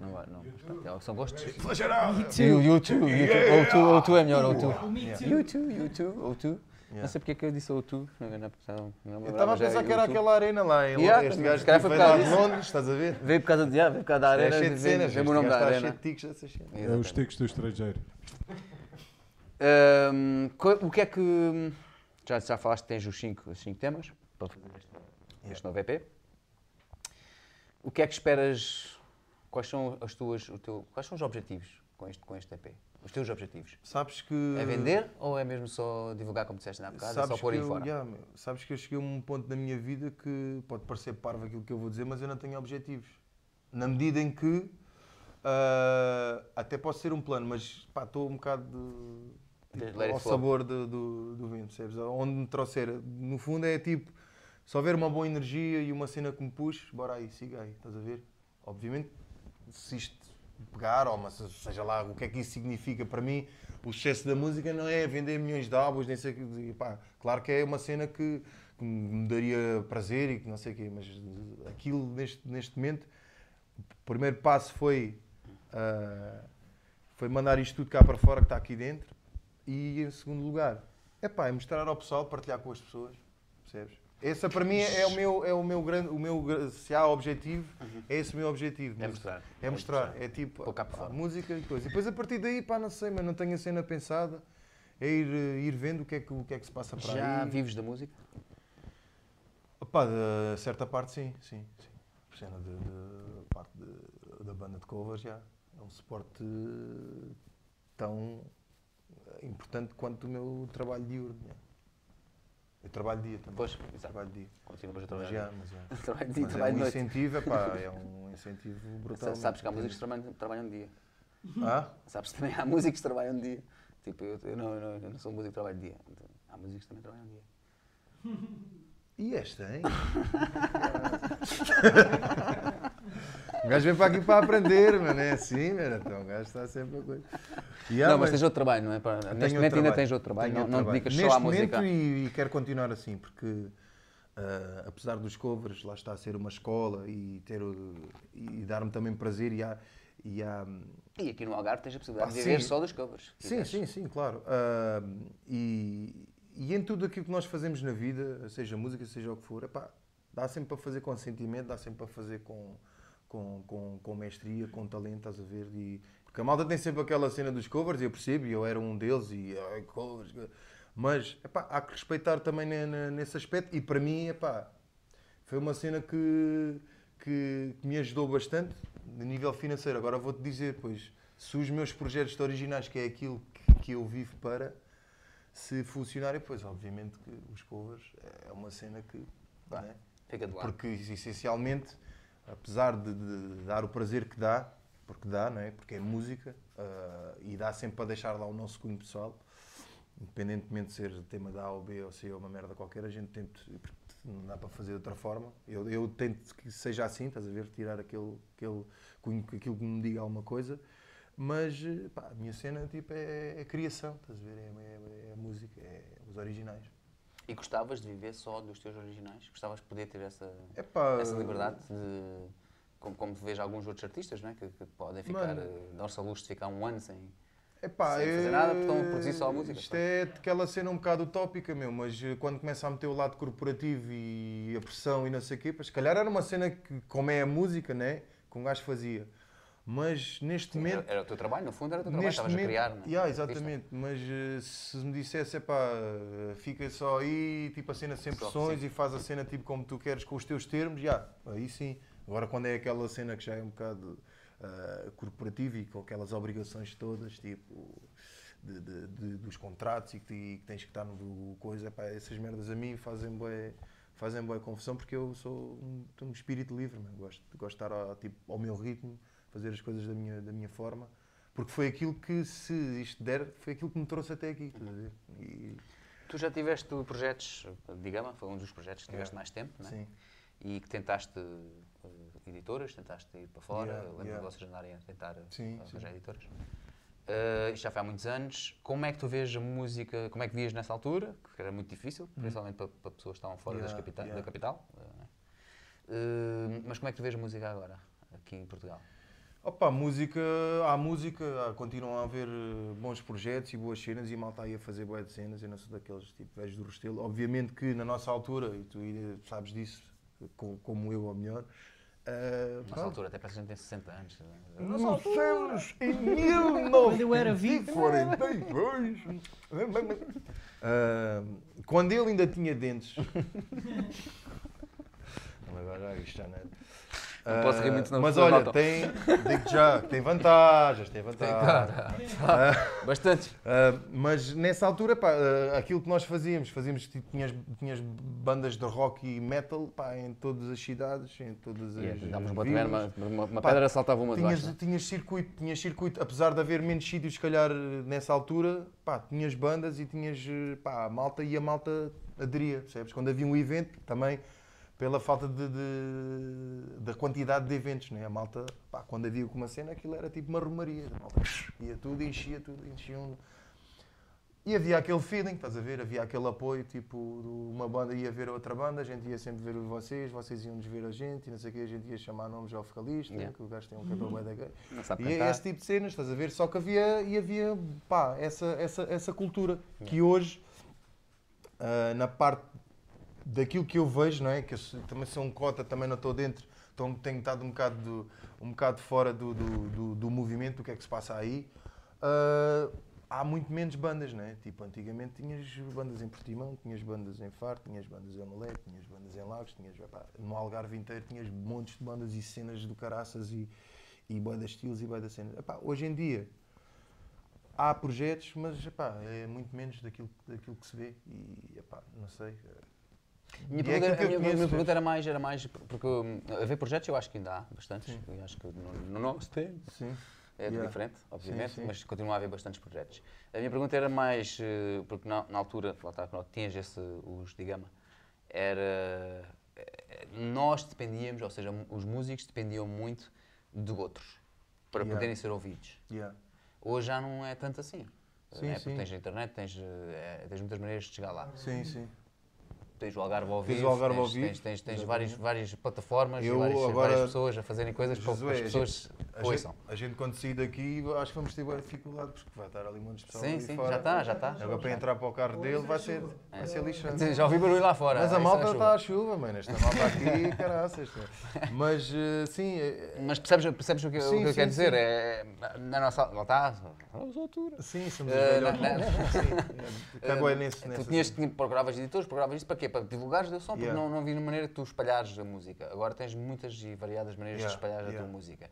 Não, vai- não. Não, São gostos. Out! Me You, too. you too, you too. O2, O2 é melhor, O2. O Me too. You too, you too, O2. Não Yeah. sei porque é que eu disse O2. Não, não, não, não me Eu estava a pensar que era U2. aquela arena lá, em Yeah, Londres. este se gajo que foi veio por causa de. Londres, estás a ver? Veio por causa de, ah, veio por causa da É arena. cheio de cenas, Veio este o nome da está cheio arena. de tiques dessas cenas. É os tiques do estrangeiro. Co- o que é que. Já, já falaste que tens os 5 os cinco temas para fazer este, novo EP. O que é que esperas Quais são as tuas, o teu, quais são os objetivos com este, com este EP? Os teus objetivos? Sabes que. É vender ou é mesmo só divulgar como disseste na bocado? É Sabes só pôr aí eu- fora? yeah, sabes que eu cheguei a um ponto da minha vida que pode parecer parvo aquilo que eu vou dizer, mas eu não tenho objetivos. Na medida em que ah, até pode ser um plano, mas estou um bocado de, ao flow. sabor do, do, do vento, percebes? Onde me trouxer. No fundo é tipo, se houver uma boa energia e uma cena que me puxe, bora aí, siga aí, estás a ver? Obviamente, se isto pegar, ou mas seja lá o que é que isso significa para mim, o sucesso da música não é vender milhões de álbuns, nem sei o que. Pá, claro que é uma cena que, que me daria prazer e que não sei o quê, mas aquilo neste, neste momento, o primeiro passo foi, ah, foi mandar isto tudo cá para fora que está aqui dentro e em segundo lugar, é pá, é mostrar ao pessoal, partilhar com as pessoas, percebes? Essa para mim é o meu, é o meu grande, o meu, se há objetivo, é esse o meu objetivo. É mostrar. é mostrar, é tipo Pôr cá para pá, música e coisa. E depois a partir daí, pá, não sei, mas não tenho a cena pensada. É ir, eh, ir vendo o que é que, o que, é que se passa para Já aí. vives da música? Pá, de certa parte sim, sim, sim. Por cena de, de- parte de- da banda de covers já. É um suporte tão importante quanto o meu trabalho diurno. já. Eu trabalho dia também. Pois, exato. Trabalho dia. Continuas a Mas trabalhar. já, mas já. Trabalho dia, Mas é trabalho um de noite. incentivo, é pá, é um incentivo brutal. Sabes que há músicos que trabalham, trabalham dia. Ah? Sabes também há músicos que trabalham dia. Tipo, eu, eu não, eu não, eu não sou músico que trabalha de dia. Então, há músicos que também trabalham dia. E esta, hein? O gajo vem para aqui para aprender, mano. É assim, mano. Então o gajo está sempre a coisa. Não, mas tens outro trabalho, não é? Neste momento ainda trabalho. tens outro trabalho. Tenho Não, não dedicas só à música. e, e quero continuar assim, porque ah, apesar dos covers, lá está a ser uma escola e, ter, e dar-me também prazer e há. E há E aqui no Algarve tens a possibilidade Pá, de viver sim. só dos covers. Sim, sim, sim, claro. Ah, e, e em tudo aquilo que nós fazemos na vida, seja música, seja o que for, epá, dá sempre para fazer com sentimento, dá sempre para fazer com, com, com, com mestria, com talento, estás a ver? E, porque a malta tem sempre aquela cena dos covers, eu percebo, e eu era um deles, e ai, covers. Mas epá, há que respeitar também ne- ne- nesse aspecto, e para mim, epá, foi uma cena que, que, que me ajudou bastante a nível financeiro. Agora vou-te dizer, pois, se os meus projetos originais, que é aquilo que, que eu vivo para, se funcionarem, pois obviamente que os covers é uma cena que. Né? Fica de lado. Porque essencialmente, apesar de, de dar o prazer que dá, porque dá, não é? Porque é música ah, e dá sempre para deixar lá o nosso cunho pessoal, independentemente de ser tema da A ou B ou C ou uma merda qualquer, a gente tenta, não dá para fazer de outra forma. Eu, eu tento que seja assim, estás a ver? Tirar aquele, aquele cunho, aquilo que me diga alguma coisa. Mas eh, pá, a minha cena tipo, é, é criação, estás a ver? É, é- é música, é os originais. E gostavas de viver só dos teus originais? Gostavas de poder ter essa, Epá, essa liberdade de. Como, como vejo alguns outros artistas, não é? Que, que podem ficar. Eh, dar-se ao luxo de ficar um ano sem. Epá, Sem fazer é- nada, porque estão a produzir só a música, Isto é aquela cena um bocado utópica, meu, mas eh, quando começa a meter o lado corporativo e a pressão e não sei o quê, pá, se calhar era uma cena que, como é a música, né, que um gajo fazia. Mas neste Era, momento. era o teu trabalho, no fundo era o teu trabalho, estavas momento, a criar, não é? Yeah, exatamente, mas eh, se me dissesse, eh, fica só aí, tipo a cena sem pressões sim. e faz a cena tipo como tu queres com os teus termos, já, aí sim. Agora quando é aquela cena que já é um bocado ah, corporativa e com aquelas obrigações todas, tipo de, de- de- dos contratos e que, que tens que estar no coisa, epá, essas merdas a mim fazem bué, fazem boa confusão porque eu sou um, um espírito livre, man. gosto, gosto de estar ao, tipo, ao meu ritmo, fazer as coisas da minha, da minha forma. Porque foi aquilo que, se isto der, foi aquilo que me trouxe até aqui. ver? E, Tu já tiveste projetos, de Gama, foi um dos projetos que tiveste Yeah. mais tempo, não é? sim. E que tentaste eh, editoras, tentaste ir para fora, Yeah, lembro yeah. de vocês andarem a tentar Sim, eh, sim. arranjar editoras. Eh, isto já foi há muitos anos. Como é que tu vês a música, como é que vias nessa altura, que era muito difícil, principalmente para, para pessoas que estavam fora Uhum. Yeah, capita- da capital. é? Eh, mas como é que tu vês a música agora, aqui em Portugal? Opa, música, há música, há- continuam a haver eh, bons projetos e boas cenas e malta aí a fazer boas cenas. Eu não sou daqueles tipo velhos do Restelo. Obviamente que na nossa altura, e tu sabes disso, co- como eu ou melhor, eh, Nessa pronto, altura, até parece que a gente tem 60 anos. eh. Nos céus, em Quando eu era vivo. 1942. Ah, quando ele ainda tinha dentes. Agora isto já não é. Não posso rir muito, senão Mas as olha, notam. tem, digo já, tem vantagens, tem Tem, vantagens. cara, Bastante. Uh, mas nessa altura, pá, uh, aquilo que nós fazíamos, fazíamos tipo, tinhas, tinhas bandas de rock e metal pá, em todas as cidades, em todas as. Dávamos uma, uma, uma, uma Pá, pedra, saltava uma Tinhas, baixo. tinhas circuito, tinhas circuito, apesar de haver menos sítios, se calhar, nessa altura, pá, tinhas bandas e tinhas, pá, a malta e a malta aderia, percebes? Quando havia um evento, também pela falta de, de- da quantidade de eventos, né? A malta, pá, quando havia uma cena, aquilo era tipo uma romaria, a malta ia tudo, enchia tudo, enchiam. E havia aquele feeling, estás a ver? Havia aquele apoio, tipo, uma banda ia ver a outra banda, a gente ia sempre ver vocês, vocês iam-nos ver a gente, e não sei o quê, a gente ia chamar nomes ao vocalista, Yeah. que o gajo tem um cabelo da gay. E é esse tipo de cenas, estás a ver? Só que havia, e havia pá, essa, essa, essa cultura que hoje, ah, na parte daquilo que eu vejo, não é? Que eu também sou um cota, também não estou dentro, então tenho estado um bocado, do- um bocado fora do, do, do, do movimento, do que é que se passa aí. Ah, há muito menos bandas, não é? Tipo, antigamente tinhas bandas em Portimão, tinhas bandas em Faro, tinhas bandas em Amalé, tinhas bandas em Lagos, tinhas, epá, no Algarve inteiro tinhas montes de bandas e cenas do caraças e, e de estilos e de cenas. Epá, hoje em dia há projetos, mas epá, é muito menos daquilo, daquilo que se vê e epá, não sei. Minha E é pergunta, que a minha, conheço, minha pergunta era mais, era mais porque hum, haver projetos eu acho que ainda há bastantes. Acho que no, no nosso tempo Sim. é Yeah. diferente, obviamente, sim. mas continua a haver bastantes projetos. A minha pergunta era mais, eh, porque na, na altura, lá está, quando tinhas esse, os de gama, era. eh, Nós dependíamos, ou seja, os músicos dependiam muito de outros para Yeah. poderem ser ouvidos. Yeah. Hoje já não é tanto assim. Sim, né? sim. Porque tens a internet, tens, eh, tens muitas maneiras de chegar lá. Sim, sim. Tens o Algarve ao Tens vivo, o Algarve ao tens, vivo, tens, tens, tens várias, várias plataformas Eu e várias, agora- várias pessoas a fazerem coisas para que as a pessoas A gente, ouçam. a gente quando sair daqui, acho que vamos ter boa dificuldade, porque vai estar ali um monte de pessoal Sim, sim, fora. já está, já está. Agora para entrar para o carro dele vai ser, vai ser lixante. Já ouvi barulho lá fora. Mas a é malta está à chuva, mano. Esta malta aqui, caraças. Mas eh, sim, eh, Mas percebes, percebes o que, o Sim, que eu sim, quero dizer? sim. É, na nossa. Lá está. As alturas. sim, somos Eh, os velhotes. na- na- Sim, cago é nesse, Tu tinhas, procuravas editores, procuravas isso para quê? Para divulgares o som, porque Yeah. não, não havia maneira de tu espalhares a música. Agora tens muitas e variadas maneiras Yeah, de espalhar a yeah. tua música.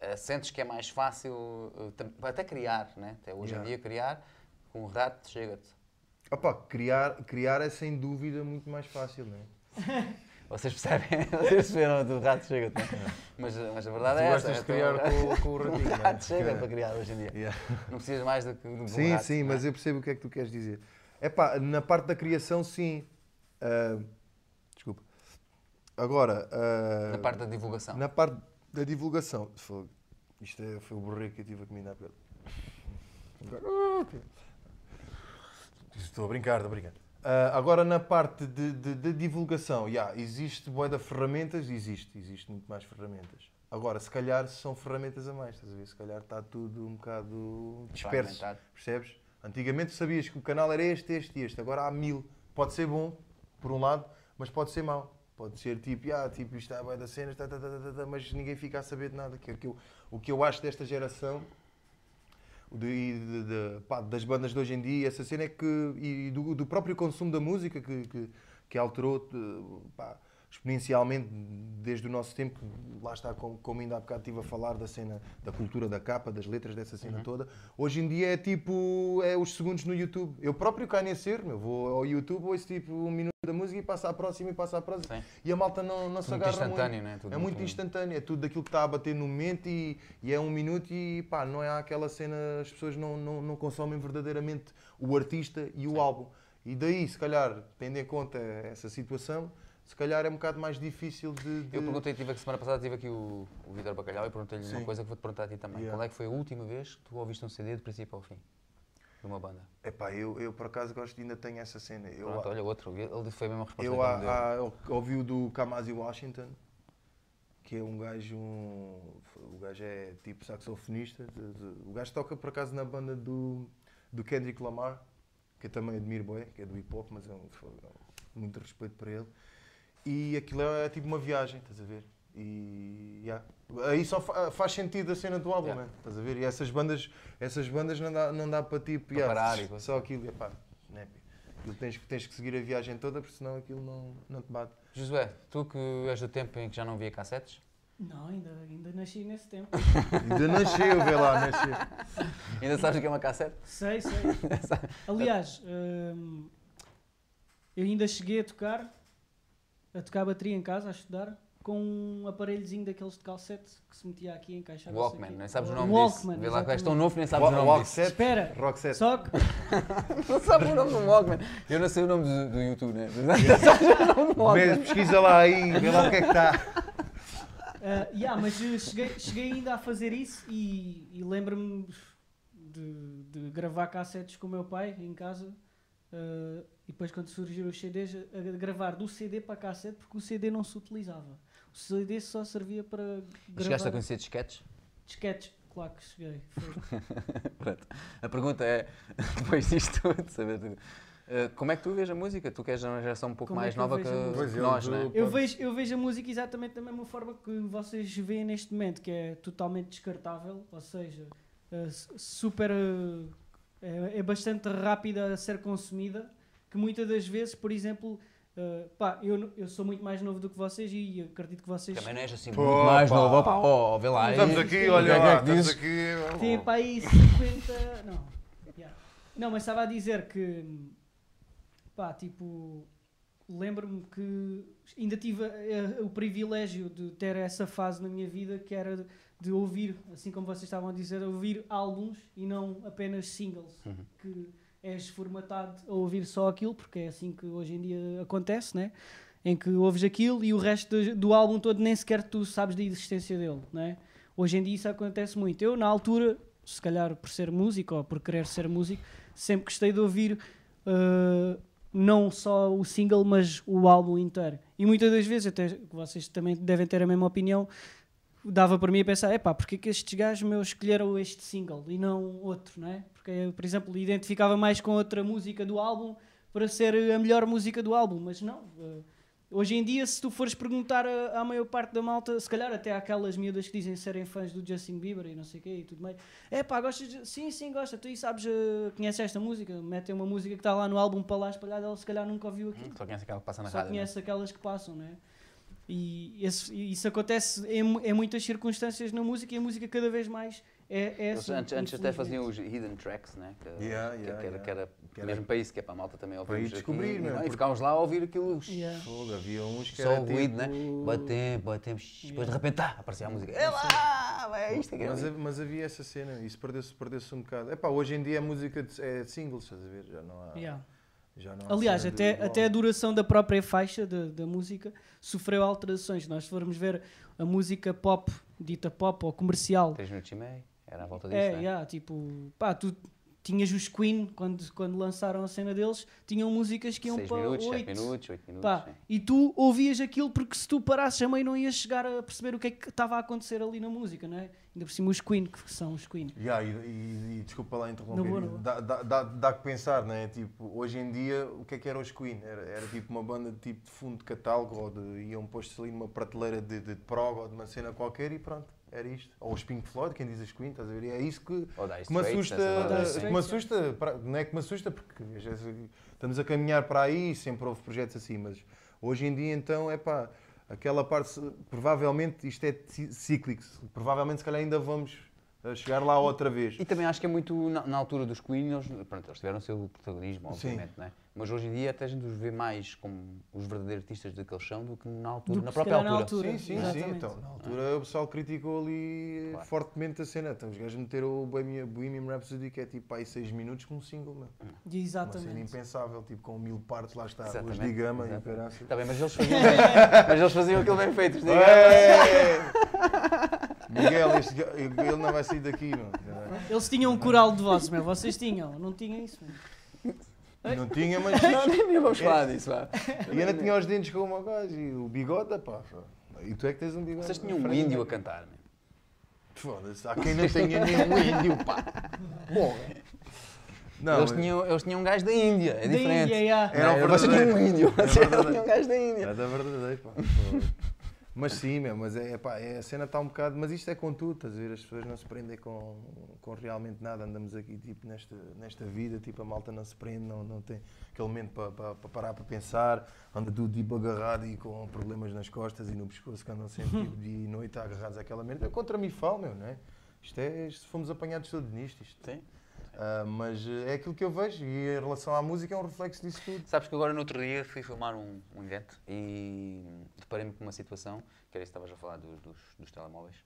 Eh, sentes que é mais fácil, tam- até criar, né? até hoje Yeah. em dia criar, com um rato chega-te. Opa, criar, criar é sem dúvida muito mais fácil, não é? Vocês percebem? Vocês perceberam do rato chega-te. não é? Mas, mas a verdade Tu é essa. gostas de é criar com, com o ratinho, O não é? rato chega para criar hoje em dia. Yeah. Não precisas mais do que do que um Sim, rato, sim, não é? mas eu percebo o que é que tu queres dizer. É pá, na parte da criação, sim. Ah, desculpa. Agora, ah, Na parte da divulgação. na parte da divulgação, fogo. isto é, foi o borrego que eu tive a comer na pele. Estou a brincar, estou a brincar. Ah, agora, na parte de, de- de divulgação, yeah, existe boa de ferramentas? Existe, existe muito mais ferramentas. Agora, se calhar são ferramentas a mais, estás a ver? Se calhar está tudo um bocado disperso. Percebes? Antigamente sabias que o canal era este, este e este. Agora há mil. Pode ser bom, por um lado, mas pode ser mau. Pode ser tipo, ah, tipo isto é da cenas, tá, tá, tá, tá, tá, mas ninguém fica a saber de nada. Que é o, que eu, o que eu acho desta geração de- e de- de- pá, das bandas de hoje em dia, essa cena é que. e do, do próprio consumo da música que, que, que alterou eh, pá, exponencialmente desde o nosso tempo. Lá está, como, como ainda há bocado estive a falar da cena, da cultura da capa, das letras dessa cena toda. Hoje em dia é tipo. é os segundos no YouTube. Eu próprio nesse erro, meu. Vou ao YouTube, ouço tipo um minuto da música e passo à próxima e passo à próxima. Sim. E a malta não, não se Muito agarra instantâneo, muito. né? Tudo é muito muito- instantâneo, é tudo daquilo que está a bater no momento e, e é um minuto e pá, não é aquela cena, as pessoas não, não, não consomem verdadeiramente o artista e o álbum. E daí, se calhar, tendo em conta essa situação, se calhar é um bocado mais difícil de. de- Eu perguntei, tive aqui, semana passada tive aqui o, o Vitor Bacalhau e perguntei-lhe uma Sim. coisa que vou-te perguntar a ti também. Yeah. Qual é que foi a última vez que tu ouviste um CD de princípio ao fim? De uma banda? Epá, eu, eu por acaso gosto ainda tenho essa cena. Eu, Pronto, olha outro. Ele foi a mesma resposta eu há, há, eu ouvi o do Kamasi Washington, que é um gajo. Um, o gajo é tipo saxofonista. de- de- o gajo toca por acaso na banda do, do Kendrick Lamar, que eu também admiro bem, que é do hip hop, mas é um, é muito respeito para ele. E aquilo é, tipo uma viagem, estás a ver? E yeah. aí só fa- faz sentido a cena do álbum, Yeah. né? estás a ver? E essas bandas, essas bandas não dá, não dá para tipo, Para parar e só aquilo, epá, né? Aquilo tens, que- tens que seguir a viagem toda, porque senão aquilo não, não te bate. Josué, tu que és do tempo em que já não via cassetes, Não, ainda, ainda nasci nesse tempo. Ainda nasceu, vê lá, nasceu. Ainda sabes o que é uma cassete? sei, sei. Aliás, hum, eu ainda cheguei a tocar, a tocar bateria em casa, a estudar, com um aparelhozinho daqueles de calcete que se metia aqui, encaixava Walkman, nem sabes o nome Walkman, disso. Vê lá que és tão novo nem sabes o nome Walk disso. set, Espera, rock set. só que Não sabes o nome do Walkman. Eu não sei o nome do, do YouTube, né? Mas não sabes o nome do Walkman. pesquisa lá aí, vê lá o que é que está. Ah, yeah, mas cheguei, cheguei ainda a fazer isso e, e lembro-me de, de gravar cassetes com o meu pai em casa ah, e depois quando surgiram os CDs a, a gravar do CD para cassete porque o CD não se utilizava. O CD só servia para Chegaste a gravar conhecer disquetes? disquetes. Claro que cheguei. Pronto. A pergunta é, depois disto tudo, saber tudo, eh, como é que tu vês a música? Tu que de uma geração um pouco Como é mais que eu nova que, que é, nós, tu- né? Eu vejo, eu vejo a música exatamente da mesma forma que vocês veem neste momento, que é totalmente descartável, ou seja, eh, su- super. eh, é, é bastante rápida a ser consumida, que muitas das vezes, por exemplo, eh, pá, eu, eu sou muito mais novo do que vocês e acredito que vocês Também não és assim Pô, muito mais pá. novo. Opa, ó, vê lá. Estamos aí. aqui, O olha que é que lá, é que estamos aqui. têm para aí 50. Não. Yeah. Não, mas estava a dizer que. Pá, tipo. Lembro-me que ainda tive eh, o privilégio de ter essa fase na minha vida que era de, de ouvir, assim como vocês estavam a dizer, ouvir álbuns e não apenas singles. Uhum. Que és formatado a ouvir só aquilo, porque é assim que hoje em dia acontece, né? Em que ouves aquilo e o resto do, álbum todo nem sequer tu sabes da existência dele, né? Hoje em dia isso acontece muito. Eu, na altura, se calhar por ser músico ou por querer ser músico, sempre gostei de ouvir uh, não só o single, mas o álbum inteiro. E muitas das vezes, até vocês também devem ter a mesma opinião, dava para mim a pensar, epá, porque é que estes gajos meus escolheram este single e não outro, não é? Porque, eu, por exemplo, identificava mais com outra música do álbum para ser a melhor música do álbum, mas não. uh, Hoje em dia, se tu fores perguntar à maior parte da malta, se calhar até aquelas miúdas que dizem serem fãs do Justin Bieber e não sei o quê e tudo mais, é pá, gostas de... Sim, sim, gosta. Tu aí sabes, eh, conheces esta música? Metem uma música que está lá no álbum para lá espalhada, ela se calhar nunca ouviu aquilo. Só conhece aquela que passa na Só rádio. né? conhece aquelas que passam, né? E esse- isso acontece em, em muitas circunstâncias na música e a música cada vez mais é, é Eles assim, antes, antes até faziam os hidden tracks, né? Que, Yeah, que- yeah, que era, yeah. que era Que era- mesmo para isso, que é para a malta também ouvir. Para ir descobrir, né? não é? E ficámos lá a ouvir aquilo. Yeah. Fogo, havia uns que Só era o ruído, né? tipo- Batemos, batemos. Depois de repente, tá, aparecia a música. É lá, é isto aqui. Mas, mas havia essa cena, isso perdeu-se perdeu um bocado. Epá, hoje em dia a música de- é singles, estás a ver? Já não há. Yeah. Já não há Aliás, até, de até a duração da própria faixa da, da música sofreu alterações. Nós se formos ver a música pop, dita pop ou comercial, 3 minutos e meio, era à volta disso. É, né? yeah, tipo, pá, tu tinhas os Queen quando, quando lançaram a cena deles, tinham músicas que iam 6 para minutos, 7 oito. minutos, 8 minutos. Pá, e tu ouvias aquilo porque se tu parasses a meio não ias chegar a perceber o que é que estava a acontecer ali na música, não é? Ainda por cima os Queen, que são os Queen. Yeah, e, e- e desculpa lá interromper, dá, dá, dá, dá que pensar, não é? Tipo, hoje em dia, o que é que eram os Queen? Era, era tipo uma banda de tipo de fundo de catálogo, ou de, iam postos ali numa prateleira de, de prog ou de uma cena qualquer e pronto, era isto. Ou os Pink Floyd, quem diz os Queen, estás a ver? E é isso que, que me assusta, que me assusta, pra- não é que me assusta porque estamos a caminhar para aí e sempre houve projetos assim, mas hoje em dia então é pá, aquela parte, provavelmente isto é cíclico, provavelmente se calhar ainda vamos a chegar lá outra vez. E também acho que é muito na, na altura dos Queen, eles, pronto, eles tiveram o seu protagonismo, Sim. obviamente, né? Mas hoje em dia até a gente os vê mais como os verdadeiros artistas de que eles são do que na altura, Do na que se própria calhar na altura. altura. Sim, sim, sim. Exatamente. Então, na altura o pessoal criticou ali Claro. fortemente a cena. Então, os gajos meteram o Bohemian, Bohemian Rhapsody, que é tipo aí 6 minutos com um single, meu. Uma cena Exatamente. impensável, tipo com mil partes, lá está, os Exatamente, de gama e o exatamente. caraças. Tá bem, mas eles faziam, bem, mas eles faziam aquilo bem feito. os Ei! Miguel, este, ele não vai sair daqui, meu. Eles tinham um coral de vozes, meu. Vocês tinham, não tinham isso, meu. Não tinha, mas Não, nem vamos falar disso. vá. e ainda tinha os dentes como o gajo e o bigode, pá. E tu é que tens um bigode. Vocês tinham um índio a cantar. man. Foda-se, há quem não tenha nenhum índio, pá. Porra. Não, eles, mas- tinham, eles tinham um gajo da Índia, é Da diferente. Índia, yeah. Era o vocês tinham um verdadeiro. índio, Era vocês verdadeiro. tinham um gajo da Índia. É da verdadeira, pá. Mas sim, meu, mas é, pá, é, a cena está um bocado. Mas isto é com tudo, estás a ver? As pessoas não se prendem com, com realmente nada. Andamos aqui tipo, nesta, nesta vida, tipo, a malta não se prende, não, não tem aquele momento para pa, pa parar para pensar. Anda tudo tipo agarrado e com problemas nas costas e no pescoço que andam sempre tipo, dia e noite agarrados àquela merda. É contra mim falo, meu, não é? Isto é, isto fomos apanhados todos nisto. Isto. Sim. Ah, mas é aquilo que eu vejo e em relação à música é um reflexo disso tudo. Sabes que agora no outro dia fui filmar um, um evento e deparei-me com uma situação, que era isso que estavas a falar dos, dos, dos telemóveis,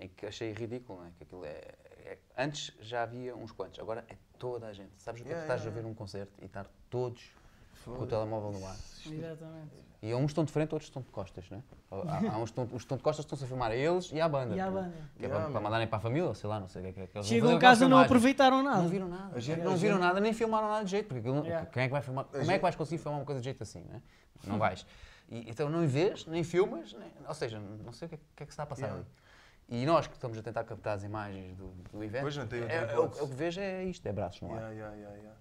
em que achei ridículo, não é? Que aquilo é, é- Antes já havia uns quantos, agora é toda a gente. Sabes o que é que estás yeah, a ver um concerto e estar todos com o telemóvel no ar? Exatamente. E uns estão de frente, outros estão de costas, não é? Há, há uns, que estão, os estão de costas estão-se a filmar a eles e à banda. E à não é? banda. Que é Yeah, para, para man. mandarem para a família, sei lá, não sei o que é que é. eles Chegam as casa e não aproveitaram nada. Não viram nada. A gente- não a viram gente- nada, nem filmaram nada de jeito. Porque aquilo, Yeah. quem é que vai filmar? Como é que vais conseguir filmar uma coisa de jeito assim, não é? Não vais. E, então não vês, nem filmas, nem- ou seja, não sei o que é, que é que se está a passar Yeah. ali. E nós que estamos a tentar captar as imagens do, do evento, Pois, não tem outra é, é, o, é o que vejo é isto, é braços no ar. Yeah, yeah, yeah, yeah. Yeah.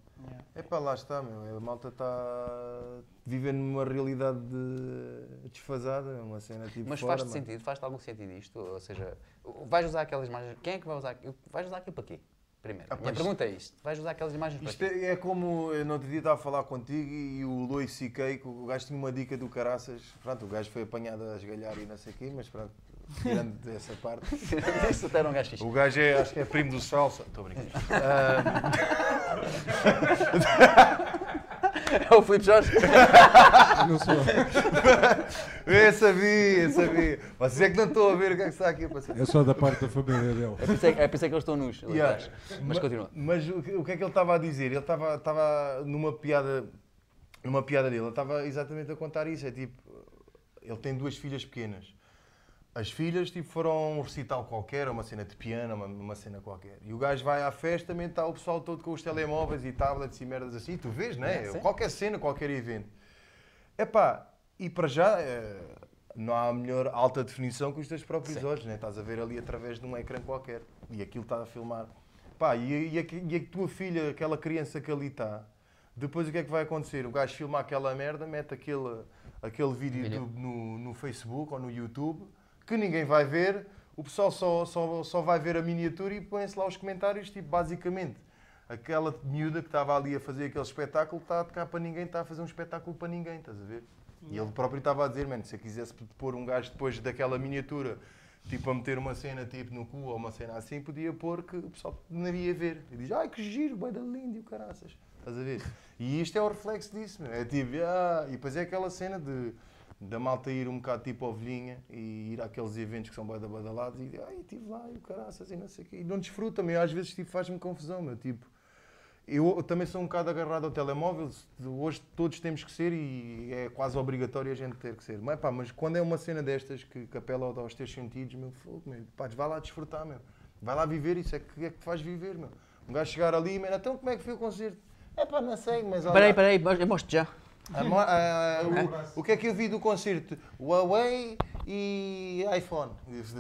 É para lá está, meu. A malta está vivendo numa realidade de- desfasada, uma cena tipo. Mas faz-te sentido, faz-te algum sentido isto? Ou seja, vais usar aquelas imagens, quem é que vai usar? Vais usar aquilo para quê? Primeiro, Ah, a minha pá, pergunta é isto, vais usar aquelas imagens para Isto quê? é, é como eu no outro dia estava a falar contigo e o Louis C.K., que o gajo tinha uma dica do caraças. Pronto, o gajo foi apanhado a esgalhar e não sei o quê, mas pronto, tirando dessa parte. Isso até era um gajo fixe. O gajo é, acho que é primo do Salsa. Estou brincando. Ah, É o Filipe Jorge. Não sou. eu sabia, eu sabia. Vocês é que não estão a ver o que é que está aqui a passar. Eu sou da parte da família dele. É é, é por isso é que eles estão nus. Yeah. atrás. Mas Ma- continua. Mas o que, o que é que ele estava a dizer? Ele estava, estava numa piada, numa piada dele, ele estava exatamente a contar isso. É tipo, ele tem duas filhas pequenas. As filhas tipo, foram a um recital qualquer, uma cena de piano, uma, uma cena qualquer. E o gajo vai à festa, também está o pessoal todo com os telemóveis e tablets e merdas assim. Tu vês, não é? Qualquer cena, qualquer evento. Epá, e para já eh, não há melhor alta definição que os teus próprios Sim. olhos, né? estás a ver ali através de um ecrã qualquer e aquilo está a filmar. Pá, e, e, a, e a tua filha, aquela criança que ali está, depois o que é que vai acontecer? O gajo filma aquela merda, mete aquele, aquele vídeo, Vídeo. do- no, no Facebook ou no YouTube que ninguém vai ver, o pessoal só, só, só vai ver a miniatura e põe-se lá os comentários, tipo, basicamente. Aquela miúda que estava ali a fazer aquele espetáculo está a tocar para ninguém, está a fazer um espetáculo para ninguém, estás a ver? E ele próprio estava a dizer, mano, se eu quisesse pôr um gajo depois daquela miniatura, tipo a meter uma cena tipo no cu ou uma cena assim, podia pôr que o pessoal não iria ver. E diz, ai que giro, bem da lindo e o caraças. Estás a ver? E isto é o reflexo disso, meu. É tipo, ah, e depois é aquela cena de da malta ir um bocado tipo ovelhinha e ir àqueles eventos que são bem badalados e ai, estive lá e o caraças e não sei o quê. E não desfruta, meu. Às vezes tipo, faz-me confusão, meu. Tipo, eu também sou um bocado agarrado ao telemóvel. Hoje todos temos que ser e é quase obrigatório a gente ter que ser. Mas, pá, mas quando é uma cena destas que, que apela aos teus sentidos, meu, fogo, meu, pá, vai lá desfrutar, meu. Vai lá viver isso, é que é que faz viver, meu. Um gajo chegar ali, meu, então como é que foi o concerto? É pá, não sei, mas... olha- Espera aí, espera aí, eu mostro já. O, o que é que eu vi do concerto? Huawei e iPhone.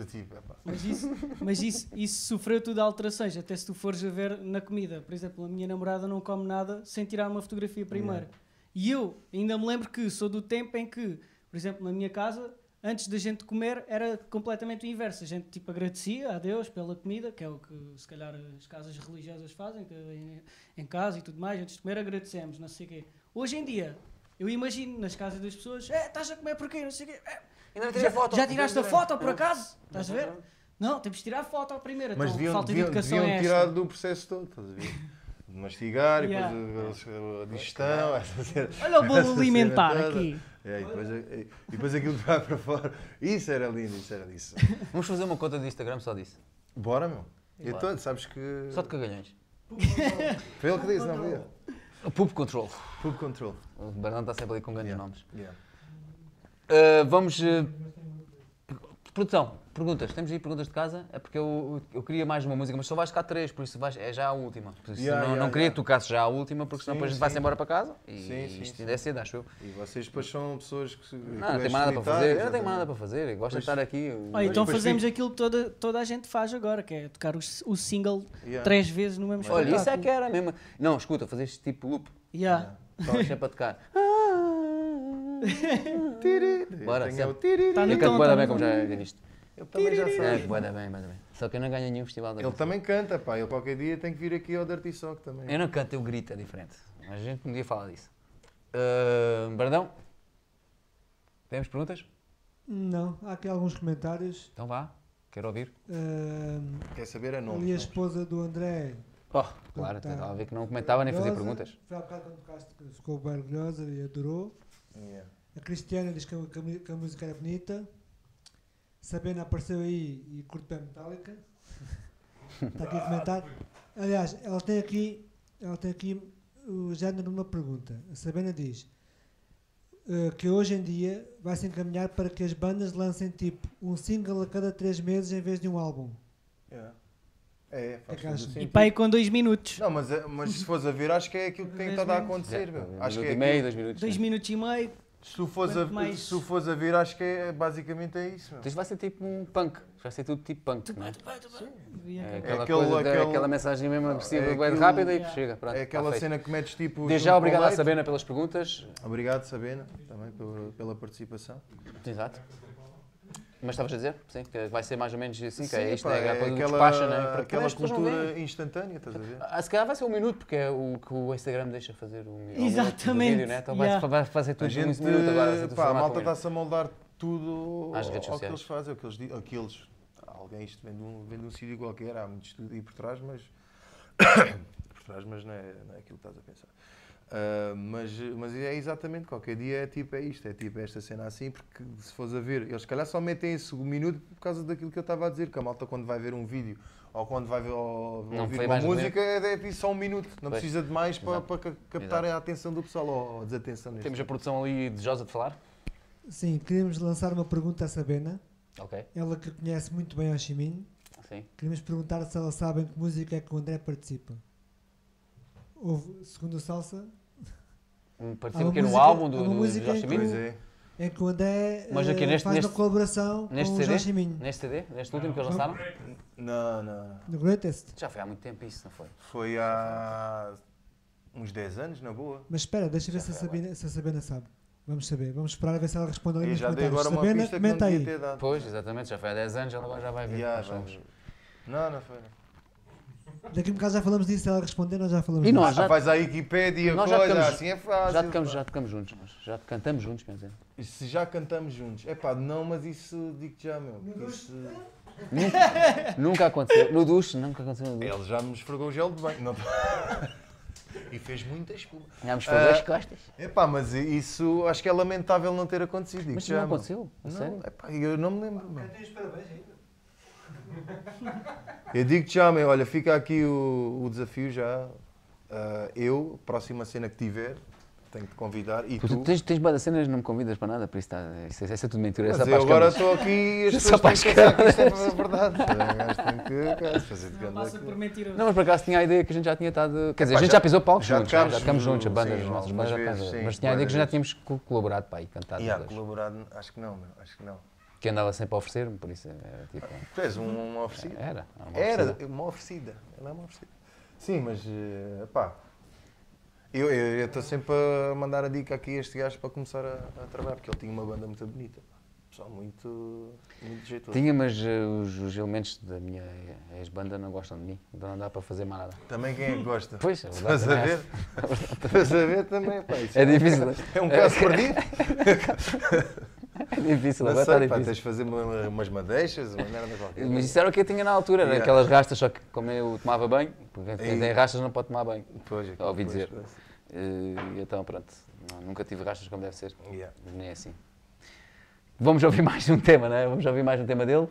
Tipo. Mas isso, mas isso, isso sofreu tudo alterações, até se tu fores a ver na comida. Por exemplo, a minha namorada não come nada sem tirar uma fotografia primeiro. E eu ainda me lembro que sou do tempo em que, por exemplo, na minha casa, antes da gente comer, era completamente o inverso. A gente tipo agradecia a Deus pela comida, que é o que se calhar as casas religiosas fazem, que em, em casa e tudo mais, antes de comer agradecemos, não sei o quê. Hoje em dia, eu imagino nas casas das pessoas, é, estás a comer porquê? Não sei o quê. "É, Ainda não já, tirei foto. já tiraste a foto por acaso? Estás a ver? Não, temos de tirar a foto à primeira. Mas então, deviam, falta de deviam, educação deviam é tirar esta. do processo todo, estás a ver? De mastigar e Yeah. depois a, a digestão, Olha o bolo alimentar toda. aqui. É, e, depois, e depois aquilo vai para fora. Isso era lindo, isso era isso. Vamos fazer uma conta do Instagram só disso. Bora, meu. Eu Bora. tô, sabes que. Só de cagalhões. Foi ele que disse, não foi. Pub Control. Full control. O Bernardo está sempre ali com grandes Yeah. nomes. Yeah. Uh, vamos. uh, produção, perguntas. Temos aí perguntas de casa? É porque eu, eu queria mais uma música, mas só vais tocar três, por isso vais, é já a última. Por isso Yeah, não, yeah, não queria yeah. que tocasses já a última, porque senão Sim, depois a gente vai-se sim. embora para casa. E Sim, sim, isto ainda é cedo, acho eu. E vocês depois são pessoas que. se- que Não, não tenho mais nada para fazer. Eu não tenho mais nada para fazer. Eu gosto de Pois- estar aqui. Olha, então depois fazemos aquilo que toda, toda a gente faz agora, que é tocar o, o single Yeah. três vezes no mesmo Olha, espetáculo. isso é que era mesmo. Não, escuta, fazer este tipo loop. Yeah. Só sempre a tocar. Bora, Tenho sempre. o tiri. Tá no Eu canto bué tá bem, como já viste. Ele também já É, sabe. bué da bem, bué da bem. Só que eu não ganho nenhum festival da Ele também canta, pá. Ele qualquer dia tem que vir aqui ao Dirty Sock também. Eu não canto, eu grito, é diferente. Mas a gente um dia fala disso. Uh, Bardão? Temos perguntas? Não, há aqui alguns comentários. Então vá, quero ouvir. Ahm, Quer saber é nome. ali a esposa do André. Oh, claro, Tá. estava a ver que não comentava nem fazia perguntas. Foi há bocado quando tocaste que ficou bem orgulhosa e adorou. Yeah. A Cristiana diz que a, a que a música era bonita. Sabena apareceu aí e curte bem Metallica. Está aqui a comentar. Aliás, ela tem aqui, ela tem aqui o género de uma pergunta. A Sabena diz eh, que hoje em dia vai se encaminhar para que as bandas lancem tipo um single a cada três meses em vez de um álbum. Yeah. É, faz que todo E pai com dois minutos. Não, mas, é- mas se fores a ver, acho que é aquilo que tem estado a acontecer. É, um Acho que é meio, dois minutos. Dois sim. minutos e meio. Se tu fores a, mais- se tu fores a ver, acho que é, basicamente é isso. meu. Então isto vai ser tipo um punk. Vai ser tudo tipo punk, não é? E É acabou. aquela, aquele- coisa, aquele- aquela mensagem mesmo agressiva, é bem rápida e Yeah. chega. Pronto, É aquela tá cena que metes tipo. Desde já, obrigado à. Sabena pelas perguntas. Obrigado, Sabena, também pela, pela participação. Exato. Mas estavas a dizer? Sim, que vai ser mais ou menos assim, que é isto, pá, é coisa do aquela, despacha, né? Porque aquela cultura instantânea, estás a ver? Ah, se calhar vai ser um minuto, porque é o que o Instagram deixa fazer um Exatamente, vídeo, né? Então vai, yeah. vai fazer tudo A em gente, um minuto agora. vai ser tudo pá, a malta um está-se a moldar tudo Às redes ao que sociais. eles fazem, ao que eles dizem. Aqueles, alguém isto vem de um, vem de um sítio qualquer, há muito estudo aí por trás, mas. por trás, mas não é, não é aquilo que estás a pensar. Ah, mas, mas é exatamente, qualquer dia é tipo, é isto, é tipo esta cena assim, porque se fores a ver, eles se calhar só metem esse um minuto por causa daquilo que eu estava a dizer, que a malta quando vai ver um vídeo ou quando vai ver, ou, Não ouvir uma música é, é só um minuto, não Pois. precisa de mais para, Exato. para ca- captar a atenção do pessoal ou a desatenção neste Temos a produção ali desejosa de falar? Sim, queríamos lançar uma pergunta à Sabena. Ok, Ela que conhece muito bem o Chiminho. sim. Queríamos perguntar se ela sabe em que música é que o André participa. Houve, segundo o Salsa, Um Participa uma aqui no álbum do, uma do música Jorge? Pois é. que o André Mas aqui eh, neste- faz neste- uma colaboração neste com o CD? Jorge Chiminho. Neste CD? Neste último que eles lançaram? Não, não. No Greatest. Já foi há muito tempo isso, não foi? Foi há uns 10 anos, na boa. Mas espera, deixa ver Já se a, Sabina, se a Sabina sabe. Vamos saber. Vamos esperar a ver se ela responde ali nos já dei comentários. agora uma Sabina, pista que não aí. ter dado. Pois, exatamente, já foi há 10 anos, ela agora já vai ver. Nós vamos. Não, não foi. não. Daqui a um bocado já falamos disso, se ela responder, nós já falamos E disso. nós? já- Ah, vais à Wikipédia, Nós já coisa, tocamos- assim é fácil. Já tocamos, pá. já tocamos juntos, nós já cantamos juntos, quer dizer. E Se já cantamos juntos. É pá, não, mas isso digo-te já, meu. porque Isso... Nunca aconteceu. No duche, nunca aconteceu no duche. Ele já me esfregou o gel de banho. Não... e fez muita espuma. Já me esfregou as Ah, costas. É pá, mas isso acho que é lamentável não ter acontecido. Mas já, não meu. aconteceu? A Não, sério? é pá, eu não me lembro. meu. Eu digo-te já, meu, olha, fica aqui o, o desafio já. Ah, eu, próxima cena que tiver, tenho que te convidar e Tu, tu. tens, tens boas cenas, não me convidas para nada, por isso está. Isso, é- isso é tudo mentira. Mas é só eu agora estou aqui e as Isso é pessoas só têm que pensar isto é verdade. Tem que cara, fazer de passa por mentiroso. Não, mas por acaso tinha a ideia que a gente já tinha estado. Quer dizer, Epá, a gente já- já, pisou palcos já juntos, já, tocámos, já tocamos juntos, a banda, as nossas bandas já vezes, sim, Mas tinha a ideia que já tínhamos co- colaborado para aí, cantado. E os dois. colaborado, acho que não, acho que não. Que andava sempre a oferecer-me, por isso era tipo. Tu és um, uma oferecida. Era. era uma Era, oferecida. uma oferecida. Ela é uma oferecida. Sim, mas eh, pá. Eu estou sempre a mandar a dica aqui a este gajo para começar a, a trabalhar, porque ele tinha uma banda muito bonita. Pessoal muito, muito jeitoso. Tinha, mas eh, os, os elementos da minha ex-banda não gostam de mim, então não dá para fazer mais nada. Também quem é que gosta? Pois, verdade Estás a é ver? Estás a ver também, pá. isso É difícil. É um caso perdido. É difícil, Não agora está pá, difícil. tens de fazer uma- umas madeixas, uma merda qualquer. Mas isso era o que eu tinha na altura, era Yeah. aquelas rastas, só que como eu tomava banho, porque quem E- tem rastas não pode tomar banho. Pois, Ouvi dizer. pois. Eh, E então, pronto, não, nunca tive rastas como deve ser, Yeah. nem é assim. Vamos ouvir mais um tema, não é? Vamos ouvir mais um tema dele.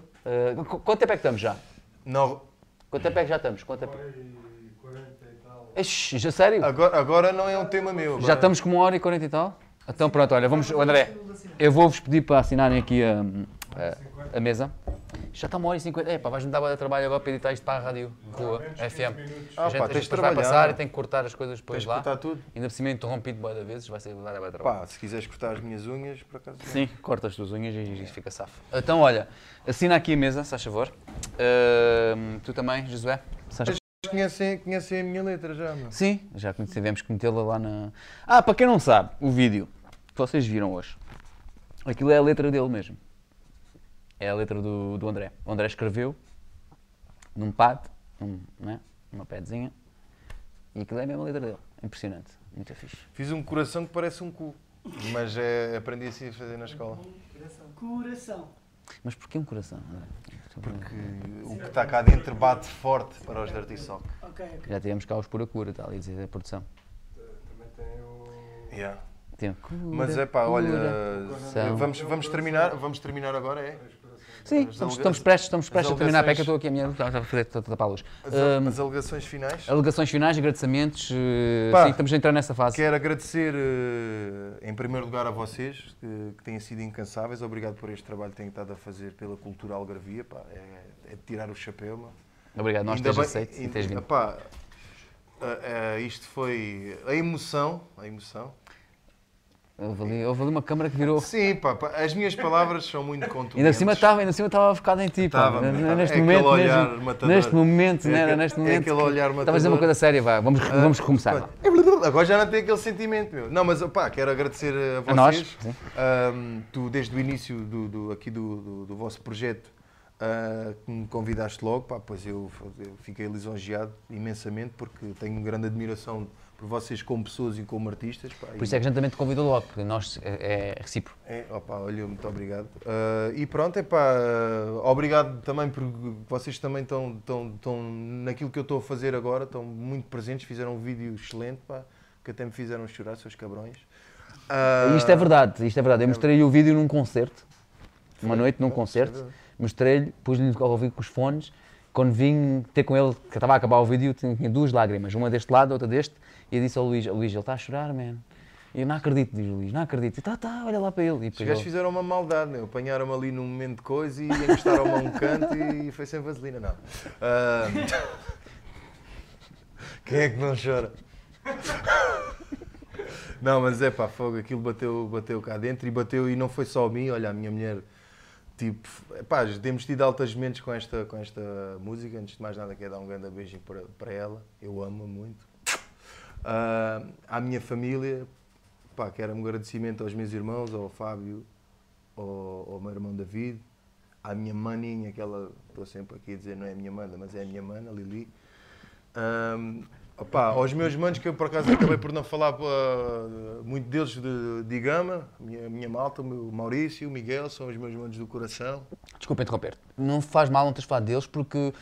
Qu- quanto tempo é que estamos já? Não, Quanto tempo é que já estamos? Quanto tempo? Ixi, já sério? agora, agora não é um tema meu. Já agora- estamos com uma hora e 40 e tal? Então pronto, olha, vamos, André, eu vou-vos pedir para assinarem aqui a, a, a mesa. Já está uma hora e 50. É pá, vais-me dar de trabalho agora para editar isto para a rádio Rua, FM. Ah, a gente, pá, a gente vai trabalhar. passar e tem que cortar as coisas depois Tens lá. cortar tudo. Ainda por cima interrompido bué de vezes, vai ser dar de trabalho. Pá, se quiseres cortar as minhas unhas, por acaso. Sim, corta as tuas unhas e fica safo. Então olha, assina aqui a mesa, se faz favor. Ahm, tu também, Josué? Conhecem, conhecem a minha letra já, meu. Sim, já tivemos que metê-la lá na. Ah, para quem não sabe, o vídeo que vocês viram hoje. Aquilo é a letra dele mesmo. É a letra do, do André. O André escreveu num pad, num, né? numa padzinha, e aquilo é a mesma letra dele. Impressionante, muito fixe. Fiz um coração que parece um cu. Mas é, aprendi assim a fazer na escola. Coração. Mas porquê um coração, André? Porque o que está cá dentro bate forte para os Dirty Sock. Já tivemos cá os pura cura, está ali a dizer a produção. Também tem o. Yeah. Tem cura, Mas é pá, olha, vamos, vamos, terminar, vamos terminar agora, é? Sim, estamos, estamos prestes, estamos prestes a terminar peca, estou aqui a minha. Estou a fazer- tapar a luz. As, Hum, as alegações finais. Alegações finais, agradecimentos. eh, Pá. sim, estamos a entrar nessa fase. Quero agradecer, eh, em primeiro lugar, a vocês, que, que têm sido incansáveis. Obrigado por este trabalho que têm estado a fazer pela cultura algarvia. Pá. É, é de tirar o chapéu. Obrigado, nós bem- aceito e vindo. eh, eh, isto foi a emoção. A emoção. Houve ali, houve ali uma câmara que virou. Sim, pá, pá, as minhas palavras são muito contundentes. Ainda por cima estava, ainda cima estava focado em ti, pá. Estava. Neste É momento, olhar matador. neste momento, É não era neste é momento. aquele olhar Estava a dizer uma matador. coisa séria, vá. Vamos, Ah, vamos recomeçar. vá. Agora já não tem aquele sentimento, meu. Não, mas pá, quero agradecer a vocês. A nós. Ahm, tu, desde o início do, do- aqui do, do, do vosso projeto, ah, que me convidaste logo, pá, pois eu, eu fiquei lisonjeado imensamente porque tenho grande admiração por vocês como pessoas e como artistas. Pá, Por isso é que a gente também te convidou logo, porque nós é, é recíproco. é, opa, olha, muito obrigado. Ah, e pronto, é pá, obrigado também por vocês também estão, estão, estão naquilo que eu estou a fazer agora, estão muito presentes, fizeram um vídeo excelente, pá, que até me fizeram chorar, seus cabrões. Ah, Isto é verdade, isto é verdade. Eu mostrei-lhe o vídeo num concerto, uma noite num é concerto, mostrei-lhe, pus-lhe ao ouvido com os fones. Quando vim ter com ele, que estava a acabar o vídeo, tinha duas lágrimas, uma deste lado, outra deste, e eu disse ao Luís: Luís, ele está a chorar, man. E eu não acredito, diz o Luís, não acredito. E tá, tá, olha lá para ele. E Os gajos fizeram uma maldade, meu. apanharam-me ali num momento de coisa e encostaram-me a um canto e foi sem vaselina, não. Ah, Quem é que não chora? Não, mas é pá, fogo, aquilo bateu, bateu cá dentro e bateu e não foi só a mim, olha, a minha mulher, tipo, pá, temos tido altas mentes com esta, com esta música, antes de mais nada quero dar um grande beijinho para, para ela, eu amo-a muito. Ah, à minha família, pá, quero um agradecimento aos meus irmãos, ao Fábio, ao, ao meu irmão David, à minha maninha, que ela, estou sempre aqui a dizer, não é a minha mana, mas é a minha mana, Lili. Ahm, opá, aos meus manos, que eu por acaso acabei por não falar pá, muito deles de, de Gama, minha, minha malta, o meu Maurício, o Miguel, são os meus manos do coração. Desculpa interromper. Não faz mal não teres falado deles, porque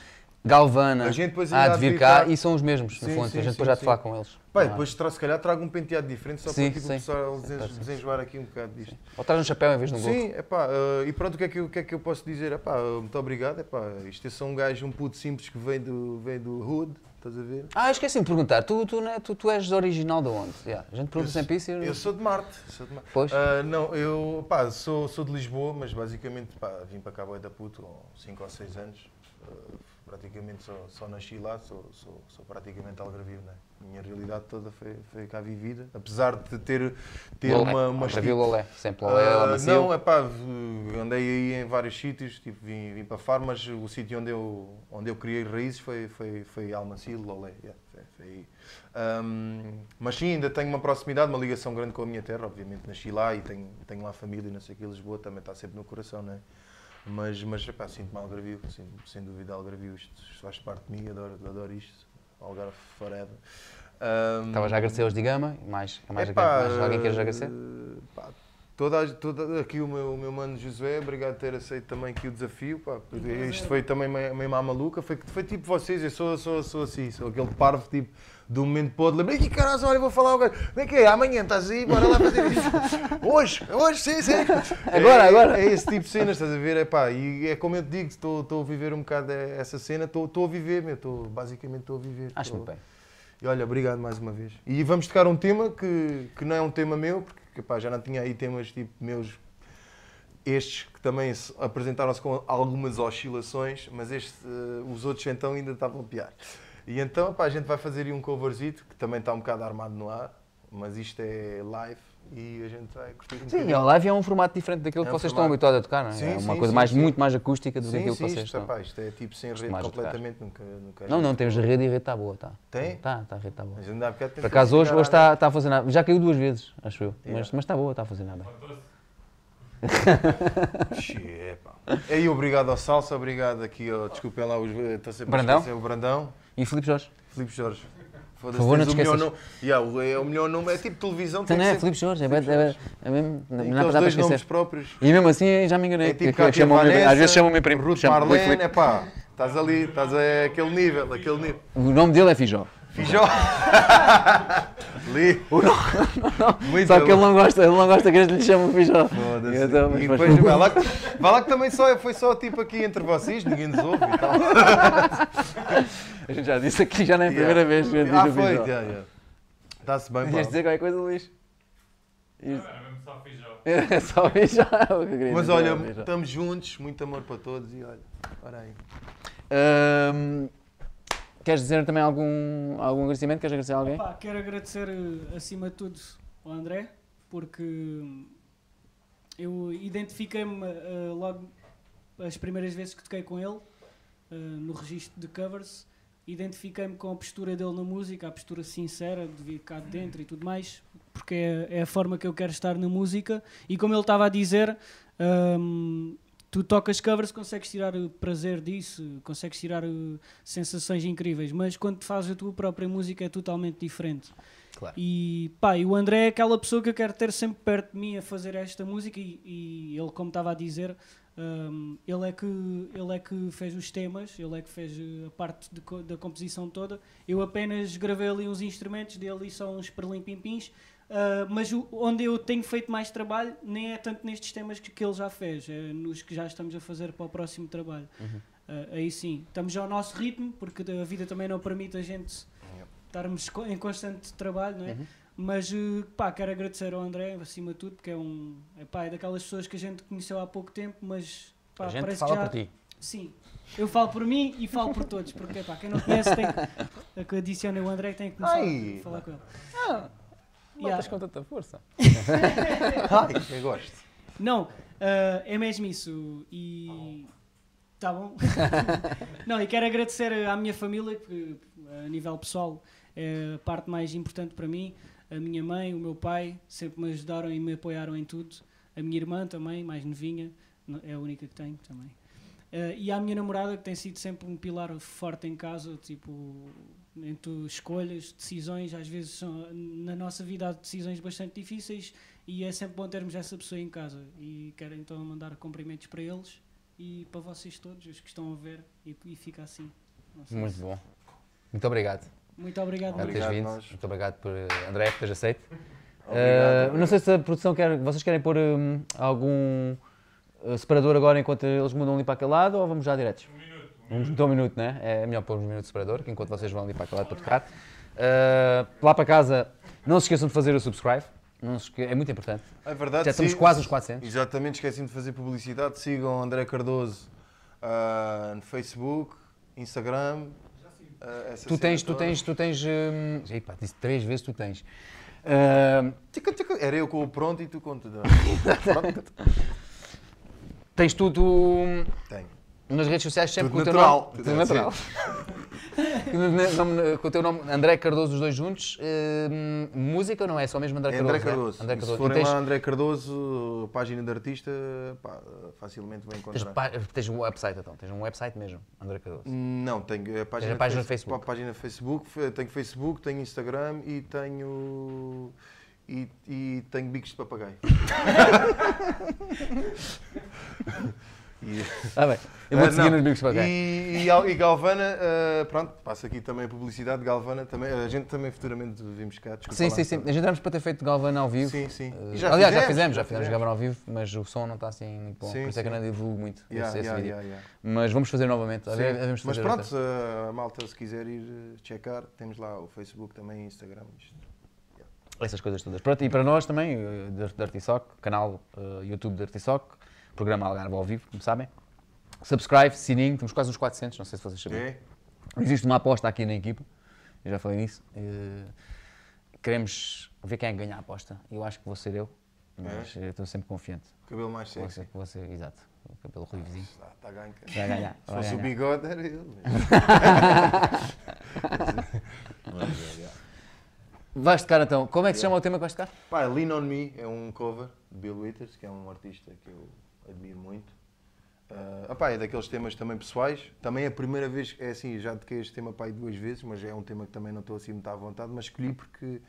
Galvana A gente depois há de vir há de cá e são os mesmos, no Sim, fundo. sim, a gente depois já te sim. falar com eles. Depois se calhar trago um penteado diferente, só para tipo, pode ser. desenjoar aqui um bocado disto. Ou traz um chapéu em vez de um gorro. Sim, epá, eh, e pronto, o que, é que, eu- que é que eu posso dizer? Epá, muito obrigado, epá, isto é só um gajo, um puto simples que vem do, vem do Hood, estás a ver? Ah, esqueci de perguntar. Tu, tu, né, tu, tu és original de onde? Yeah. A gente pergunta sempre isso e... Eu sou de Marte. Sou de Marte. Pois. Ah, não, eu pá, sou, sou de Lisboa, mas basicamente pá, vim para cá da puto com 5 ou 6 anos. Ah, praticamente só, só nasci lá, sou, sou, sou praticamente algarvio, né? A minha realidade toda foi, foi cá vivida. Apesar de ter, ter Lolé. uma, uma viu Lolé? Sempre Lolé, Lamacio. não, é pá, andei aí em vários sítios, tipo, vim, vim para Faro, mas o sítio onde eu, onde eu criei raízes foi, foi, foi Almacio, Lolé, yeah, foi, foi aí. Ahm, mas sim, ainda tenho uma proximidade, uma ligação grande com a minha terra, obviamente nasci lá e tenho, tenho lá família, não sei o que, Lisboa também está sempre no coração, não é? Mas, mas epá, sinto-me algarvio, sinto sem dúvida algarvio, isto, isto faz parte de mim, adoro, adoro isto, Algarve forever. Ahm, Estava já a agradecer aos de Gama. Mais, mais, Epá, mais alguém queres agradecer? eh, pá, toda, toda, aqui o meu, o meu mano Josué, obrigado por ter aceito também aqui o desafio. Pá, isto foi também meio, meio má maluca. Foi, foi tipo vocês, eu sou, sou, sou assim, sou aquele parvo tipo de um momento para o outro. Lembrei que caralho, olha, vou falar ao gajo. Vem que amanhã estás aí, bora lá fazer isso. Hoje, hoje, sim, sim. Agora, é, agora. É esse tipo de cenas, estás a ver? É pá, e é como eu te digo, estou a viver um bocado essa cena, estou a viver, meu, estou, basicamente estou a viver. Acho estou- muito bem. e olha, obrigado mais uma vez. E vamos tocar um tema que, que não é um tema meu, porque pá, já não tinha aí temas tipo meus, estes que também se- apresentaram-se com algumas oscilações, mas este, eh, os outros então ainda estavam pior. E então pá, a gente vai fazer aí um coverzito, que também está um bocado armado no ar, mas isto é live e a gente vai curtir um Sim, bocadinho. a live é um formato diferente daquilo É que um vocês estão formato- habituados a tocar, não é? Sim, é uma sim, coisa sim, mais, muito mais acústica do que aquilo que vocês isto, estão. epá, isto é tipo sem rede tocar. completamente, nunca, nunca Não, não, temos rede e a rede está boa, está. Tem? Está, está, a rede está boa. Mas ainda há bocado Por acaso hoje, hoje está, está a funcionar. Já caiu duas vezes, acho eu. Mas, Yeah. mas está boa, está a funcionar bem. Xê, pá. E aí, obrigado ao Salsa, obrigado aqui ao. Desculpem lá, os, estou sempre a Brandão? o Brandão. E Filipe Jorge? Filipe Jorge. Por favor, não te esqueças. nome. Yeah, o- é o melhor nome, é tipo televisão. Então tem não é Filipe Jorge, é, é, é mesmo. Não, dá para dois nomes esquecer. próprios. E mesmo assim já me enganei. É tipo que Cátia Vanessa, às vezes chamam-me primo. Ruth Marlene, é pá. Estás ali, estás a aquele nível, aquele nível. O nome dele é Fijó. Fijó. Muito Só que ele não gosta, ele não gosta que eles lhe chamam Fijó. Foda-se. Eu então, mas E depois- vai lá, que- vai lá que também só, foi só tipo aqui entre vocês, ninguém nos ouve e tal. A gente já disse aqui, já não é a primeira vez que a gente Ah, diz o foi, Fijó. já, já. Está-se bem, Ias pá. dizer qualquer coisa, Luís? Mesmo só Fijó. É só Fijó. é eu Mas olha, estamos juntos, muito amor para todos e olha, ora aí. Ahm, queres dizer também algum, algum agradecimento? Queres agradecer a alguém? Pá, quero agradecer eh, acima de tudo ao André, porque eu identifiquei-me eh, logo as primeiras vezes que toquei com ele, eh, no registro de covers, identifiquei-me com a postura dele na música, a postura sincera, de vir cá de dentro e tudo mais, porque é, é a forma que eu quero estar na música. E como ele estava a dizer, hum, tu tocas covers, consegues tirar o prazer disso, consegues tirar eh, sensações incríveis, mas quando fazes a tua própria música é totalmente diferente. Claro. E pá, e o André é aquela pessoa que eu quero ter sempre perto de mim a fazer esta música e, e ele, como estava a dizer, hum, ele, é que, ele é que fez os temas, ele é que fez eh, a parte de da composição toda. Eu apenas gravei ali uns instrumentos dele e só uns perlim-pimpins. Uh, mas o- onde eu tenho feito mais trabalho nem é tanto nestes temas que, que ele já fez, é nos que já estamos a fazer para o próximo trabalho. Uhum. Uh, aí sim, estamos ao nosso ritmo, porque a vida também não permite a gente estarmos co- em constante trabalho, não é? Uhum. Mas uh, pá, quero agradecer ao André, acima de tudo, porque é um é, pá, é daquelas pessoas que a gente conheceu há pouco tempo, mas pá, a gente parece fala que já, por ti. Sim, eu falo por mim e falo por todos, porque pá, quem não conhece tem que, é que adiciona o André tem que começar Ai. a falar com ele. Botas Yeah. com tanta força. Ai, eu gosto. Não, ah, é mesmo isso. E. Tá bom? não, e quero agradecer à minha família, que a nível pessoal é a parte mais importante para mim. A minha mãe, o meu pai, sempre me ajudaram e me apoiaram em tudo. A minha irmã também, mais novinha, no- é a única que tenho também. Ah, e à minha namorada, que tem sido sempre um pilar forte em casa, tipo, em tu escolhas, decisões, às vezes são, na nossa vida há decisões bastante difíceis e é sempre bom termos essa pessoa em casa. E quero então mandar cumprimentos para eles e para vocês todos, os que estão a ver, e, e fica assim. Muito bom. Muito obrigado Muito obrigado. por Obrigado, teres vindo. nós. Muito obrigado por eh, André, por teres aceito. Obrigado. Uh, não sei se a produção quer. Vocês querem pôr hum, algum uh, separador agora enquanto eles mudam ali para aquele lado ou vamos já diretos? Um minuto. Né? É melhor pôr um minuto de separador, que enquanto vocês vão ali para aquele lado para tocar. Uh, lá para casa, não se esqueçam de fazer o subscribe. Esque- É muito importante. É verdade. Já estamos sim. quase nos 400. Exatamente, esqueci de fazer publicidade. Sigam André Cardoso ah, no Facebook, Instagram. essa Tu tens, tu tens, tu tens. hum, Epá, disse três vezes tu tens. Uh. Era eu com o pronto e tu com tudo. tens tudo hum, Tenho. Nas redes sociais sempre Tudo com o teu natural. nome. Tudo natural. Nome- com o teu nome André Cardoso, os dois juntos. Hum, música não é só mesmo André É Cardoso. André né? Cardoso. André E Cardoso. Se forem tens, lá André Cardoso, página de artista, pá, facilmente vão tens, encontrar. pá- tens um website então. Tens um website mesmo, André Cardoso. Não, tenho a página, a página Facebook. Página Facebook, tenho Facebook, tenho Instagram e tenho. E, e tenho bicos de papagaio. E- Ah, bem. Eu vou te seguir não. nos bicos para cá. E, e, e Galvana, ah, pronto, passo aqui também a publicidade. Galvana, também, a gente também futuramente vimos cá. Sim, sim, sim. sabe? A gente éramos para ter feito Galvana ao vivo. Sim, sim. Uh, já aliás, já fizemos, fizemos, já fizemos fizemos. Galvana ao vivo, mas o som não está assim muito bom. Sim, por isso é que eu sim. não divulgo muito Yeah, esse, yeah, vídeo. yeah. Mas vamos fazer novamente. Sim. Devemos Mas fazer pronto, outra. a malta se quiser ir eh, checar, temos lá o Facebook também, Instagram. Isto. Essas coisas todas. Pronto, e para nós também, eh, da Artisoc, canal eh, YouTube da Artisoc, programa Algarve ao vivo, como sabem. Subscribe, sininho, estamos quase nos 400, não sei se vocês sabiam. É? Existe uma aposta aqui na equipa, eu já falei nisso. eh, queremos ver quem é que ganha a aposta. Eu acho que vou ser eu, mas eu estou sempre confiante. Cabelo mais sexy. vou ser, exato, o cabelo ruivozinho. Está, está a ganhar. Vai ganhar. Se fosse o bigode, era ele. É, é. Vais tocar então. Como é que se chama o tema que vais tocar? Pá, Lean On Me é um cover de Bill Withers, que é um artista que eu admiro muito. Ah, opá, é daqueles temas também pessoais. Também é a primeira vez, é assim, já toquei este tema pá, aí duas vezes, mas é um tema que também não estou assim muito à vontade, mas escolhi porque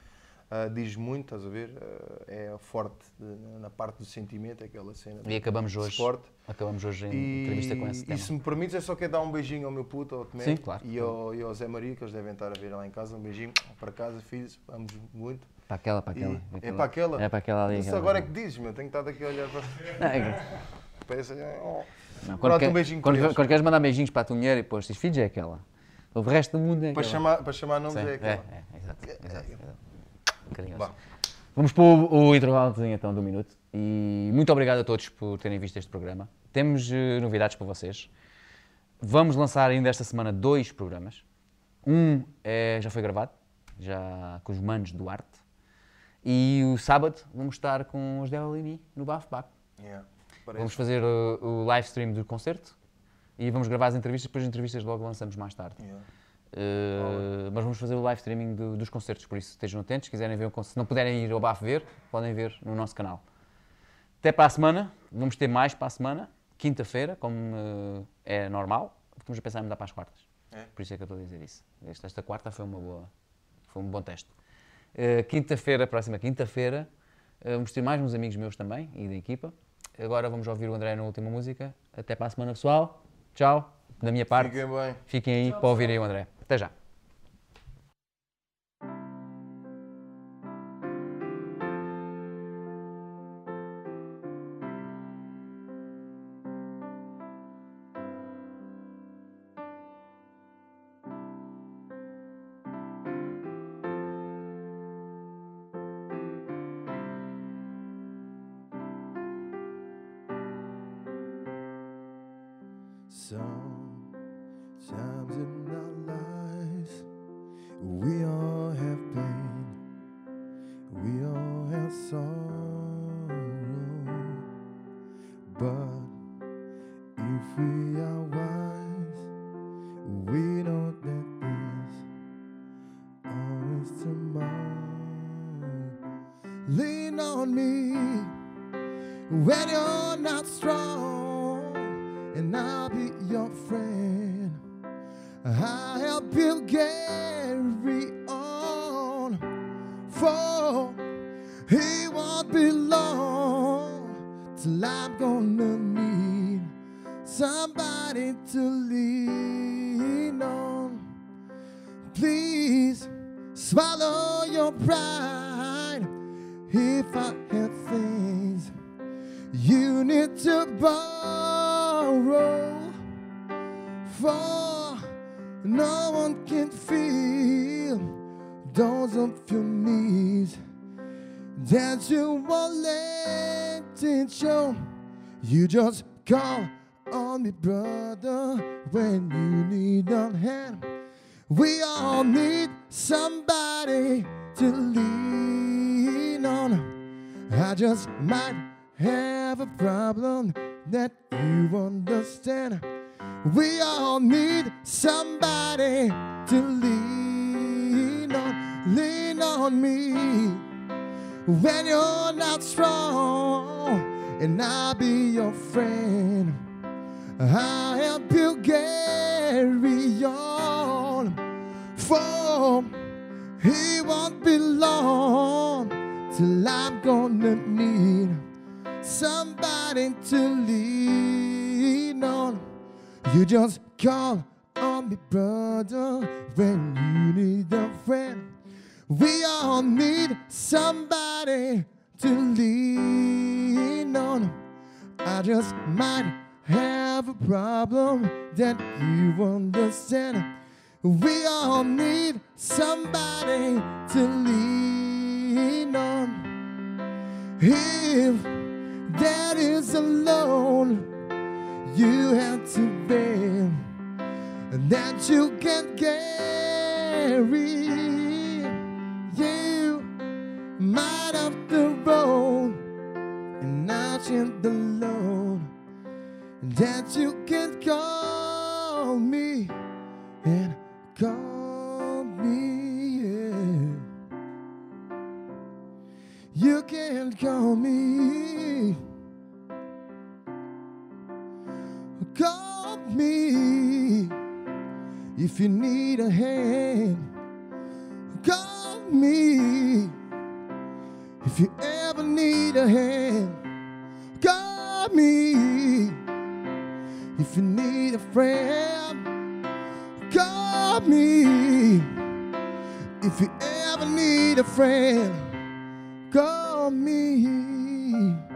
ah, diz muito, estás a ver? Ah, é forte de- na parte do sentimento, aquela cena E acabamos hoje. suporte. Acabamos hoje em E, entrevista com esse e tema. se me permites, é só quero dar um beijinho ao meu puto, ao Tomé Sim, claro. e, ao, e ao Zé Maria, que eles devem estar a ver lá em casa. Um beijinho para casa, filhos, amo muito. Para aquela, para aquela. é para aquela? É para aquela ali. Isso aquela agora é que dizes, meu, tenho estado aqui a olhar para. É Parece. Oh. que- não, Pronto, quando, quer- um beijinho quando, para eles. quando queres mandar beijinhos para a tua mulher e depois diz filhos é aquela. O resto do mundo é Para aquela. chamar, para chamar nomes Sim, é é, aquela. é, exato, exato, exato. Carinhoso. Vá. Vamos para o, o intervalozinho então de um minuto e muito obrigado a todos por terem visto este programa. Temos eh, novidades para vocês. Vamos lançar ainda esta semana dois programas. Um é- já foi gravado, já com os manos do arte. E o sábado vamos estar com os mim no Baf Bac. Yeah. Vamos fazer uh, o live stream do concerto e vamos gravar as entrevistas, depois as entrevistas logo lançamos mais tarde. Yeah. Uh, mas vamos fazer o live streaming do- dos concertos, por isso estejam atentos. Se quiserem ver o concerto, se não puderem ir ao BAF ver, podem ver no nosso canal. Até para a semana, vamos ter mais para a semana, quinta-feira, como uh, é normal. Estamos a pensar em mudar para as quartas. É? Por isso é que eu estou a dizer isso. Esta, esta quarta foi uma boa, foi um bom teste. Uh, quinta-feira, próxima quinta-feira, uh, vamos ter mais uns amigos meus também e da equipa. Agora vamos ouvir o André na última música. Até para a semana, pessoal. Tchau. Da minha parte. Fiquem bem. Fiquem aí para ouvirem o André. Até já. Carry on, for he won't be long till I'm gonna need somebody to lean on. Please swallow your pride if I had things you need to borrow. For no one can feel those of your needs that you won't let it show. You just call on me, brother, when you need a hand. We all need somebody to lean on. I just might have a problem that you understand. We all need somebody to lean on. Lean on me when you're not strong, and I'll be your friend. I'll help you carry on. For he won't be long till I'm gonna need somebody to lean on. You just call on me, brother, when you need a friend. We all need somebody to lean on. I just might have a problem that you understand. We all need somebody to lean on. If that is alone, you have to bear that you can carry. You might have to roll and not in the load that you can call me and call me. Yeah. You can call me. Me if you need a hand. Call me if you ever need a hand. Call me if you need a friend. Call me if you ever need a friend. Call me.